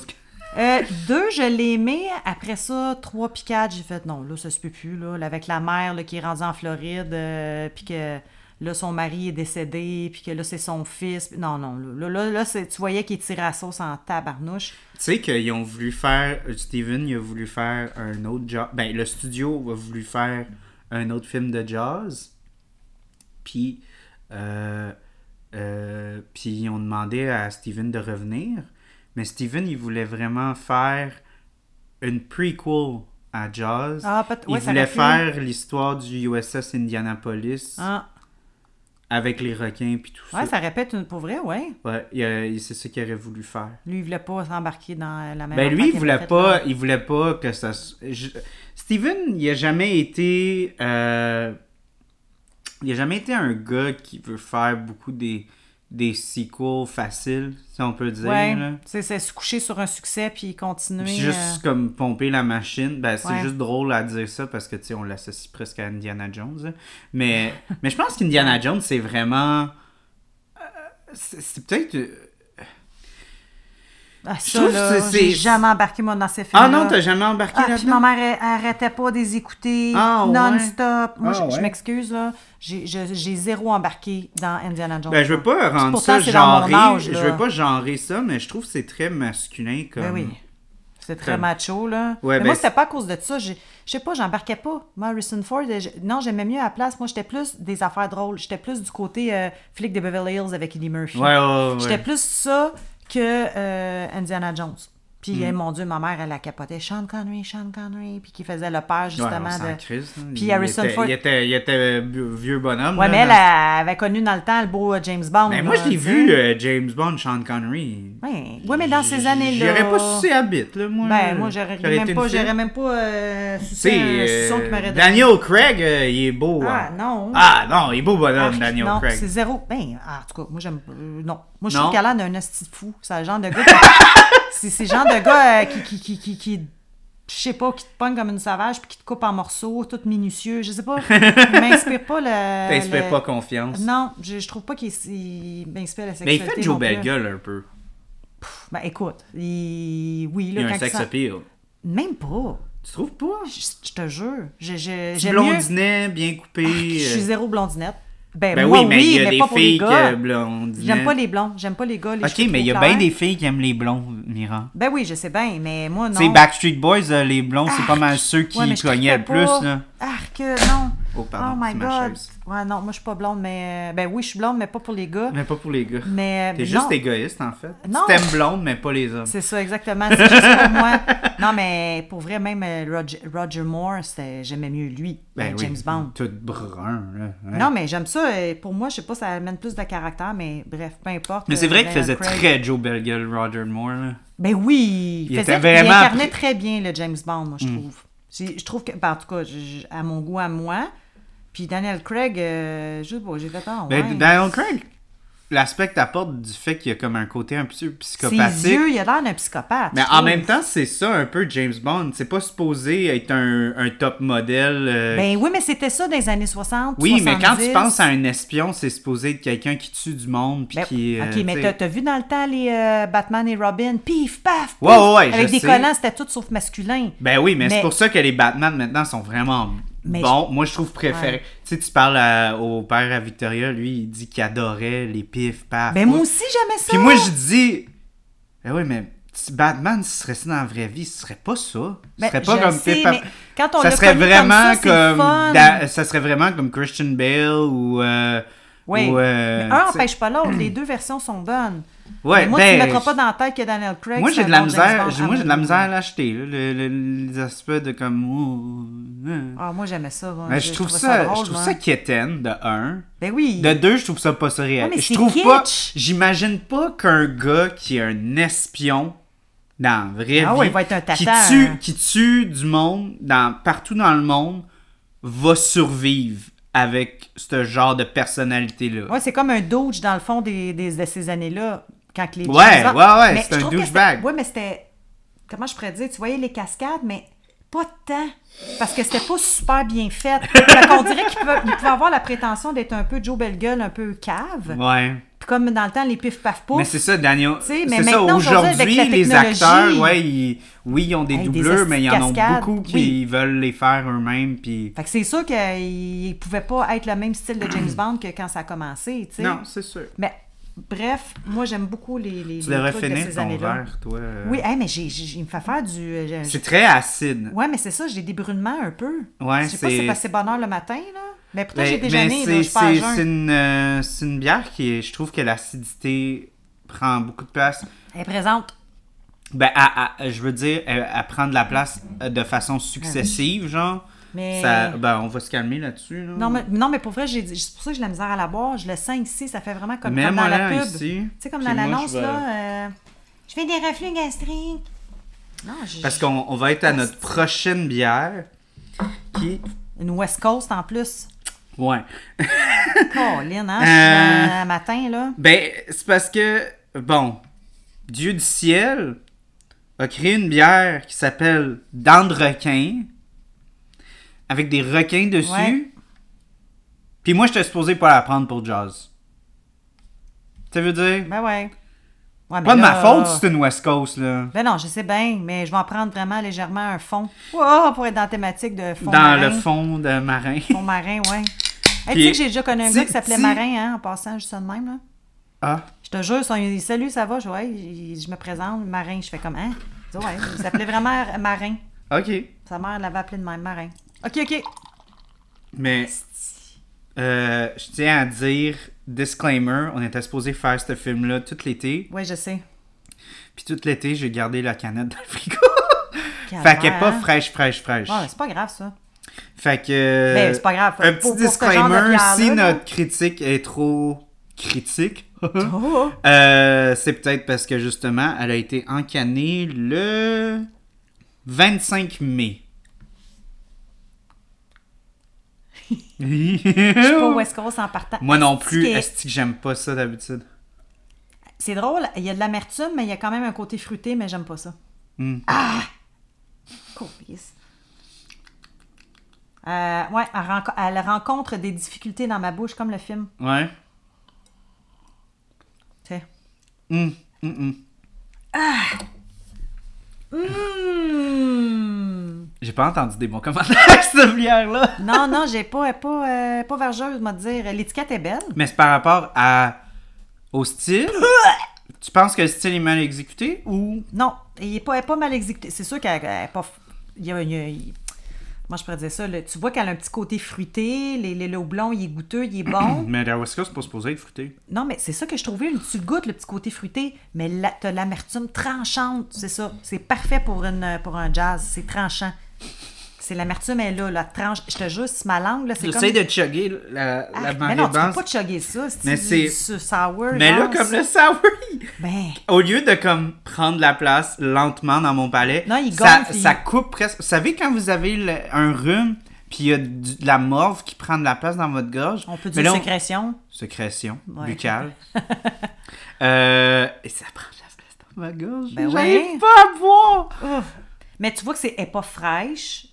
S2: Euh, deux, je l'ai aimé. Après ça, trois puis j'ai fait non, là, ça se peut plus. Là, Là, avec la mère là, qui est rendue en Floride, euh, puis que là, son mari est décédé, puis que là, c'est son fils. Non, non, là, là, là, tu voyais qu'il tirait à sauce en tabarnouche.
S1: Tu sais qu'ils ont voulu faire. Steven, il a voulu faire un autre Jaws. Ben, le studio a voulu faire un autre film de Jaws. Puis. Euh, euh, puis ils ont demandé à Steven de revenir. Mais Steven, il voulait vraiment faire une prequel à Jaws.
S2: Ah,
S1: il
S2: ouais,
S1: voulait faire l'histoire du USS Indianapolis
S2: Ah,
S1: avec les requins puis tout
S2: ouais,
S1: ça.
S2: ça répète une pour vrai, ouais.
S1: Ouais, c'est ça qu'il aurait voulu faire.
S2: Lui, il voulait pas s'embarquer dans la même
S1: Ben lui, il voulait pas,
S2: là.
S1: il voulait pas que ça. je- Steven, il a jamais été, euh, il a jamais été un gars qui veut faire beaucoup des des sequels faciles, si on peut dire.
S2: Ouais, c'est se coucher sur un succès puis continuer.
S1: Puis juste
S2: euh,
S1: comme pomper la machine, ben c'est
S2: Ouais.
S1: juste drôle à dire ça parce que tu sais on l'associe presque à Indiana Jones. là. Mais mais je pense qu'Indiana Jones c'est vraiment euh, c'est peut-être
S2: Ah,
S1: Je
S2: ça, là, j'ai jamais embarqué, moi, dans ces films
S1: Ah non, t'as jamais embarqué
S2: Ah, puis
S1: là-dedans?
S2: ma mère, elle, elle arrêtait pas de les écouter
S1: Ah, ouais.
S2: non-stop. Moi,
S1: Ah,
S2: je,
S1: ouais.
S2: m'excuse, là. J'ai zéro embarqué dans Indiana Jones.
S1: Ben, je veux pas rendre
S2: Pourtant,
S1: ça genré.
S2: âge,
S1: je veux pas genrer ça, mais je trouve que c'est très masculin comme.
S2: Ben oui. C'est très
S1: Comme-
S2: macho, là.
S1: Ouais,
S2: mais
S1: ben
S2: moi, c'était pas à cause de ça. Je sais pas, j'embarquais pas. Moi, Harrison Ford, je- non, j'aimais mieux à la place. Moi, j'étais plus des affaires drôles. J'étais plus du côté euh, flic de Beverly Hills avec Eddie Murphy.
S1: Ouais, ouais, ouais.
S2: J'étais plus ça que euh, Indiana Jones. Puis,
S1: Mm.
S2: eh, mon Dieu, ma mère, elle la capotait. Sean Connery, Sean Connery. Puis qui faisait le père, justement. de... Puis
S1: il
S2: Harrison
S1: était,
S2: Ford-
S1: Il était, il était vieux bonhomme.
S2: Ouais,
S1: là,
S2: mais elle, avait connu dans le temps le beau euh, James Bond.
S1: Mais moi, je l'ai vu, euh, James Bond, Sean Connery.
S2: Ouais. Ouais, mais dans ces années-là.
S1: J'aurais pas sucé à bite, là, moi.
S2: Ben, moi, j'aurais même, pas- j'aurais même pas euh, sucé un
S1: euh,
S2: qui m'aurait donné.
S1: Daniel Craig, il est beau.
S2: Ah,
S1: hein.
S2: non.
S1: Ah, non, il est beau bonhomme,
S2: Ah,
S1: Daniel
S2: non,
S1: Craig.
S2: c'est zéro. Ben, ah, en tout cas, moi, j'aime. non. Moi, je trouve qu'elle a un hostie de fou. C'est le genre de gars. c'est le genre de gars euh, qui. qui, qui, qui, qui- je sais pas, qui te pogne comme une sauvage puis qui te coupe en morceaux, tout minutieux. Je sais pas. Il m'inspire pas le.
S1: T'inspires
S2: le-
S1: pas confiance.
S2: Non, je, je trouve pas qu'il il m'inspire la
S1: Mais il
S2: sexualité.
S1: fait Joe. Bellegueule un peu.
S2: Ben, écoute, il... oui,
S1: Il
S2: là,
S1: a un sex
S2: ça-
S1: appeal.
S2: Même pas.
S1: Tu trouves pas?
S2: Je, je te jure. Je, je, mieux...
S1: blondinet, bien coupé.
S2: Ah, je suis
S1: euh,
S2: zéro blondinette. Ben,
S1: Ben
S2: moi,
S1: oui, mais il y a
S2: mais
S1: des filles
S2: gars.
S1: que blondinet.
S2: J'aime pas les blonds. J'aime pas les gars, les
S1: Ok, mais il y a bien des filles qui aiment les blonds, Mira.
S2: Ben oui, je sais bien, mais moi, non.
S1: Sais, Backstreet Boys, euh, les blonds, c'est pas mal ceux qui
S2: Ouais,
S1: cognaient le plus, là.
S2: Arc, non.
S1: Oh, pardon,
S2: oh my God. Ouais, non, moi, je suis pas blonde, mais... Ben oui, je suis blonde, mais pas pour les gars.
S1: Mais pas pour les gars.
S2: Mais...
S1: T'es
S2: non.
S1: juste égoïste, en fait.
S2: Non.
S1: Tu t'aimes blonde, mais pas les hommes.
S2: C'est ça, exactement. C'est juste pour moi. Non, mais pour vrai, même euh, Roger, Roger Moore, j'aimais mieux lui,
S1: Ben
S2: euh,
S1: oui,
S2: James Bond.
S1: Tout brun, là. ouais.
S2: Non, mais j'aime ça. euh, Pour moi, je sais pas, ça amène plus de caractère, mais bref, peu importe.
S1: Mais c'est
S2: euh,
S1: vrai qu'il faisait
S2: Craig.
S1: très Joe Bellegueule, Roger Moore, là.
S2: Ben oui, il,
S1: Il
S2: faisait,
S1: était vraiment
S2: il incarnait très bien le James Bond, moi, je trouve. C'est- Je trouve que, ben, en tout cas, je- à mon goût, à moi. Puis Daniel Craig, euh, je sais pas, j'ai fait ah,
S1: Ben. Daniel Craig, l'aspect que t'apportes du fait qu'il y a comme un côté un peu
S2: Ses
S1: psychopathique.
S2: yeux, il a l'air d'un psychopathe.
S1: Mais en même temps, c'est ça un peu James Bond. C'est pas supposé être un, un top modèle. euh,
S2: Ben oui, mais c'était ça dans les années 60.
S1: oui, mais quand
S2: 70.
S1: tu penses à un espion, c'est supposé être quelqu'un qui tue du monde. Puis
S2: Ben,
S1: qui, euh,
S2: ok, mais t'as vu dans le temps les euh, Batman et Robin, pif, paf, pif,
S1: Ouais, ouais, ouais,
S2: avec des
S1: sais.
S2: collants, c'était tout sauf masculin.
S1: Ben oui, mais, c'est pour ça que les Batman maintenant sont vraiment
S2: Mais
S1: bons. Moi, je trouve préféré.
S2: Ouais.
S1: Tu sais, tu parles à- au père à Victoria, lui, il dit qu'il adorait les pifs, paf.
S2: Ben moi aussi, j'aimais ça.
S1: Puis moi, je dis, ben oui, mais si Batman, ce serait ça dans la vraie vie, ce serait pas ça. Ce
S2: Ben,
S1: serait pas comme
S2: sais, mais quand on
S1: ça serait vraiment
S2: comme ça,
S1: da- serait vraiment comme Christian Bale ou. euh,
S2: Oui.
S1: ou, euh,
S2: mais un n'empêche pas l'autre. Les deux versions sont bonnes.
S1: Ouais,
S2: moi,
S1: ben,
S2: tu ne mettras pas dans la tête que Daniel Craig.
S1: Moi, j'ai de la
S2: bon
S1: misère, moi, j'ai de la misère à l'acheter, le- le- les aspects de comme. oh, euh.
S2: Ah, moi, j'aimais ça. moi.
S1: Mais je trouve ça,
S2: drôle,
S1: je trouve
S2: moi.
S1: ça quétaine, de un.
S2: Ben oui.
S1: De deux, je trouve ça pas surréel.
S2: Ouais,
S1: je trouve pas.
S2: kitsch.
S1: J'imagine pas qu'un gars qui est un espion dans la vraie
S2: Ah
S1: vie,
S2: ouais, il va être un
S1: qui
S2: tata,
S1: tue,
S2: hein.
S1: qui tue du monde dans, partout dans le monde, va survivre avec ce genre de personnalité-là.
S2: Ouais, c'est comme un Doge dans le fond des, des- de ces années-là. Quand les
S1: Ouais,
S2: Bond-
S1: ouais, ouais,
S2: Mais
S1: c'est un douchebag.
S2: Ouais, mais c'était. Comment je pourrais dire Tu voyais les cascades, mais pas tant. Parce que c'était pas super bien fait. fait qu'on dirait qu'il pouvait, pouvait avoir la prétention d'être un peu Joe Bellegueule, un peu cave.
S1: Ouais.
S2: Puis comme dans le temps, les pif paf pouf.
S1: Mais c'est ça, Daniel. C'est ça,
S2: maintenant, aujourd'hui,
S1: les acteurs, ouais, ils- oui, ils ont des
S2: Hey,
S1: doubleurs, mais il y en a beaucoup qui
S2: oui.
S1: veulent les faire eux-mêmes. Puis...
S2: Fait que c'est sûr qu'il pouvait pas être le même style de James Bond que quand ça a commencé, tu sais.
S1: Non, c'est sûr.
S2: Mais bref, moi j'aime beaucoup les, les,
S1: Tu
S2: les de ces années-là.
S1: verre, toi. euh.
S2: Oui, hey, mais j'ai, j'ai- il me fait faire du. euh, j'ai-
S1: C'est très acide.
S2: Ouais, mais c'est ça, j'ai des brûlements un peu.
S1: Ouais,
S2: Je sais pas si
S1: c'est-
S2: c'est passé bonheur le matin, là. Mais pourtant,
S1: Ben,
S2: j'ai déjeuné,
S1: mais
S2: là, je pas
S1: c'est- c'est une, euh, c'est une bière qui est, je trouve que l'acidité prend beaucoup de place.
S2: Elle est présente.
S1: Ben, à- à- je veux dire, elle, elle prend de la place euh, de façon successive, genre.
S2: Mais.
S1: Ça, ben, on va se calmer là-dessus. Là.
S2: Non, mais, non, mais pour vrai, j'ai, c'est pour ça que j'ai la misère à la boire. Je le sens ici, ça fait vraiment comme, comme dans la pub.
S1: ici.
S2: Tu sais, comme
S1: Puis
S2: dans
S1: moi,
S2: l'annonce,
S1: je vais-
S2: là. euh, je fais des reflux gastriques. Non, je-
S1: Parce qu'on on va être à notre prochaine bière qui.
S2: Une West Coast en plus.
S1: Ouais.
S2: Colin, hein?
S1: Euh.
S2: Je suis dans un matin, là.
S1: Ben, c'est parce que, bon, Dieu du ciel a créé une bière qui s'appelle Dents de requin, avec des requins dessus.
S2: Ouais.
S1: Puis moi, j'étais supposé pas la prendre pour jazz. Ça veut dire?
S2: Ben ouais.
S1: Pas de ma faute si c'est une West Coast, là.
S2: Ben non, je sais bien, mais je vais en prendre vraiment légèrement un fond. Wow, pour être dans la thématique de fond
S1: Dans
S2: marin.
S1: le fond de marin.
S2: Fond marin, ouais. Hey, tu sais que j'ai déjà connu un gars qui s'appelait Marin, hein, en passant juste ça de même, là.
S1: Ah,
S2: Je te jure, son- il Salut, ça va? Je, ouais, je me présente, Marin. Je fais comme, hein? Il dit, ouais, il s'appelait vraiment Marin.
S1: ok.
S2: Sa mère l'avait appelé de même, Marin. Ok, ok.
S1: Mais euh, je tiens à dire, disclaimer, on était supposé faire ce film-là tout l'été.
S2: Ouais, je sais.
S1: Puis tout l'été, j'ai gardé la canette dans le frigo. Fait qu'elle est pas fraîche, fraîche, fraîche.
S2: Ouais, mais c'est pas grave, ça.
S1: Fait que.
S2: Ben, c'est pas grave.
S1: Un petit
S2: pour
S1: disclaimer, si notre critique est trop critique,
S2: Oh,
S1: euh, c'est peut-être parce que justement, elle a été encanée le 25 mai.
S2: Je suis pas West Coast en partant.
S1: Moi non plus, est-ce que j'aime pas ça d'habitude?
S2: C'est drôle, il y a de l'amertume, mais il y a quand même un côté fruité, mais j'aime pas ça.
S1: Hmm.
S2: Ah! Câlisse. Euh, ouais, elle, renco- elle rencontre des difficultés dans ma bouche, comme le film.
S1: Ouais.
S2: Tu sais.
S1: Hum, hum, hum.
S2: Mmh.
S1: J'ai pas entendu des bons commentaires avec cette bière-là.
S2: Non, non, j'ai pas, elle est pas, euh, pas vergeuse, moi, te dire. L'étiquette est belle.
S1: Mais c'est par rapport à au style? tu penses que le style est mal exécuté ou?
S2: Non, il est pas, elle est pas mal exécutée. C'est sûr qu'elle elle est pas. Il y a, il y a- il- Moi, je pourrais dire ça. là. tu vois qu'elle a un petit côté fruité. Les, les, le houblon, il est goûteux, il est bon.
S1: Mais la Coast, c'est pas supposé être fruité.
S2: non, mais c'est ça que je trouvais. Tu le goûtes, le petit côté fruité. Mais t'as l'amertume tranchante. C'est ça. C'est parfait pour, une, pour un jazz. C'est tranchant. C'est l'amertume est là, la tranche. Je te jure, si ma langue, là, c'est comme.
S1: J'essaie de chugger la,
S2: Ah,
S1: la
S2: mais non, tu peux pas chugger ça.
S1: Mais
S2: C'est sour.
S1: Mais là, comme le sour,
S2: Ben,
S1: au lieu de comme prendre la place lentement dans mon palais,
S2: Non, il
S1: ça,
S2: gonfle, il-
S1: ça coupe presque. Vous savez quand vous avez le- un rhume, puis il y a du- de la morve qui prend de la place dans votre gorge,
S2: on peut dire
S1: là, on-
S2: sécrétion.
S1: sécrétion
S2: Ouais.
S1: buccale. Euh, et ça prend de la place dans ma gorge.
S2: Ben
S1: J'arrive
S2: ouais.
S1: pas à boire.
S2: Ouf. Mais tu vois que c'est elle pas fraîche.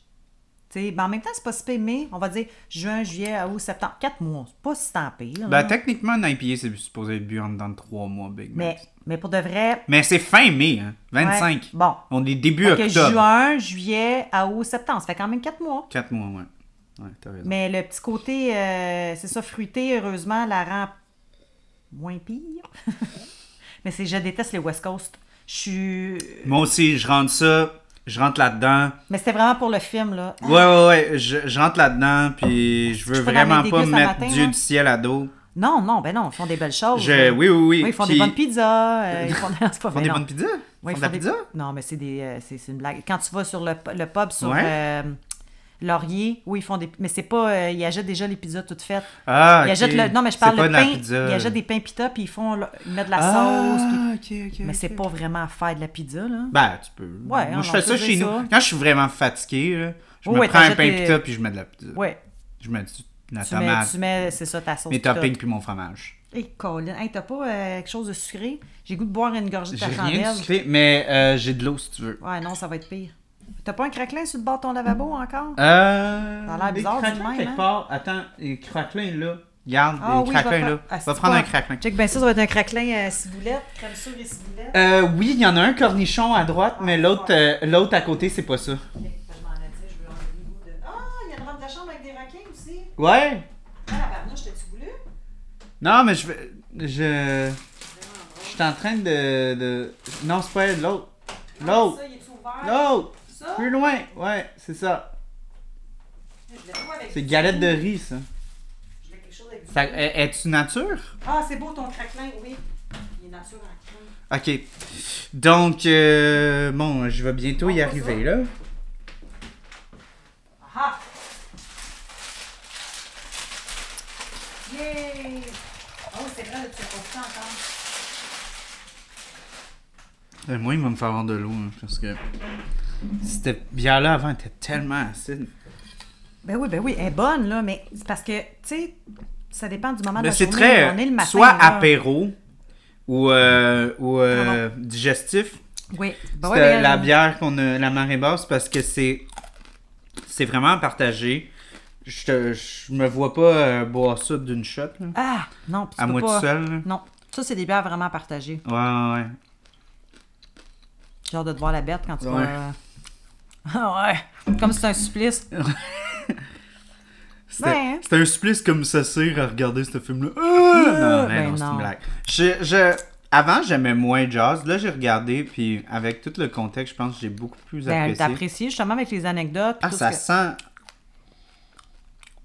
S2: Tu sais, ben en même temps, c'est pas si pire, mais on va dire juin, juillet, août, septembre. Quatre mois. C'est pas si tant pire.
S1: Ben, techniquement, un IPA, c'est supposé être bu en dedans de 3 mois, Big
S2: mais,
S1: Mac.
S2: mais pour de vrai.
S1: Mais c'est fin mai, hein.
S2: ouais,
S1: 25.
S2: Bon.
S1: On est début
S2: que
S1: octobre.
S2: juin, juillet, août, septembre. Ça fait quand même quatre mois.
S1: 4 mois, ouais. Ouais, t'as raison.
S2: Mais le petit côté, euh, c'est ça, fruité, heureusement, la rend moins pire. mais c'est, je déteste les West Coast. Je suis.
S1: Moi aussi, je rentre ça, je rentre là-dedans.
S2: Mais c'était vraiment pour le film, là.
S1: Ouais, ouais, ouais, je, je rentre là-dedans, puis je veux
S2: Je
S1: vraiment pas me mettre
S2: matin,
S1: Dieu du ciel à dos.
S2: Non, non, ben non, ils font des belles choses.
S1: Je, oui, oui, oui.
S2: Oui, ils font
S1: Puis-
S2: des bonnes pizzas. euh, ils font, c'est pas
S1: Ils font
S2: vrai,
S1: des
S2: non.
S1: bonnes pizzas?
S2: Oui,
S1: Ils font de la
S2: des-
S1: pizza?
S2: Non, mais c'est des, euh, c'est une blague. Quand tu vas sur le, le pub sur
S1: Ouais.
S2: euh, Laurier, où ils font des. Mais c'est pas. euh, ils achètent déjà les pizzas toutes faites.
S1: Ah,
S2: Ils achètent le. Non, mais je parle de pain.
S1: pizza.
S2: Ils achètent des pains pita, puis ils font. Ils mettent de la sauce. puis-
S1: Ah, ok, ok.
S2: Mais c'est pas vraiment faire de la pizza, là.
S1: Ben, tu peux.
S2: Ouais,
S1: Moi, je fais ça chez nous. Quand je suis vraiment fatigué, là, je me
S2: ouais,
S1: prends un pain pita puis je mets de la pizza.
S2: Ouais.
S1: Je mets la
S2: Tu mets,
S1: tomate,
S2: tu mets, c'est ça, ta sauce.
S1: mes toppings puis mon fromage.
S2: Hey, Colin, hey, t'as pas euh, quelque chose de sucré? J'ai goût de boire une gorgée de
S1: J'ai
S2: ta
S1: rien de sucré, mais euh, j'ai de l'eau si tu veux.
S2: Ouais, non, ça va être pire. T'as pas un craquelin sur le bord de ton lavabo encore?
S1: Euh.
S2: Ça a l'air bizarre, du même,
S1: quelque
S2: hein?
S1: part. Attends, les craquelins là. Regarde,
S2: Ah oui, je
S1: craquelins
S2: vais
S1: là.
S2: Ah,
S1: Va prendre un craquelin.
S2: Check bien ça, ça va être un craquelin euh, ciboulette, crème sûre et ciboulette.
S1: Euh, oui, il y en a un cornichon à droite, mais
S2: Ah,
S1: l'autre euh, l'autre à côté, c'est pas ça.
S2: Ok, ben, je m'en ai dit, je veux de... Ah, il y a une robe de chambre avec des requins aussi.
S1: Ouais.
S2: Ah, la barnouche, t'as-tu voulu?
S1: Non, mais je vais. Je. Je suis en train de. de... Non, c'est pas l'autre. L'autre.
S2: Est ouvert?
S1: L'autre.
S2: Ça?
S1: Plus loin. Ouais, c'est ça. C'est galette de riz, ça.
S2: Je voulais quelque chose avec du
S1: ça Es-tu nature?
S2: Ah, c'est beau ton craquelin, oui. Il est nature en crème.
S1: Ok. Donc, euh, bon, je vais bientôt y arriver,
S2: ça.
S1: là.
S2: Ah! Yay! Oh, c'est vrai, tu as pas ça encore.
S1: Euh, moi, il va me faire avoir de l'eau, hein, parce que cette bière-là avant était tellement acide.
S2: Ben oui, ben oui, elle est bonne, là, mais c'est parce que, tu sais, ça dépend du moment de la journée.
S1: très.
S2: On est le matin,
S1: soit
S2: là.
S1: apéro ou, euh, ou euh, digestif.
S2: Oui. Ben ouais, ben,
S1: la
S2: euh,
S1: bière qu'on a, la marée basse, parce que c'est. C'est vraiment partagé. Je, te- je me vois pas euh, boire ça d'une shot, là.
S2: Ah! Non, tu
S1: À
S2: peux
S1: moi
S2: pas...
S1: tout seul, là.
S2: Non. Ça, c'est des bières vraiment partagées.
S1: Ouais, ouais, ouais.
S2: J'ai hâte de te voir la bête quand tu
S1: Ouais.
S2: vas... Ah ouais! Comme si c'était un supplice.
S1: C'était
S2: Ouais.
S1: c'était un supplice comme ça sert à regarder ce film-là. Ah! non, mais
S2: ben
S1: non, c'est une blague. Je, je- avant, j'aimais moins jazz. Là, j'ai regardé, puis avec tout le contexte, je pense que j'ai beaucoup plus
S2: Ben,
S1: apprécié.
S2: t'as apprécié, justement, avec les anecdotes.
S1: Ah,
S2: tout
S1: ça
S2: que...
S1: sent...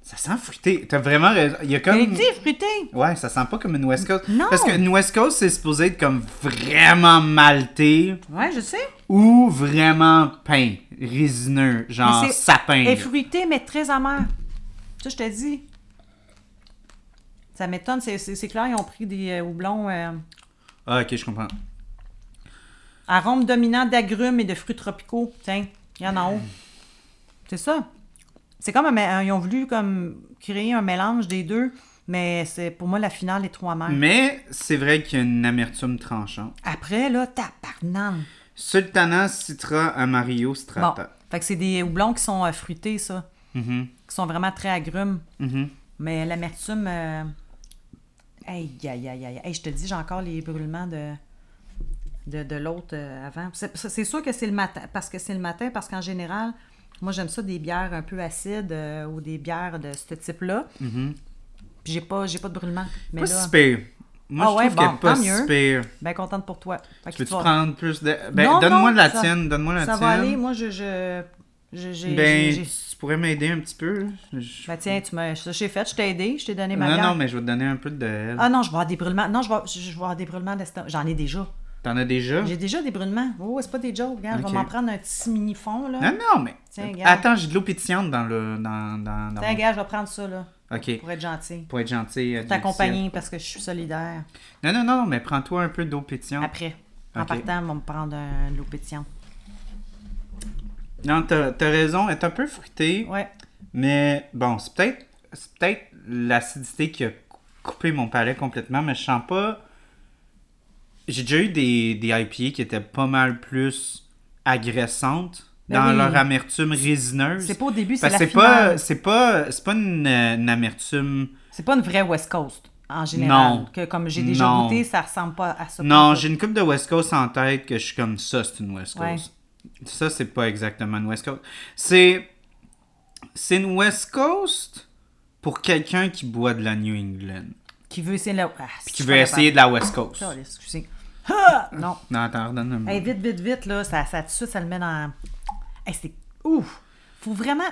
S1: Ça sent fruité. T'as vraiment raison. Il y a comme...
S2: Fruité!
S1: Ouais, ça sent pas comme une West Coast.
S2: Non.
S1: Parce que une West Coast, c'est supposé être comme vraiment malté
S2: Ouais, je sais.
S1: ou vraiment pain, résineux, genre
S2: Mais
S1: sapin.
S2: Est fruitée, mais très amère. Ça, je te dis. Ça m'étonne. C'est, clair, ils ont pris des euh, houblons euh,
S1: Ah, ok, je comprends.
S2: arômes dominants d'agrumes et de fruits tropicaux. Tiens, il y en a en haut. C'est ça. C'est comme un mé- ils ont voulu comme créer un mélange des deux, mais c'est pour moi la finale est trop amère.
S1: Mais c'est vrai qu'il y a une amertume tranchante.
S2: Après là, tabarnane.
S1: Sultana Citra Amarillo
S2: Bon,
S1: Strata.
S2: fait que c'est des houblons qui sont euh, fruités ça,
S1: Mhm,
S2: qui sont vraiment très agrumes.
S1: mhm.
S2: Mais l'amertume. Euh... Aïe, aïe, aïe, aïe. Hey, je te dis, j'ai encore les brûlements de, de, de l'autre euh, avant. C'est sûr que c'est le matin, parce que c'est le matin, parce qu'en général, moi, j'aime ça des bières un peu acides ou des bières de ce type-là.
S1: Mhm.
S2: Puis j'ai pas, pas de brûlement. Mais
S1: Pas
S2: là,
S1: si pire. Moi,
S2: Ah
S1: je trouve qu'elle
S2: bon,
S1: est pas si pire.
S2: bien contente pour toi. Fait
S1: Peux-tu
S2: vas-
S1: prendre plus de... Ben, donne-moi de la
S2: ça-
S1: tienne, donne-moi la
S2: Ça
S1: tienne.
S2: va aller. Moi, je. je, je- j'ai-
S1: Ben, tu pourrais m'aider un petit peu. Je-
S2: Ben tiens, tu m'as. Ça, j'ai fait, je t'ai aidé, je t'ai donné ma
S1: Non, non, mais je vais te donner un peu de elle.
S2: Ah non, je vais avoir des brûlements. Non, je vais, je je vais avoir des brûlements d'estomac. J'en ai déjà.
S1: T'en as déjà?
S2: J'ai déjà des brûlements. Oh, c'est pas des jokes. Regarde, je
S1: Ok.
S2: vais m'en prendre un petit mini fond, là.
S1: Non, non, mais...
S2: Tiens.
S1: Attends, j'ai de l'eau pétillante dans le... Dans, dans, dans
S2: Tiens,
S1: mon-
S2: regarde, je vais prendre ça, là,
S1: OK,
S2: pour être gentil.
S1: pour être gentil. euh,
S2: T'accompagner parce que je suis solidaire.
S1: Non, non, non, mais prends-toi un peu d'eau pétillante.
S2: Après, en partant, on va me prendre un, de l'eau pétillante.
S1: Non, t'as raison, elle est un peu fruitée.
S2: Ouais.
S1: Mais bon, c'est peut-être c'est peut-être l'acidité qui a coupé mon palais complètement, mais je sens pas. J'ai déjà eu des, des IPA qui étaient pas mal plus agressantes dans
S2: oui.
S1: leur amertume résineuse.
S2: C'est pas au début, c'est la
S1: c'est pas c'est pas c'est pas une, une amertume.
S2: C'est pas une vraie West Coast, en général.
S1: Non.
S2: Que comme j'ai déjà
S1: Non.
S2: goûté, ça ressemble pas à ça.
S1: Non, j'ai une coupe de West Coast en tête que je suis comme ça, c'est une West
S2: Ouais.
S1: Coast. Ça, c'est pas exactement une West Coast. C'est. C'est une West Coast pour quelqu'un qui boit de la New England.
S2: Qui veut essayer la... Ah,
S1: qui veut essayer de la West Coast.
S2: Ça. Ah! Non.
S1: Non, attends, redonne un
S2: Hey, vite, vite, vite, là, ça, ça, tout de suite, ça le met dans... Hey, c'est... Ouf! Faut vraiment...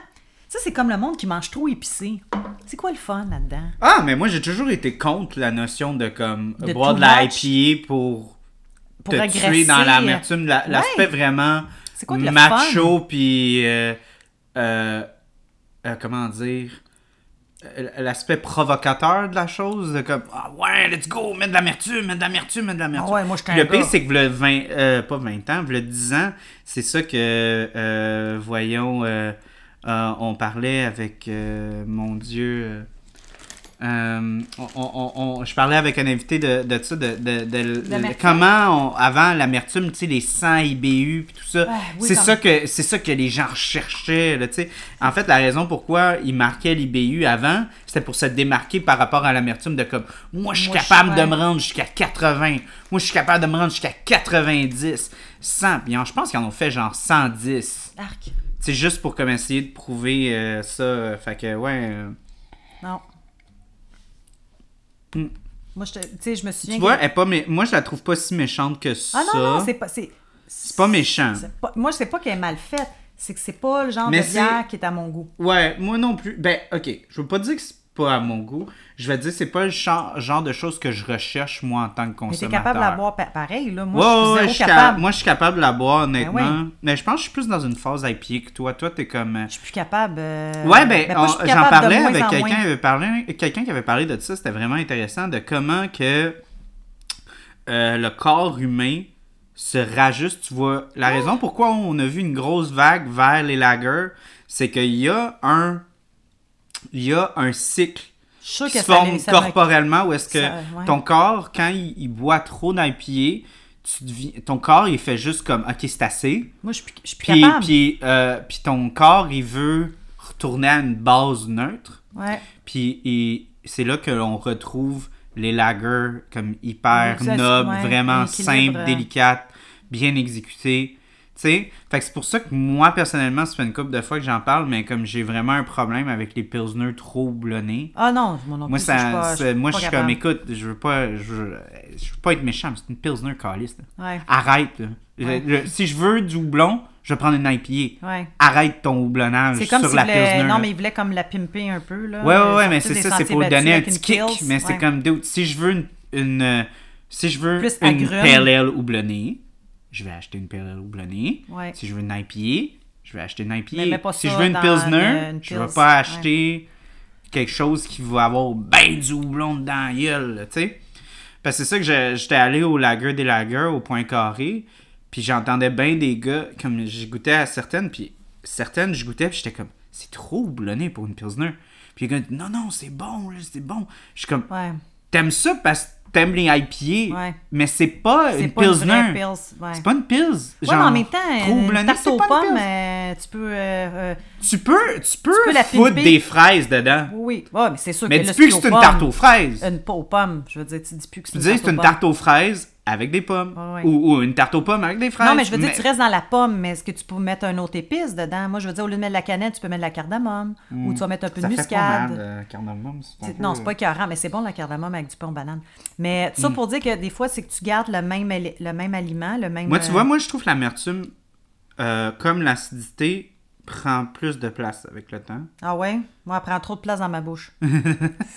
S2: Ça, c'est comme le monde qui mange trop épicé. C'est quoi le fun là-dedans?
S1: Ah, mais moi, j'ai toujours été contre la notion de comme
S2: De
S1: boire de la. IPA pour,
S2: Pour
S1: te
S2: agresser.
S1: tuer dans l'amertume. La- L'aspect
S2: Ouais.
S1: vraiment
S2: C'est quoi que le
S1: macho, puis euh, euh, euh, comment dire, euh, l'aspect provocateur de la chose, de comme, ah ouais, let's go, mets de l'amertume, mets de l'amertume, mets de l'amertume.
S2: Ah ouais, moi, un
S1: Le pire, c'est que le 20, euh, pas 20 ans, le 10 ans, c'est ça que, euh, voyons, euh, euh, on parlait avec, euh, mon Dieu, euh, on, on- on- je parlais avec un invité de, de ça, de, comment, avant l'amertume, tu sais, les 100 IBU puis tout ça,
S2: Ah, oui,
S1: c'est ça que c'est ça que les gens recherchaient, là, tu sais. En fait, la raison pourquoi ils marquaient l'IBU avant, c'était pour se démarquer par rapport à l'amertume de comme, moi, je suis capable de me rendre jusqu'à 80, moi, je suis capable de me rendre jusqu'à 90, 100, puis je pense qu'ils en ont fait genre 110.
S2: Arc.
S1: C'est juste pour comme essayer de prouver euh, ça, fait que, ouais... euh,
S2: Non.
S1: Hmm.
S2: Moi, je te- je me souviens.
S1: Tu vois,
S2: que-
S1: elle est pas mé- moi je la trouve pas si méchante que ça.
S2: Ah non, non, c'est pas. C'est
S1: C'est pas méchant.
S2: c'est pas- moi, je sais pas qu'elle est mal faite. C'est que c'est pas le genre
S1: Mais
S2: de bière qui est à mon goût.
S1: Ouais, moi non plus. Ben, ok, je veux pas dire que c'est pas à mon goût. Je vais dire que c'est pas le genre, de choses que je recherche moi en tant que
S2: Mais t'es
S1: consommateur.
S2: capable de la boire pa- pareil, là. Moi,
S1: Ouais,
S2: je suis zéro capable.
S1: ca- moi je suis capable de la boire honnêtement.
S2: Ben oui.
S1: Mais je pense que je suis plus dans une phase IPA que toi. Toi, t'es comme. euh,
S2: Je suis plus capable. euh,
S1: Ouais, ben,
S2: suis
S1: j'en parlais avec quelqu'un avait parlé, quelqu'un qui avait parlé de ça, c'était vraiment intéressant de comment que euh, le corps humain se rajuste. Tu vois, la
S2: Ah!
S1: raison pourquoi on a vu une grosse vague vers les lagers, c'est qu'il y a un il y a un cycle qui
S2: que
S1: se forme
S2: ça
S1: corporellement où est-ce que
S2: ça- ouais.
S1: ton corps, quand il, il boit trop d'IPA, tu deviens- ton corps, il fait juste comme, OK, c'est assez.
S2: Moi, je suis je
S1: Puis,
S2: capable.
S1: puis, euh, puis ton corps, il veut retourner à une base neutre.
S2: Ouais.
S1: Puis et c'est là que l'on retrouve les lagers comme hyper nobles,
S2: ouais,
S1: vraiment simples,
S2: euh.
S1: délicates, bien exécutées. Fait que c'est pour ça que moi, personnellement, ça fait une couple de fois que j'en parle, mais comme j'ai vraiment un problème avec les pilsners trop houblonnés.
S2: Ah non, moi non
S1: Moi,
S2: je
S1: ça,
S2: pas-
S1: c'est- moi,
S2: pas
S1: je suis comme, écoute, je veux pas, je veux, je veux pas être méchant, mais c'est une pilsner.
S2: Ouais,
S1: Arrête. là.
S2: Ouais.
S1: Je- je- si je veux du houblon, je vais prendre une IPA.
S2: ouais.
S1: Arrête ton houblonnage
S2: C'est comme
S1: sur
S2: s'il
S1: la
S2: voulait...
S1: pilsner.
S2: Non, mais il voulait comme la pimper un peu, là.
S1: Ouais, ouais, ouais,
S2: euh,
S1: mais
S2: sortir
S1: c'est ça, c'est pour donner un petit kick. Mais c'est
S2: ouais.
S1: comme, si je veux une, une, euh, si je veux
S2: Plus
S1: une
S2: agrumes.
S1: pale ale houblonnée, je vais acheter une pale ale houblonnée.
S2: Ouais.
S1: Si je veux une IPA, je vais acheter une IPA.
S2: Pas
S1: si je veux une pilsner,
S2: une-
S1: je vais
S2: Pils,
S1: pas
S2: ouais.
S1: acheter quelque chose qui va avoir ben du houblon dedans la gueule, là, tu sais. Parce que c'est ça que je- j'étais allé au Lager des Lagers, au Point Carré, puis j'entendais bien des gars, comme j'ai goûté à certaines, puis certaines, je goûtais, puis j'étais comme, c'est trop houblonné pour une Pilsner. Puis les gars, non, non, c'est bon, c'est bon. Je suis comme,
S2: Ouais.
S1: t'aimes ça parce que t'aimes les IPA,
S2: Ouais.
S1: mais c'est pas
S2: C'est
S1: une
S2: pas une
S1: Pilsner.
S2: vraie Pils. Ouais.
S1: C'est pas une Pils.
S2: Ouais,
S1: genre,
S2: mais en même temps, une tarte aux
S1: une
S2: pommes, euh, tu peux... euh, euh,
S1: Tu peux, tu peux,
S2: peux la
S1: foutre
S2: pimper.
S1: des fraises dedans.
S2: oui, ouais, mais c'est sûr
S1: Mais
S2: que là,
S1: dis plus que
S2: aux
S1: c'est une tarte aux fraises.
S2: Une aux pommes, je veux dire, tu dis plus que c'est
S1: Tu
S2: une
S1: dis
S2: tarte
S1: c'est une
S2: aux
S1: tarte aux fraises avec des pommes.
S2: Ouais.
S1: Ou, ou une tarte aux pommes avec des fraises.
S2: Non, mais je veux dire, tu restes dans la pomme, mais est-ce que tu peux mettre un autre épice dedans? Moi, je veux dire, au lieu de mettre de la cannelle, tu peux mettre de la cardamome. Ou tu vas mettre un peu de
S1: Hmm. Ça fait pas
S2: muscade.
S1: mal, euh, cardamome, c'est peu-
S2: Non, c'est pas écœurant, mais c'est bon la cardamome avec du pain aux bananes. Mais
S1: Hmm.
S2: ça pour dire que des fois, c'est que tu gardes le même, le même aliment, le même.
S1: Moi, tu
S2: euh,
S1: vois, moi, je trouve que l'amertume, euh, comme l'acidité, prend plus de place avec le temps.
S2: Ah ouais? Moi, elle prend trop de place dans ma bouche.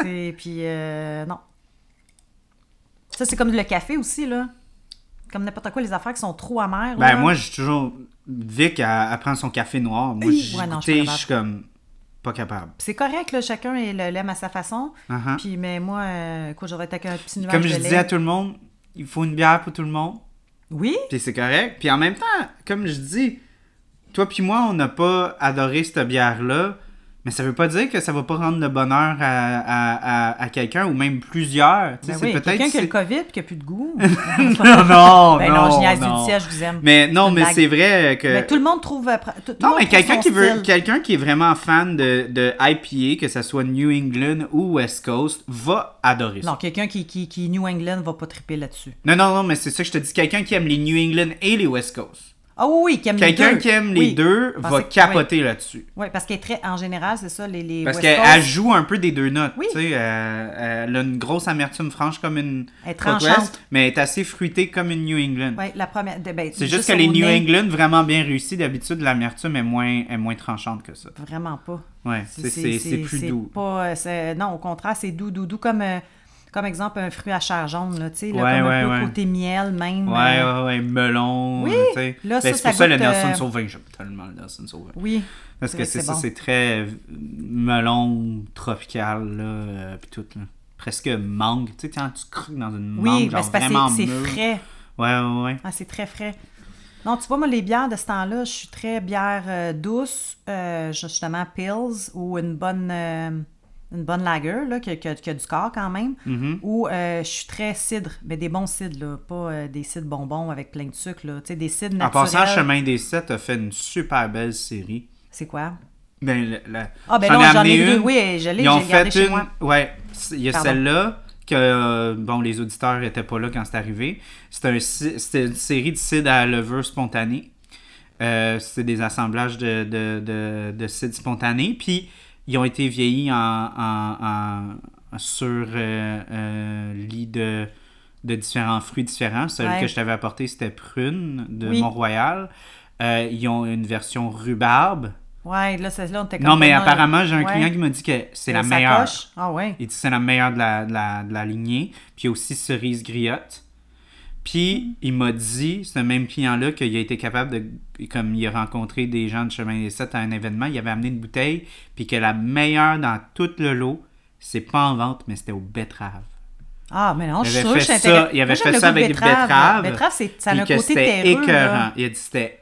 S2: c'est. Puis, euh, non. Ça, c'est comme le café aussi, là. Comme n'importe quoi, les affaires qui sont trop amères.
S1: Ben,
S2: là.
S1: moi, j'ai toujours. Vic, elle, elle prend son café noir. Moi, j'ai
S2: ouais, je suis
S1: comme. Pas capable.
S2: C'est correct, là, chacun l'aime à sa façon.
S1: Uh-huh.
S2: Puis, mais moi, euh, écoute, j'aurais été avec un petit nuage
S1: Comme
S2: de
S1: je
S2: lait.
S1: disais à tout le monde, il faut une bière pour tout le monde.
S2: Oui?
S1: Puis c'est correct. Puis en même temps, comme je dis, toi puis moi, on n'a pas adoré cette bière-là. Mais ça veut pas dire que ça va pas rendre le bonheur à, à, à, à quelqu'un ou même plusieurs.
S2: Ben
S1: c'est
S2: oui,
S1: peut-être.
S2: quelqu'un qui a le COVID et qui a plus de goût.
S1: non, non,
S2: ben non, je niaise du
S1: non.
S2: siège, je vous aime.
S1: Mais non, mais c'est vrai que.
S2: Mais tout le monde trouve. tout- tout le
S1: Non, mais quelqu'un qui veut, quelqu'un qui est vraiment fan de, de IPA, que ce soit New England ou West Coast, va adorer ça.
S2: Non, quelqu'un qui, qui, qui New England va pas triper là-dessus.
S1: Non, non, non, mais c'est ça que je te dis. Quelqu'un qui aime les New England et les West Coast.
S2: Ah oui, oui, qui aime les deux.
S1: Quelqu'un qui aime les
S2: Oui.
S1: deux va capoter là-dessus.
S2: Oui, parce qu'elle est très. En général, c'est ça, les. les
S1: Parce qu'elle joue un peu des deux notes.
S2: Oui.
S1: Tu sais, euh, elle a une grosse amertume franche comme une
S2: Elle est
S1: mais elle est assez fruitée comme une New England.
S2: Ouais, la première. ben,
S1: C'est juste que les New
S2: nez,
S1: England, vraiment bien réussis, d'habitude, l'amertume est moins, est moins tranchante que ça.
S2: Vraiment pas.
S1: Ouais, c'est- c'est c'est plus doux.
S2: Pas, euh, c'est- non, au contraire, c'est doux, doux, doux comme. euh, comme exemple un fruit à chair jaune, là, tu sais,
S1: Ouais,
S2: comme
S1: ouais,
S2: un peu
S1: ouais.
S2: côté miel même.
S1: Ouais,
S2: euh,
S1: ouais, ouais, melon.
S2: Oui,
S1: tu sais.
S2: là,
S1: Ben,
S2: ça,
S1: c'est pour
S2: ça
S1: le Nelson
S2: euh,
S1: Sauvin. J'aime tellement le Nelson Sauvin.
S2: Oui.
S1: Parce que c'est ça,
S2: bon.
S1: c'est très euh, melon tropical, là, euh, puis tout, là. Presque mangue. Tu sais, quand tu croques dans une
S2: Oui,
S1: mangue, genre
S2: c'est parce que
S1: vraiment
S2: c'est frais.
S1: Ouais, ouais, ouais.
S2: Ah, c'est très frais. Non, tu vois, moi, les bières de ce temps-là, je suis très bière douce, justement, pills, ou une bonne, une bonne lager, là, qui, a- qui a, qui a du corps quand même.
S1: Mm-hmm.
S2: Ou euh, je suis très cidre, mais des bons cidres, là, pas euh, des cidres bonbons avec plein de sucre, là. Des cidres
S1: En
S2: naturels.
S1: passant, Chemin des Sept a fait une super belle série.
S2: C'est quoi?
S1: Ben, le-
S2: Ah, ben non,
S1: ai
S2: j'en ai deux.
S1: une.
S2: Oui, je l'ai,
S1: Ils ont
S2: j'ai gardé
S1: fait
S2: chez
S1: une.
S2: moi.
S1: Ouais, il y a celle-là que euh, bon, les auditeurs n'étaient pas là quand c'est arrivé. C'était un une série de cidre à levure spontanée. Euh, c'est des assemblages de, de, de, de cidre spontané. Puis ils ont été vieillis en, en- en- sur euh, euh, lit de, de différents fruits différents. Celui
S2: Ouais.
S1: que je t'avais apporté, c'était prune de
S2: Oui.
S1: Mont-Royal. Euh, ils ont une version rhubarbe.
S2: Ouais, là, c'est là, on était comme
S1: Non, mais apparemment, j'ai un
S2: Ouais.
S1: client qui m'a dit que c'est la meilleure.
S2: Ah, ouais.
S1: Il dit que c'est la meilleure de la, de la, de la lignée. Puis aussi cerise griotte. Puis il m'a dit, ce même client-là, qu'il a été capable de. Comme il a rencontré des gens de Chemin des Sept à un événement, il avait amené une bouteille. Puis que la meilleure dans tout le lot, c'est pas en vente, mais c'était aux betteraves.
S2: Ah, mais non, je suis sûre que
S1: ça, il avait
S2: Moi,
S1: fait ça avec des
S2: betterave.
S1: betteraves.
S2: Betterave, c'est- ça a un côté
S1: c'était
S2: terreux.
S1: écœurant.
S2: là.
S1: Il a dit c'était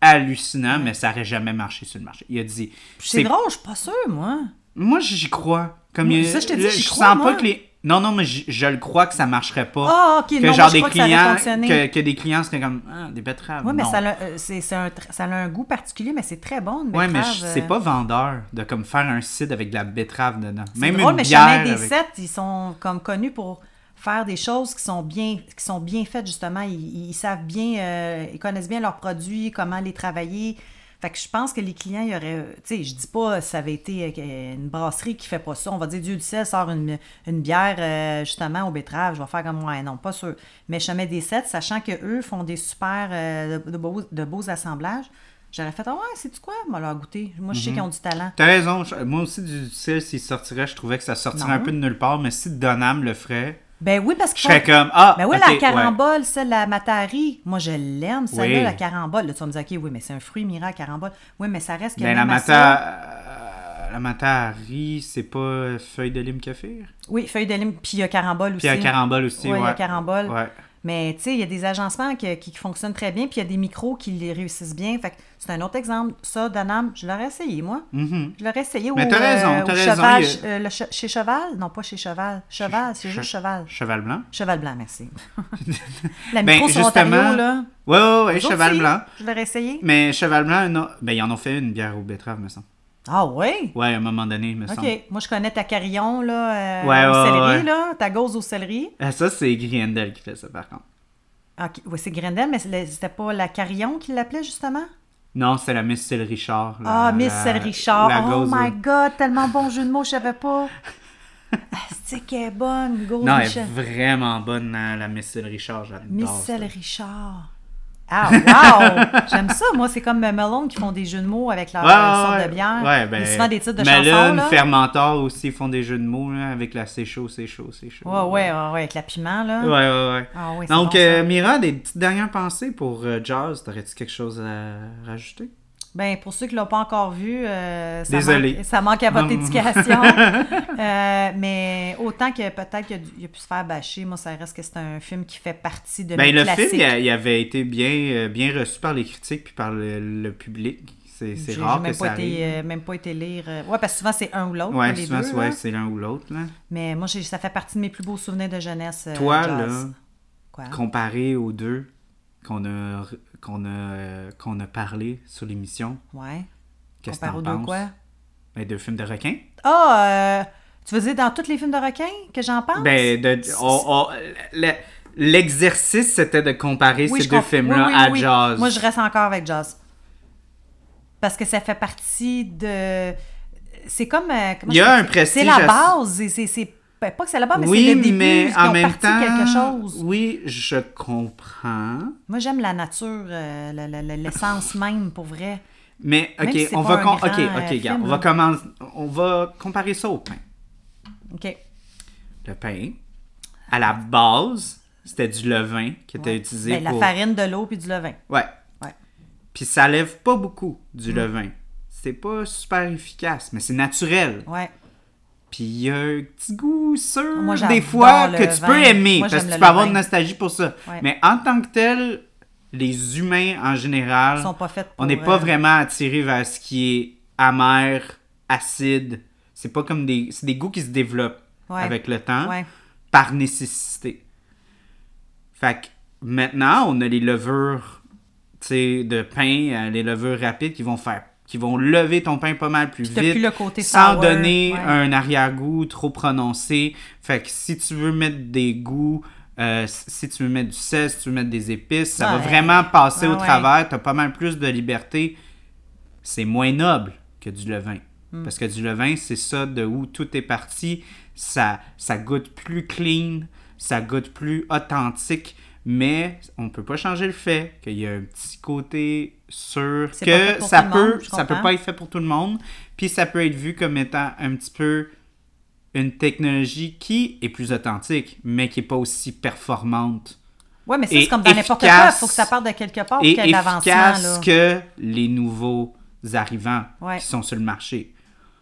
S1: hallucinant, mais ça aurait jamais marché sur le marché. Il a dit.
S2: C'est drôle, je suis pas sûre, moi.
S1: Moi, j'y crois. Comme
S2: Moi,
S1: il-
S2: ça, je te dis,
S1: je
S2: crois,
S1: sens
S2: moi.
S1: pas que les. Non, non, mais je, je le crois que ça marcherait pas.
S2: Ah, ok,
S1: que
S2: non, moi,
S1: genre
S2: je
S1: des
S2: crois que ça aurait
S1: clients, que, que des clients seraient comme ah, des betteraves.
S2: Oui, mais
S1: non.
S2: ça a, euh, c'est, c'est un, ça a un goût particulier, mais c'est très bon,
S1: Ouais, mais je-
S2: euh.
S1: c'est pas vendeur de comme faire un cidre avec de la betterave dedans.
S2: C'est
S1: Même
S2: drôle,
S1: une
S2: mais
S1: bière.
S2: Des
S1: avec-
S2: Sept, ils sont comme connus pour faire des choses qui sont bien, qui sont bien faites, justement. Ils, ils savent bien, euh, ils connaissent bien leurs produits, comment les travailler. Fait que je pense que les clients, il y aurait. Tu sais, je dis pas ça avait été euh, une brasserie qui fait pas ça. On va dire Dieu du ciel sort une, une bière euh, justement aux betteraves. Je vais faire comme ouais, non, pas sûr. Mais Chemin des Sept, sachant que eux font des super euh, de, de beaux, de beaux assemblages, j'aurais fait ah ouais, c'est-tu quoi? Moi, leur goûter. Moi, je
S1: Mhm.
S2: sais qu'ils ont du talent.
S1: T'as raison. je- Moi aussi, du ciel, s'il sortirait, je trouvais que ça sortirait
S2: Non.
S1: un peu de nulle part. Mais si Donham le ferait,
S2: Ben oui, parce
S1: je
S2: que.
S1: serais comme Ah,
S2: Ben oui, la
S1: ouais.
S2: carambole, celle, la matari, moi je l'aime, celle-là,
S1: Oui.
S2: la carambole. Là, tu vas me dire, OK, oui, mais c'est un fruit miracle, carambole. Oui, mais ça reste que
S1: Ben, la mata. euh, La matari, c'est pas feuille de lime kéfir?
S2: Oui, feuille de lime, puis il y a carambole aussi.
S1: Puis il y a carambole aussi,
S2: Ouais,
S1: ouais.
S2: il y a carambole.
S1: Ouais.
S2: Mais tu sais, il y a des agencements qui, qui fonctionnent très bien, puis il y a des micros qui les réussissent bien. Fait que c'est un autre exemple. Ça, Danam, je l'aurais essayé, moi.
S1: Mhm.
S2: Je l'aurais essayé
S1: Mais
S2: au,
S1: t'as raison,
S2: euh, au
S1: raison,
S2: Cheval,
S1: a-
S2: euh, le che- chez Cheval? Non, pas chez Cheval. Cheval, c'est juste
S1: Che-
S2: Cheval.
S1: Cheval blanc?
S2: Cheval blanc, merci. la
S1: Ben,
S2: micro sur
S1: justement-
S2: Ontario, là.
S1: Ouais,
S2: Eux autres
S1: cheval
S2: aussi,
S1: blanc.
S2: Je l'aurais essayé.
S1: Mais cheval blanc, non. Ben, ils en ont fait une bière aux betteraves, me semble.
S2: Ah ouais?
S1: Ouais, à un moment donné, me semble.
S2: OK. Moi, je connais ta carillon, là, euh,
S1: Ouais,
S2: au
S1: ouais,
S2: céleri,
S1: ouais.
S2: là. Ta gauze au céleri.
S1: Ah, ça, c'est Griendel qui fait ça, par contre.
S2: OK. Ouais, c'est Grendel, mais c'était pas la carillon qui l'appelait, justement?
S1: Non, c'est la Miss Celle Richard. la-
S2: Ah, Miss Celle Richard.
S1: la
S2: Oh my God, tellement bon jeu de mots, je savais pas. C'est qu'elle est bonne, Gauze
S1: Non, elle est vraiment bonne, la, la Miss Celle Richard. J'adore.
S2: Miss. Celle Richard. Ah, wow! J'aime ça. Moi, c'est comme Melon qui font des jeux de mots avec leur
S1: Ouais,
S2: euh, sorte
S1: ouais.
S2: de bière.
S1: Ouais, ben,
S2: souvent des titres de
S1: Melon,
S2: chansons, là.
S1: Fermentor aussi font des jeux de mots là, avec la c'est chaud, c'est chaud, c'est chaud.
S2: Ouais, ouais, ouais, ouais, avec la piment, là.
S1: Ouais, ouais, ouais.
S2: Ah oui,
S1: Donc,
S2: bon,
S1: euh, Mira, des petites dernières pensées pour euh, Jazz? T'aurais-tu quelque chose à rajouter?
S2: Ben, pour ceux qui ne l'ont pas encore vu, euh, ça,
S1: Désolé.
S2: manque, ça manque à votre éducation. Euh, mais autant que peut-être qu'il a, a pu se faire bâcher, moi, ça reste que c'est un film qui fait partie de
S1: Ben,
S2: mes
S1: le
S2: classiques.
S1: film, il, a- il avait été bien, euh, bien reçu par les critiques puis par le, le public. C'est rare
S2: même
S1: que
S2: pas
S1: ça
S2: été,
S1: arrive.
S2: euh, même pas été lire. Ouais, parce que souvent, c'est un ou l'autre,
S1: ouais,
S2: les
S1: souvent,
S2: deux.
S1: c'est-
S2: là.
S1: ouais, c'est l'un ou l'autre.
S2: Mais moi, j'ai- ça fait partie de mes plus beaux souvenirs de jeunesse.
S1: Toi, là,
S2: Quoi?
S1: comparé aux deux qu'on a, qu'on a, qu'on a parlé sur l'émission,
S2: Ouais.
S1: qu'est-ce que t'en penses?
S2: quoi?
S1: Ben, deux films de requins.
S2: Ah, euh, tu veux dire dans tous les films de requins que j'en pense?
S1: Ben, de- l'exercice, c'était de comparer
S2: Oui,
S1: ces deux
S2: comp-
S1: films-là
S2: oui, oui,
S1: à. Jazz.
S2: Moi, je reste encore avec Jazz. Parce que ça fait partie de. C'est comme. euh,
S1: Il y a un prestige
S2: C'est la
S1: à-
S2: base. et c'est- C'est ben, pas que c'est la base, mais
S1: oui,
S2: c'est le début.
S1: mais en même
S2: parti
S1: temps,
S2: quelque chose.
S1: oui, je comprends.
S2: Moi, j'aime la nature, euh, l'essence même, pour vrai.
S1: Mais ok,
S2: si
S1: on va
S2: grand,
S1: ok, on va commencer, on va comparer ça au pain.
S2: OK.
S1: Le pain, à la base, c'était du levain qui était utilisé
S2: Ben,
S1: pour...
S2: La farine, de l'eau puis du levain.
S1: Ouais.
S2: Ouais.
S1: Puis ça lève pas beaucoup du
S2: Mm.
S1: levain. C'est pas super efficace, mais c'est naturel.
S2: Ouais.
S1: Puis il y a un petit goût sûr
S2: Moi,
S1: des fois que tu
S2: vin.
S1: peux aimer
S2: Moi,
S1: parce que tu peux avoir de nostalgie pour ça.
S2: Ouais.
S1: Mais en tant que tel, les humains en général,
S2: Ils sont pas faits pour,
S1: on n'est pas
S2: euh,
S1: vraiment attiré vers ce qui est amer, acide. C'est pas comme des c'est des goûts qui se développent
S2: Ouais.
S1: avec le temps
S2: Ouais.
S1: par nécessité. Fait que maintenant, on a les levures tu sais, de pain, euh, les levures rapides qui vont faire qui vont lever ton pain pas mal plus
S2: Puis
S1: vite
S2: plus le côté
S1: sans
S2: sour,
S1: donner
S2: ouais.
S1: un arrière-goût trop prononcé. Fait que si tu veux mettre des goûts, euh, si tu veux mettre du sel, si tu veux mettre des épices, ça va vraiment passer
S2: Ouais,
S1: au travers. Tu as pas mal plus de liberté. C'est moins noble que du levain.
S2: Hmm.
S1: Parce que du levain, c'est ça de où tout est parti. Ça, ça goûte plus clean, ça goûte plus authentique. Mais on peut pas changer le fait qu'il y a un petit côté
S2: fait
S1: que ça peut,
S2: monde,
S1: ça peut pas être fait pour tout le monde. Puis ça peut être vu comme étant un petit peu une technologie qui est plus authentique, mais qui est pas aussi performante
S2: Ouais, mais ça, c'est comme dans n'importe quoi. Il faut que ça parte de quelque part
S1: et
S2: qu'il
S1: efficace que les nouveaux arrivants
S2: Ouais.
S1: qui sont sur le marché.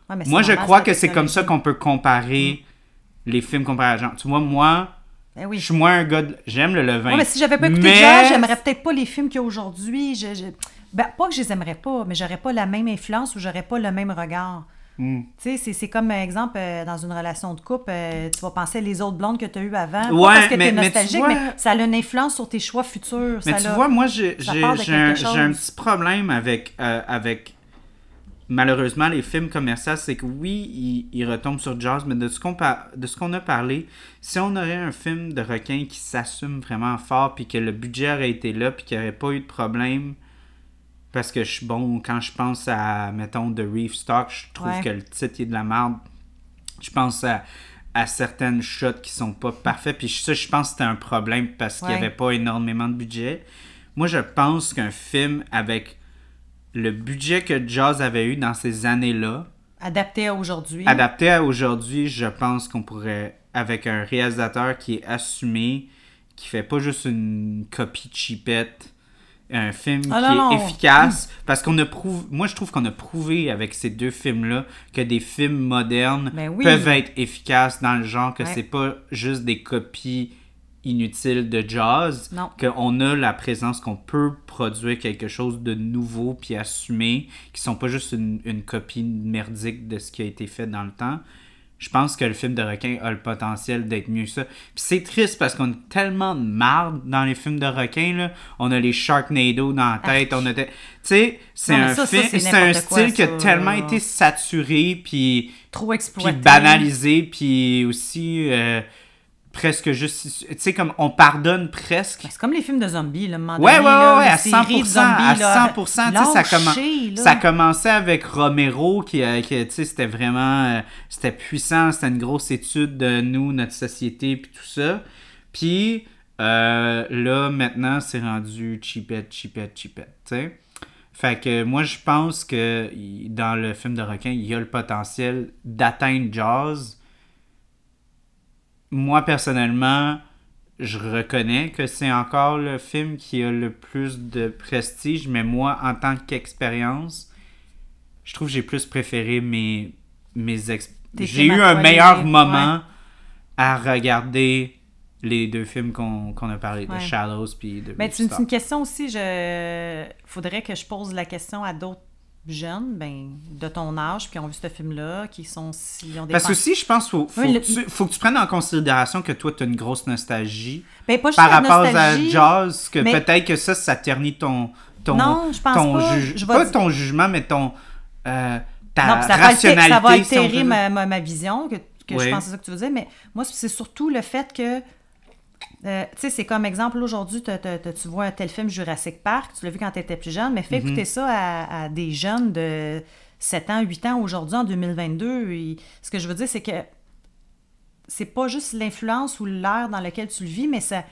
S2: Ouais, mais c'est
S1: Moi, je crois que c'est comme ça qu'on peut comparer les films comparés à genre. Tu vois, moi,
S2: Ben oui.
S1: je suis moins un gars de... J'aime le levain.
S2: Ouais, mais si j'avais pas écouté
S1: Mais-
S2: j'aimerais peut-être pas les films qu'il y a aujourd'hui. Je, je- Ben, pas que je les aimerais pas, mais j'aurais pas la même influence ou j'aurais pas le même regard.
S1: Hmm.
S2: Tu sais, c'est- c'est comme, exemple, euh, dans une relation de couple, euh, tu vas penser les autres blondes que tu as eues avant. pas
S1: Ouais,
S2: parce que
S1: mais-
S2: es
S1: mais tu
S2: nostalgique,
S1: vois-
S2: mais ça a une influence sur tes choix futurs.
S1: Mais
S2: ça
S1: tu vois, moi, j'ai un, un petit problème avec, euh, avec malheureusement les films commerciaux, c'est que oui, ils, ils retombent sur Jaws, mais de ce qu'on par- de ce qu'on a parlé, si on aurait un film de requin qui s'assume vraiment fort, puis que le budget aurait été là, puis qu'il n'y aurait pas eu de problème, parce que je suis bon, quand je pense à, mettons, The Reef Stock, je trouve
S2: Ouais.
S1: que le titre est de la merde. Je pense à, à certaines shots qui sont pas parfaits, puis ça, je pense que c'était un problème parce qu'il n'y avait pas énormément de budget. Moi, je pense qu'un film avec le budget que Jaws avait eu dans ces années-là,
S2: Adapté à aujourd'hui.
S1: adapté à aujourd'hui, je pense qu'on pourrait, avec un réalisateur qui est assumé, qui fait pas juste une copie cheapette, un film
S2: Ah,
S1: qui
S2: non,
S1: est
S2: non.
S1: efficace, parce qu'on a prouvé, moi je trouve qu'on a prouvé avec ces deux films-là que des films modernes
S2: Ben oui.
S1: peuvent être efficaces dans le genre, que
S2: Ouais.
S1: c'est pas juste des copies inutiles de Jaws,
S2: Non.
S1: qu'on a la présence qu'on peut produire quelque chose de nouveau puis assumé, qui sont pas juste une, une copie merdique de ce qui a été fait dans le temps. Je pense que le film de requin a le potentiel d'être mieux que ça. Puis c'est triste parce qu'on a tellement de marde dans les films de requins. Là. On a les Sharknado dans la tête. On a... Tu sais, c'est un,
S2: ça,
S1: film,
S2: c'est
S1: c'est un
S2: quoi,
S1: style qui a tellement été saturé puis
S2: Trop
S1: puis
S2: exploité.
S1: banalisé, puis aussi euh, presque juste. Tu sais, comme on pardonne presque.
S2: Ben, C'est comme les films de zombies, là, moment
S1: Ouais, ouais,
S2: donné,
S1: ouais,
S2: là,
S1: ouais,
S2: les
S1: à
S2: séries de
S1: 100%.
S2: zombies,
S1: à
S2: là,
S1: 100%. tu sais, ça, ça commençait avec Romero, qui, euh, qui, tu sais, c'était vraiment. euh, c'était puissant, c'était une grosse étude de nous, notre société, puis tout ça. Puis euh, là, maintenant, c'est rendu cheapette, cheapette, cheapette, tu sais. Fait que moi, je pense que dans le film de requin, il y a le potentiel d'atteindre Jaws. Moi, personnellement, je reconnais que c'est encore le film qui a le plus de prestige, mais moi, en tant qu'expérience, je trouve que j'ai plus préféré mes, mes J'ai eu un meilleur moment
S2: ouais.
S1: à regarder les deux films qu'on qu'on a parlé,
S2: Ouais.
S1: de Shallows puis de
S2: Mais une, c'est une question aussi, je faudrait que je pose la question à d'autres jeunes, ben, de ton âge, qui ont vu ce film-là, qui sont si ont des
S1: Parce que aussi, je pense qu'il faut, faut,
S2: Oui, le-
S1: que tu, faut que tu prennes en considération que toi, tu as une grosse nostalgie
S2: Ben, pas
S1: par rapport
S2: nostalgie.
S1: à Jaws, que
S2: mais-
S1: peut-être que ça, ça ternit ton, ton,
S2: Non, je pense
S1: ton
S2: pas. Je
S1: pas
S2: dire-
S1: ton jugement, mais ton euh, ta
S2: Non, puis ça va, altérer,
S1: rationalité.
S2: ça va altérer ma, ma, ma vision, que, que
S1: Oui.
S2: je pense que c'est ça que tu veux dire, mais moi, c'est surtout le fait que, euh, tu sais, c'est comme exemple, aujourd'hui, tu vois un tel film Jurassic Park, tu l'as vu quand tu étais plus jeune, mais fais
S1: Mhm.
S2: écouter ça à, à des jeunes de 7 ans, 8 ans aujourd'hui, en 2022. Et ce que je veux dire, c'est que c'est pas juste l'influence ou l'air dans lequel tu le vis, mais ça.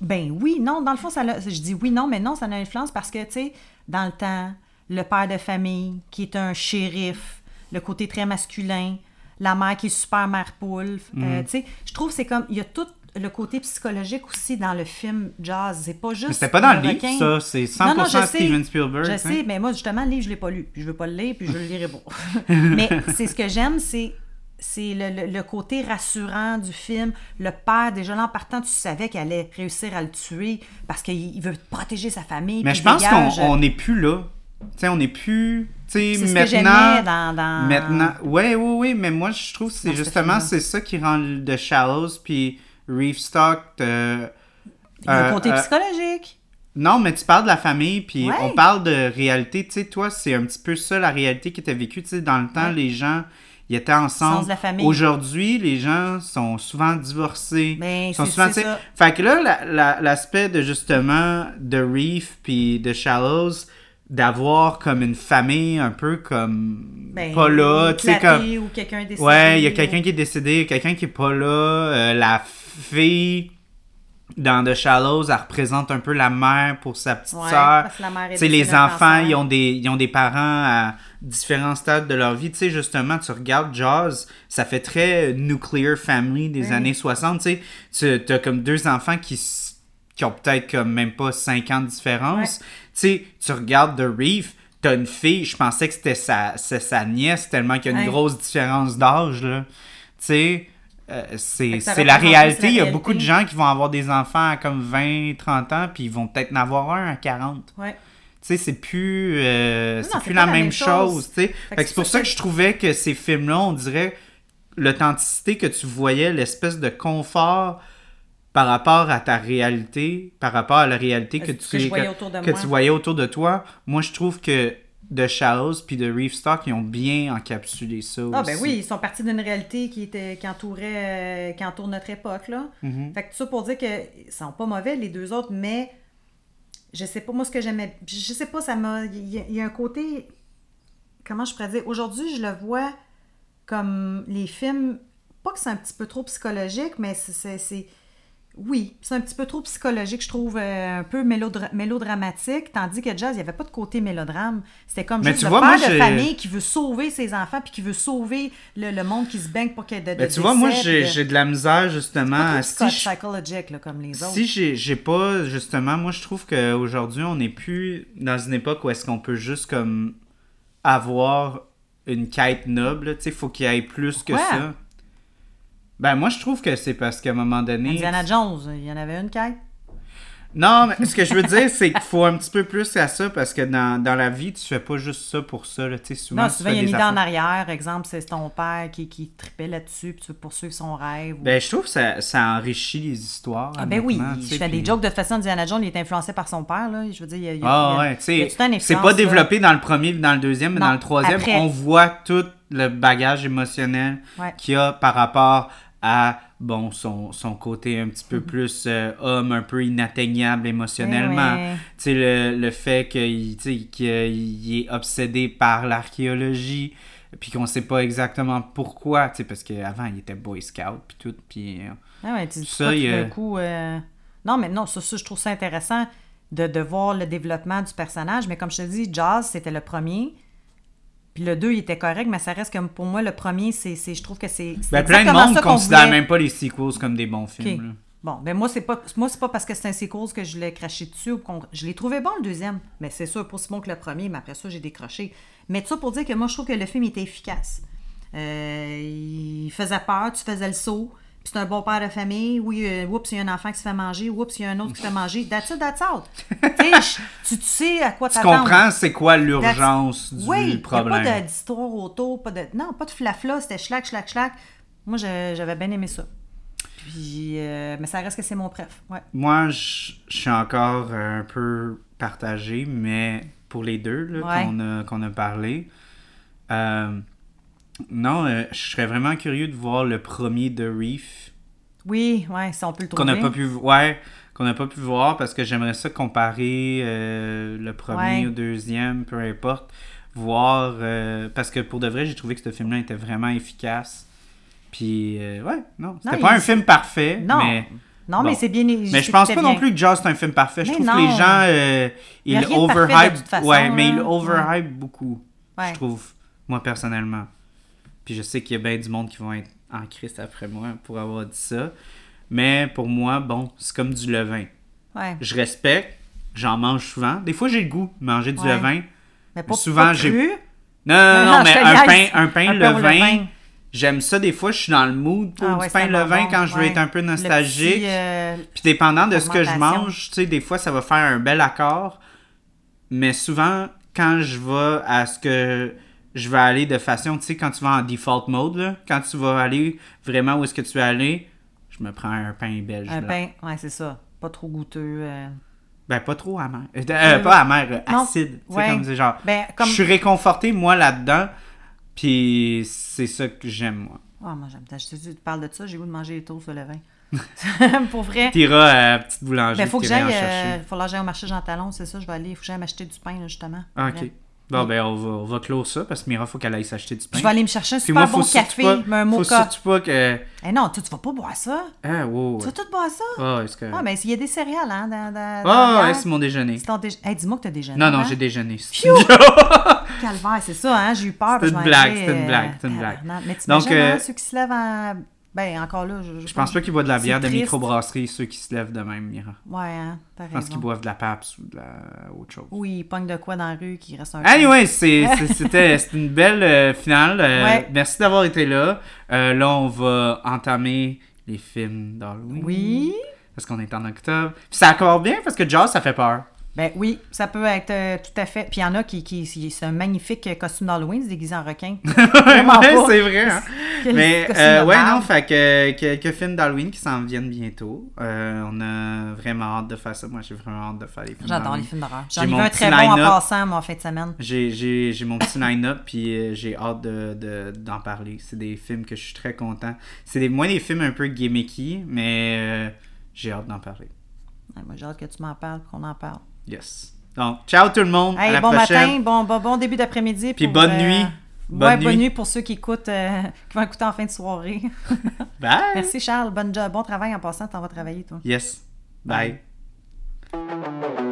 S2: Ben oui, non, dans le fond, ça je dis oui, non, mais non, ça a une influence parce que, tu sais, dans le temps, le père de famille qui est un shérif, le côté très masculin, la mère qui est super mère poule.
S1: Mhm.
S2: Euh, tu sais, je trouve que c'est comme. Il y a tout le côté psychologique aussi dans le film Jazz. C'est pas juste.
S1: Mais c'était pas dans le livre,
S2: requin.
S1: ça. C'est 100%
S2: Non, non, je sais.
S1: Steven Spielberg.
S2: Je
S1: hein.
S2: sais, mais moi, justement, le livre, je l'ai pas lu. Puis je veux pas le lire, puis je le lirai pas. mais c'est ce que j'aime, c'est c'est le, le- le côté rassurant du film. Le père, déjà là, en partant, tu savais qu'il allait réussir à le tuer parce qu'il il veut protéger sa famille.
S1: Mais je pense qu'on on n'est plus là. Tu sais, on n'est plus. Tu sais,
S2: C'est ce que
S1: maintenant.
S2: dans, dans-
S1: Maintenant, ouais, oui, oui, mais moi je trouve que c'est
S2: ce
S1: justement c'est ça qui rend le- The Shallows puis Reef Stock. euh,
S2: le
S1: euh,
S2: côté
S1: euh,
S2: psychologique.
S1: non, mais tu parles de la famille puis
S2: Ouais.
S1: on parle de réalité. Tu sais, toi, c'est un petit peu ça la réalité qui était vécue. Tu sais, dans le temps,
S2: Ouais.
S1: les gens ils étaient ensemble. Aujourd'hui, les gens sont souvent divorcés.
S2: Ben,
S1: sont souvent,
S2: ça.
S1: Fait que là, la- la- l'aspect de justement de Reef puis de Shallows, d'avoir comme une famille un peu comme
S2: Ben,
S1: pas là, tu sais comme
S2: ou quelqu'un décédé.
S1: ouais, il y a quelqu'un qui est décédé, quelqu'un qui est pas là, euh, la fille dans The Shallows, elle représente un peu la mère pour sa petite
S2: Ouais,
S1: sœur. les enfants, ils ont, des, ils ont des parents à différents stades de leur vie. Tu sais, justement, tu regardes Jaws, ça fait très nuclear family des
S2: Oui.
S1: années 60. Tu sais, tu as comme deux enfants qui, qui ont peut-être comme même pas 5 ans de différence. Tu sais, tu regardes The Reef, t'as une fille, je pensais que c'était sa, sa nièce tellement qu'il y a une
S2: Ouais.
S1: grosse différence d'âge, là. Tu sais, euh, c'est la réalité. Il y a beaucoup de gens qui vont avoir des enfants à comme 20, 30 ans, puis ils vont peut-être en avoir un à 40.
S2: Ouais.
S1: Tu sais, c'est plus, euh,
S2: Non,
S1: c'est
S2: non,
S1: plus
S2: c'est
S1: la, même
S2: même
S1: chose. c'est pour ça que je trouvais que ces films-là, on dirait l'authenticité que tu voyais, l'espèce de confort par rapport à ta réalité, par rapport à la réalité que, tu,
S2: que
S1: tu voyais autour de toi. Moi, je trouve que The Shallows puis The Reef Stock, ils ont bien encapsulé ça
S2: Ah
S1: aussi.
S2: ben oui, ils sont partis d'une réalité qui était qui entourait euh, qui entoure notre époque là.
S1: Mhm.
S2: Fait que tout ça pour dire que ils sont pas mauvais les deux autres, mais je sais pas moi ce que j'aimais, je sais pas ça m'a il y, y a un côté comment je pourrais dire aujourd'hui je le vois comme les films pas que c'est un petit peu trop psychologique, mais c'est- oui, c'est un petit peu trop psychologique, je trouve, euh, un peu mélodra- mélodramatique, tandis que Jazz, il n'y avait pas de côté mélodrame. C'était comme
S1: Mais
S2: juste
S1: tu
S2: le
S1: vois,
S2: père
S1: moi,
S2: de famille qui veut sauver ses enfants puis qui veut sauver le, le monde qui se baigne pour qu'il y ait de, de
S1: Ben, tu vois, moi, j'ai
S2: de-
S1: de la misère, justement.
S2: pas
S1: si
S2: psychologique là, comme les autres.
S1: Si j'ai pas, justement, moi je trouve qu'aujourd'hui, on n'est plus dans une époque où est-ce qu'on peut juste comme avoir une quête noble. Tu sais, faut qu'il y ait plus que ça. Ben, moi je trouve que c'est parce qu'à un moment donné.
S2: Indiana Jones, il y en avait une quête.
S1: Non, mais ce que je veux dire, c'est qu'il faut un petit peu plus à ça parce que dans, dans la vie, tu fais pas juste ça pour ça. Là. Tu sais, souvent,
S2: Non,
S1: tu
S2: souvent, il y a une idée en arrière. Exemple, c'est ton père qui, qui tripait là-dessus puis tu veux poursuivre son rêve. ou-
S1: Ben, je trouve que ça, ça enrichit les histoires.
S2: Ah ben oui, je fais des jokes de toute façon. Indiana Jones, il est influencé par son père. Là. Je veux dire, il y a, il y a-
S1: Ah ouais, c'est pas
S2: là.
S1: développé dans le premier, dans le deuxième, mais
S2: Non,
S1: dans le troisième,
S2: après.
S1: on voit tout le bagage émotionnel
S2: Ouais.
S1: qu'il y a par rapport à bon son, son côté un petit
S2: Mm-hmm.
S1: peu plus euh, homme, un peu inatteignable émotionnellement.
S2: Eh ouais.
S1: Tu sais, le, le fait qu'il qu'il est obsédé par l'archéologie, puis qu'on sait pas exactement pourquoi, tu sais, parce qu'avant, il était Boy Scout, puis tout, puis... euh,
S2: Ah ouais, tu dis
S1: Ça, il
S2: coup. euh, Non, mais non, ça, ça, je trouve ça intéressant de, de voir le développement du personnage. Mais comme je te dis, Jazz, c'était le premier. Puis le 2, il était correct, mais ça reste comme pour moi, le premier, c'est, c'est- je trouve que c'est. c'est
S1: Ben, plein de monde
S2: qu'on
S1: considère même pas les sequels comme des bons films. là.
S2: Bon, ben moi, c'est pas moi c'est pas parce que c'est un sequel que je l'ai craché dessus. ou qu'on- Je l'ai trouvé bon, le deuxième. Mais c'est sûr, pas aussi bon que le premier, mais après ça, j'ai décroché. Mais tout ça pour dire que moi, je trouve que le film était efficace. Euh, il faisait peur, tu faisais le saut. Puis c'est un bon père de famille. Oui, euh, oups, il y a un enfant qui se fait manger. Oups, il y a un autre qui se fait manger. That's it, that's out. Tu tu, tu sais à quoi
S1: Tu
S2: t'attendre.
S1: comprends c'est quoi l'urgence du
S2: Oui, il n'y a
S1: problème.
S2: pas de- d'histoire autour, pas de... Non, pas de flafla, c'était schlac, schlac, schlac. Moi, j'avais bien aimé ça. Puis, euh, mais ça reste que c'est mon préf. Ouais.
S1: Moi, je suis encore un peu partagé, mais pour les deux
S2: Ouais.
S1: qu'on a, qu'on a parlé, euh, non, euh, je serais vraiment curieux de voir le premier de Reef
S2: Oui, ouais, si on peut le
S1: qu'on
S2: trouver.
S1: n'a pas pu ouais, qu'on n'a pas pu voir parce que j'aimerais ça comparer euh, le premier
S2: Ouais.
S1: au deuxième, peu importe, voir euh, parce que pour de vrai, j'ai trouvé que ce film-là était vraiment efficace. Puis ouais, non, c'était pas
S2: il-
S1: un film parfait,
S2: Non,
S1: mais
S2: non,
S1: bon.
S2: mais c'est bien.
S1: Mais je pense pas non plus que Jaws c'est un film parfait. Je
S2: Mais
S1: trouve que
S2: non.
S1: les gens euh, ils overhype. ouais, mais ils overhype beaucoup.
S2: Ouais.
S1: Je trouve, moi personnellement. Puis je sais qu'il y a bien du monde qui vont être en Christ après moi pour avoir dit ça. Mais pour moi, bon, c'est comme du levain.
S2: Ouais.
S1: Je respecte, j'en mange souvent. Des fois, j'ai le goût de manger du
S2: Ouais.
S1: levain.
S2: Mais pas,
S1: souvent,
S2: pas
S1: j'ai-. Non, non, non,
S2: Non,
S1: mais un pain, un pain
S2: Un
S1: levain, j'aime ça. Des fois, je suis dans le mood pour
S2: Ah
S1: du pain levain
S2: bon.
S1: quand je veux être un peu nostalgique.
S2: petit, euh,
S1: Puis dépendant de ce que je mange, tu sais, des fois, ça va faire un bel accord. Mais souvent, quand je vais à ce que je vais aller de façon, tu sais, quand tu vas en default mode, là, quand tu vas aller vraiment où est-ce que tu veux aller, je me prends un pain belge.
S2: un
S1: blanc.
S2: pain, ouais, c'est ça. Pas trop goûteux. euh.
S1: Ben, pas trop amer. Euh, euh, pas amer, acide. Sais,
S2: Ouais.
S1: comme c'est genre.
S2: Ben, comme.
S1: Je suis réconforté, moi, là-dedans. Puis c'est ça que j'aime, moi.
S2: Ah, moi, j'aime. Je tu parles de ça, j'ai goût de manger les toasts au levain. Pour vrai.
S1: T'iras à la petite boulangerie.
S2: Ben, faut que j'aille. faut que j'aille au marché Jean Talon, c'est ça, je vais aller. Faut que j'aille m'acheter du pain, là, justement.
S1: Ah, ok.
S2: vrai.
S1: Bon, ben, on va, on va clore ça parce que Mira, faut qu'elle aille s'acheter du pain.
S2: Je vais aller me chercher un
S1: Puis
S2: super
S1: moi, faut
S2: bon
S1: surtout
S2: café,
S1: pas-
S2: mais un
S1: Faut
S2: mocha.
S1: surtout pas que.
S2: Eh non, toi, tu vas pas boire ça.
S1: Ah, wow.
S2: Tu vas tout boire ça?
S1: Ah, est-ce que.
S2: Ah, mais il y a des céréales, hein, dans, dans, dans
S1: Ah, c'est mon déjeuner.
S2: C'est ton déje- Hey, dis-moi que t'as déjeuné.
S1: Non, non,
S2: hein?
S1: j'ai déjeuné.
S2: Calvaire, c'est ça, hein? J'ai eu peur. Parce
S1: une
S2: je
S1: blague, c'était une
S2: euh,
S1: blague, c'était une blague.
S2: Mais tu
S1: Donc,
S2: hein,
S1: euh,
S2: ceux qui se lèvent en... Ben, encore là, je...
S1: Je pense pas qu'ils boivent de la bière de microbrasserie, ceux qui se lèvent de même, Mira.
S2: Ouais, hein,
S1: Je pense qu'ils boivent de la PAPS ou de la autre chose.
S2: Oui, ils pognent de quoi dans la rue qui reste un
S1: Anyway, c'était c'était une belle euh, finale. Euh,
S2: Ouais.
S1: Merci d'avoir été là. Euh, là, on va entamer les films d'Halloween.
S2: Oui.
S1: Parce qu'on est en octobre. Puis ça accorde bien parce que Jaws, ça fait peur.
S2: Ben oui, ça peut être euh, tout à fait. Puis il y en a qui, qui, c'est un magnifique costume d'Halloween, se déguisé en requin.
S1: Ouais, c'est vrai. hein. Mais euh, ouais, non, fait que quelques films d'Halloween qui s'en viennent bientôt. Euh, on a vraiment hâte de faire ça. Moi, j'ai vraiment hâte de faire les films.
S2: J'adore les films d'horreur. J'en ai vu un très bon en passant, moi, en fin de semaine.
S1: J'ai, mon petit line-up, puis j'ai hâte de, de- d'en parler. C'est des films que je suis très content. C'est des, moins des films un peu gimmicky, mais j'ai hâte d'en parler.
S2: Ouais, moi, j'ai hâte que tu m'en parles, qu'on en parle.
S1: Yes. Donc, ciao tout le monde. à
S2: Hey,
S1: la
S2: bon
S1: prochaine.
S2: matin, bon, bon, bon début d'après-midi.
S1: Puis
S2: pour,
S1: bonne
S2: euh,
S1: nuit.
S2: ouais,
S1: Bonne
S2: bonne
S1: nuit.
S2: nuit pour ceux qui écoutent, euh, qui vont écouter en fin de soirée.
S1: Bye.
S2: Merci Charles, bonne job, bon travail en passant, t'en vas travailler toi.
S1: Yes. Bye.
S2: Bye.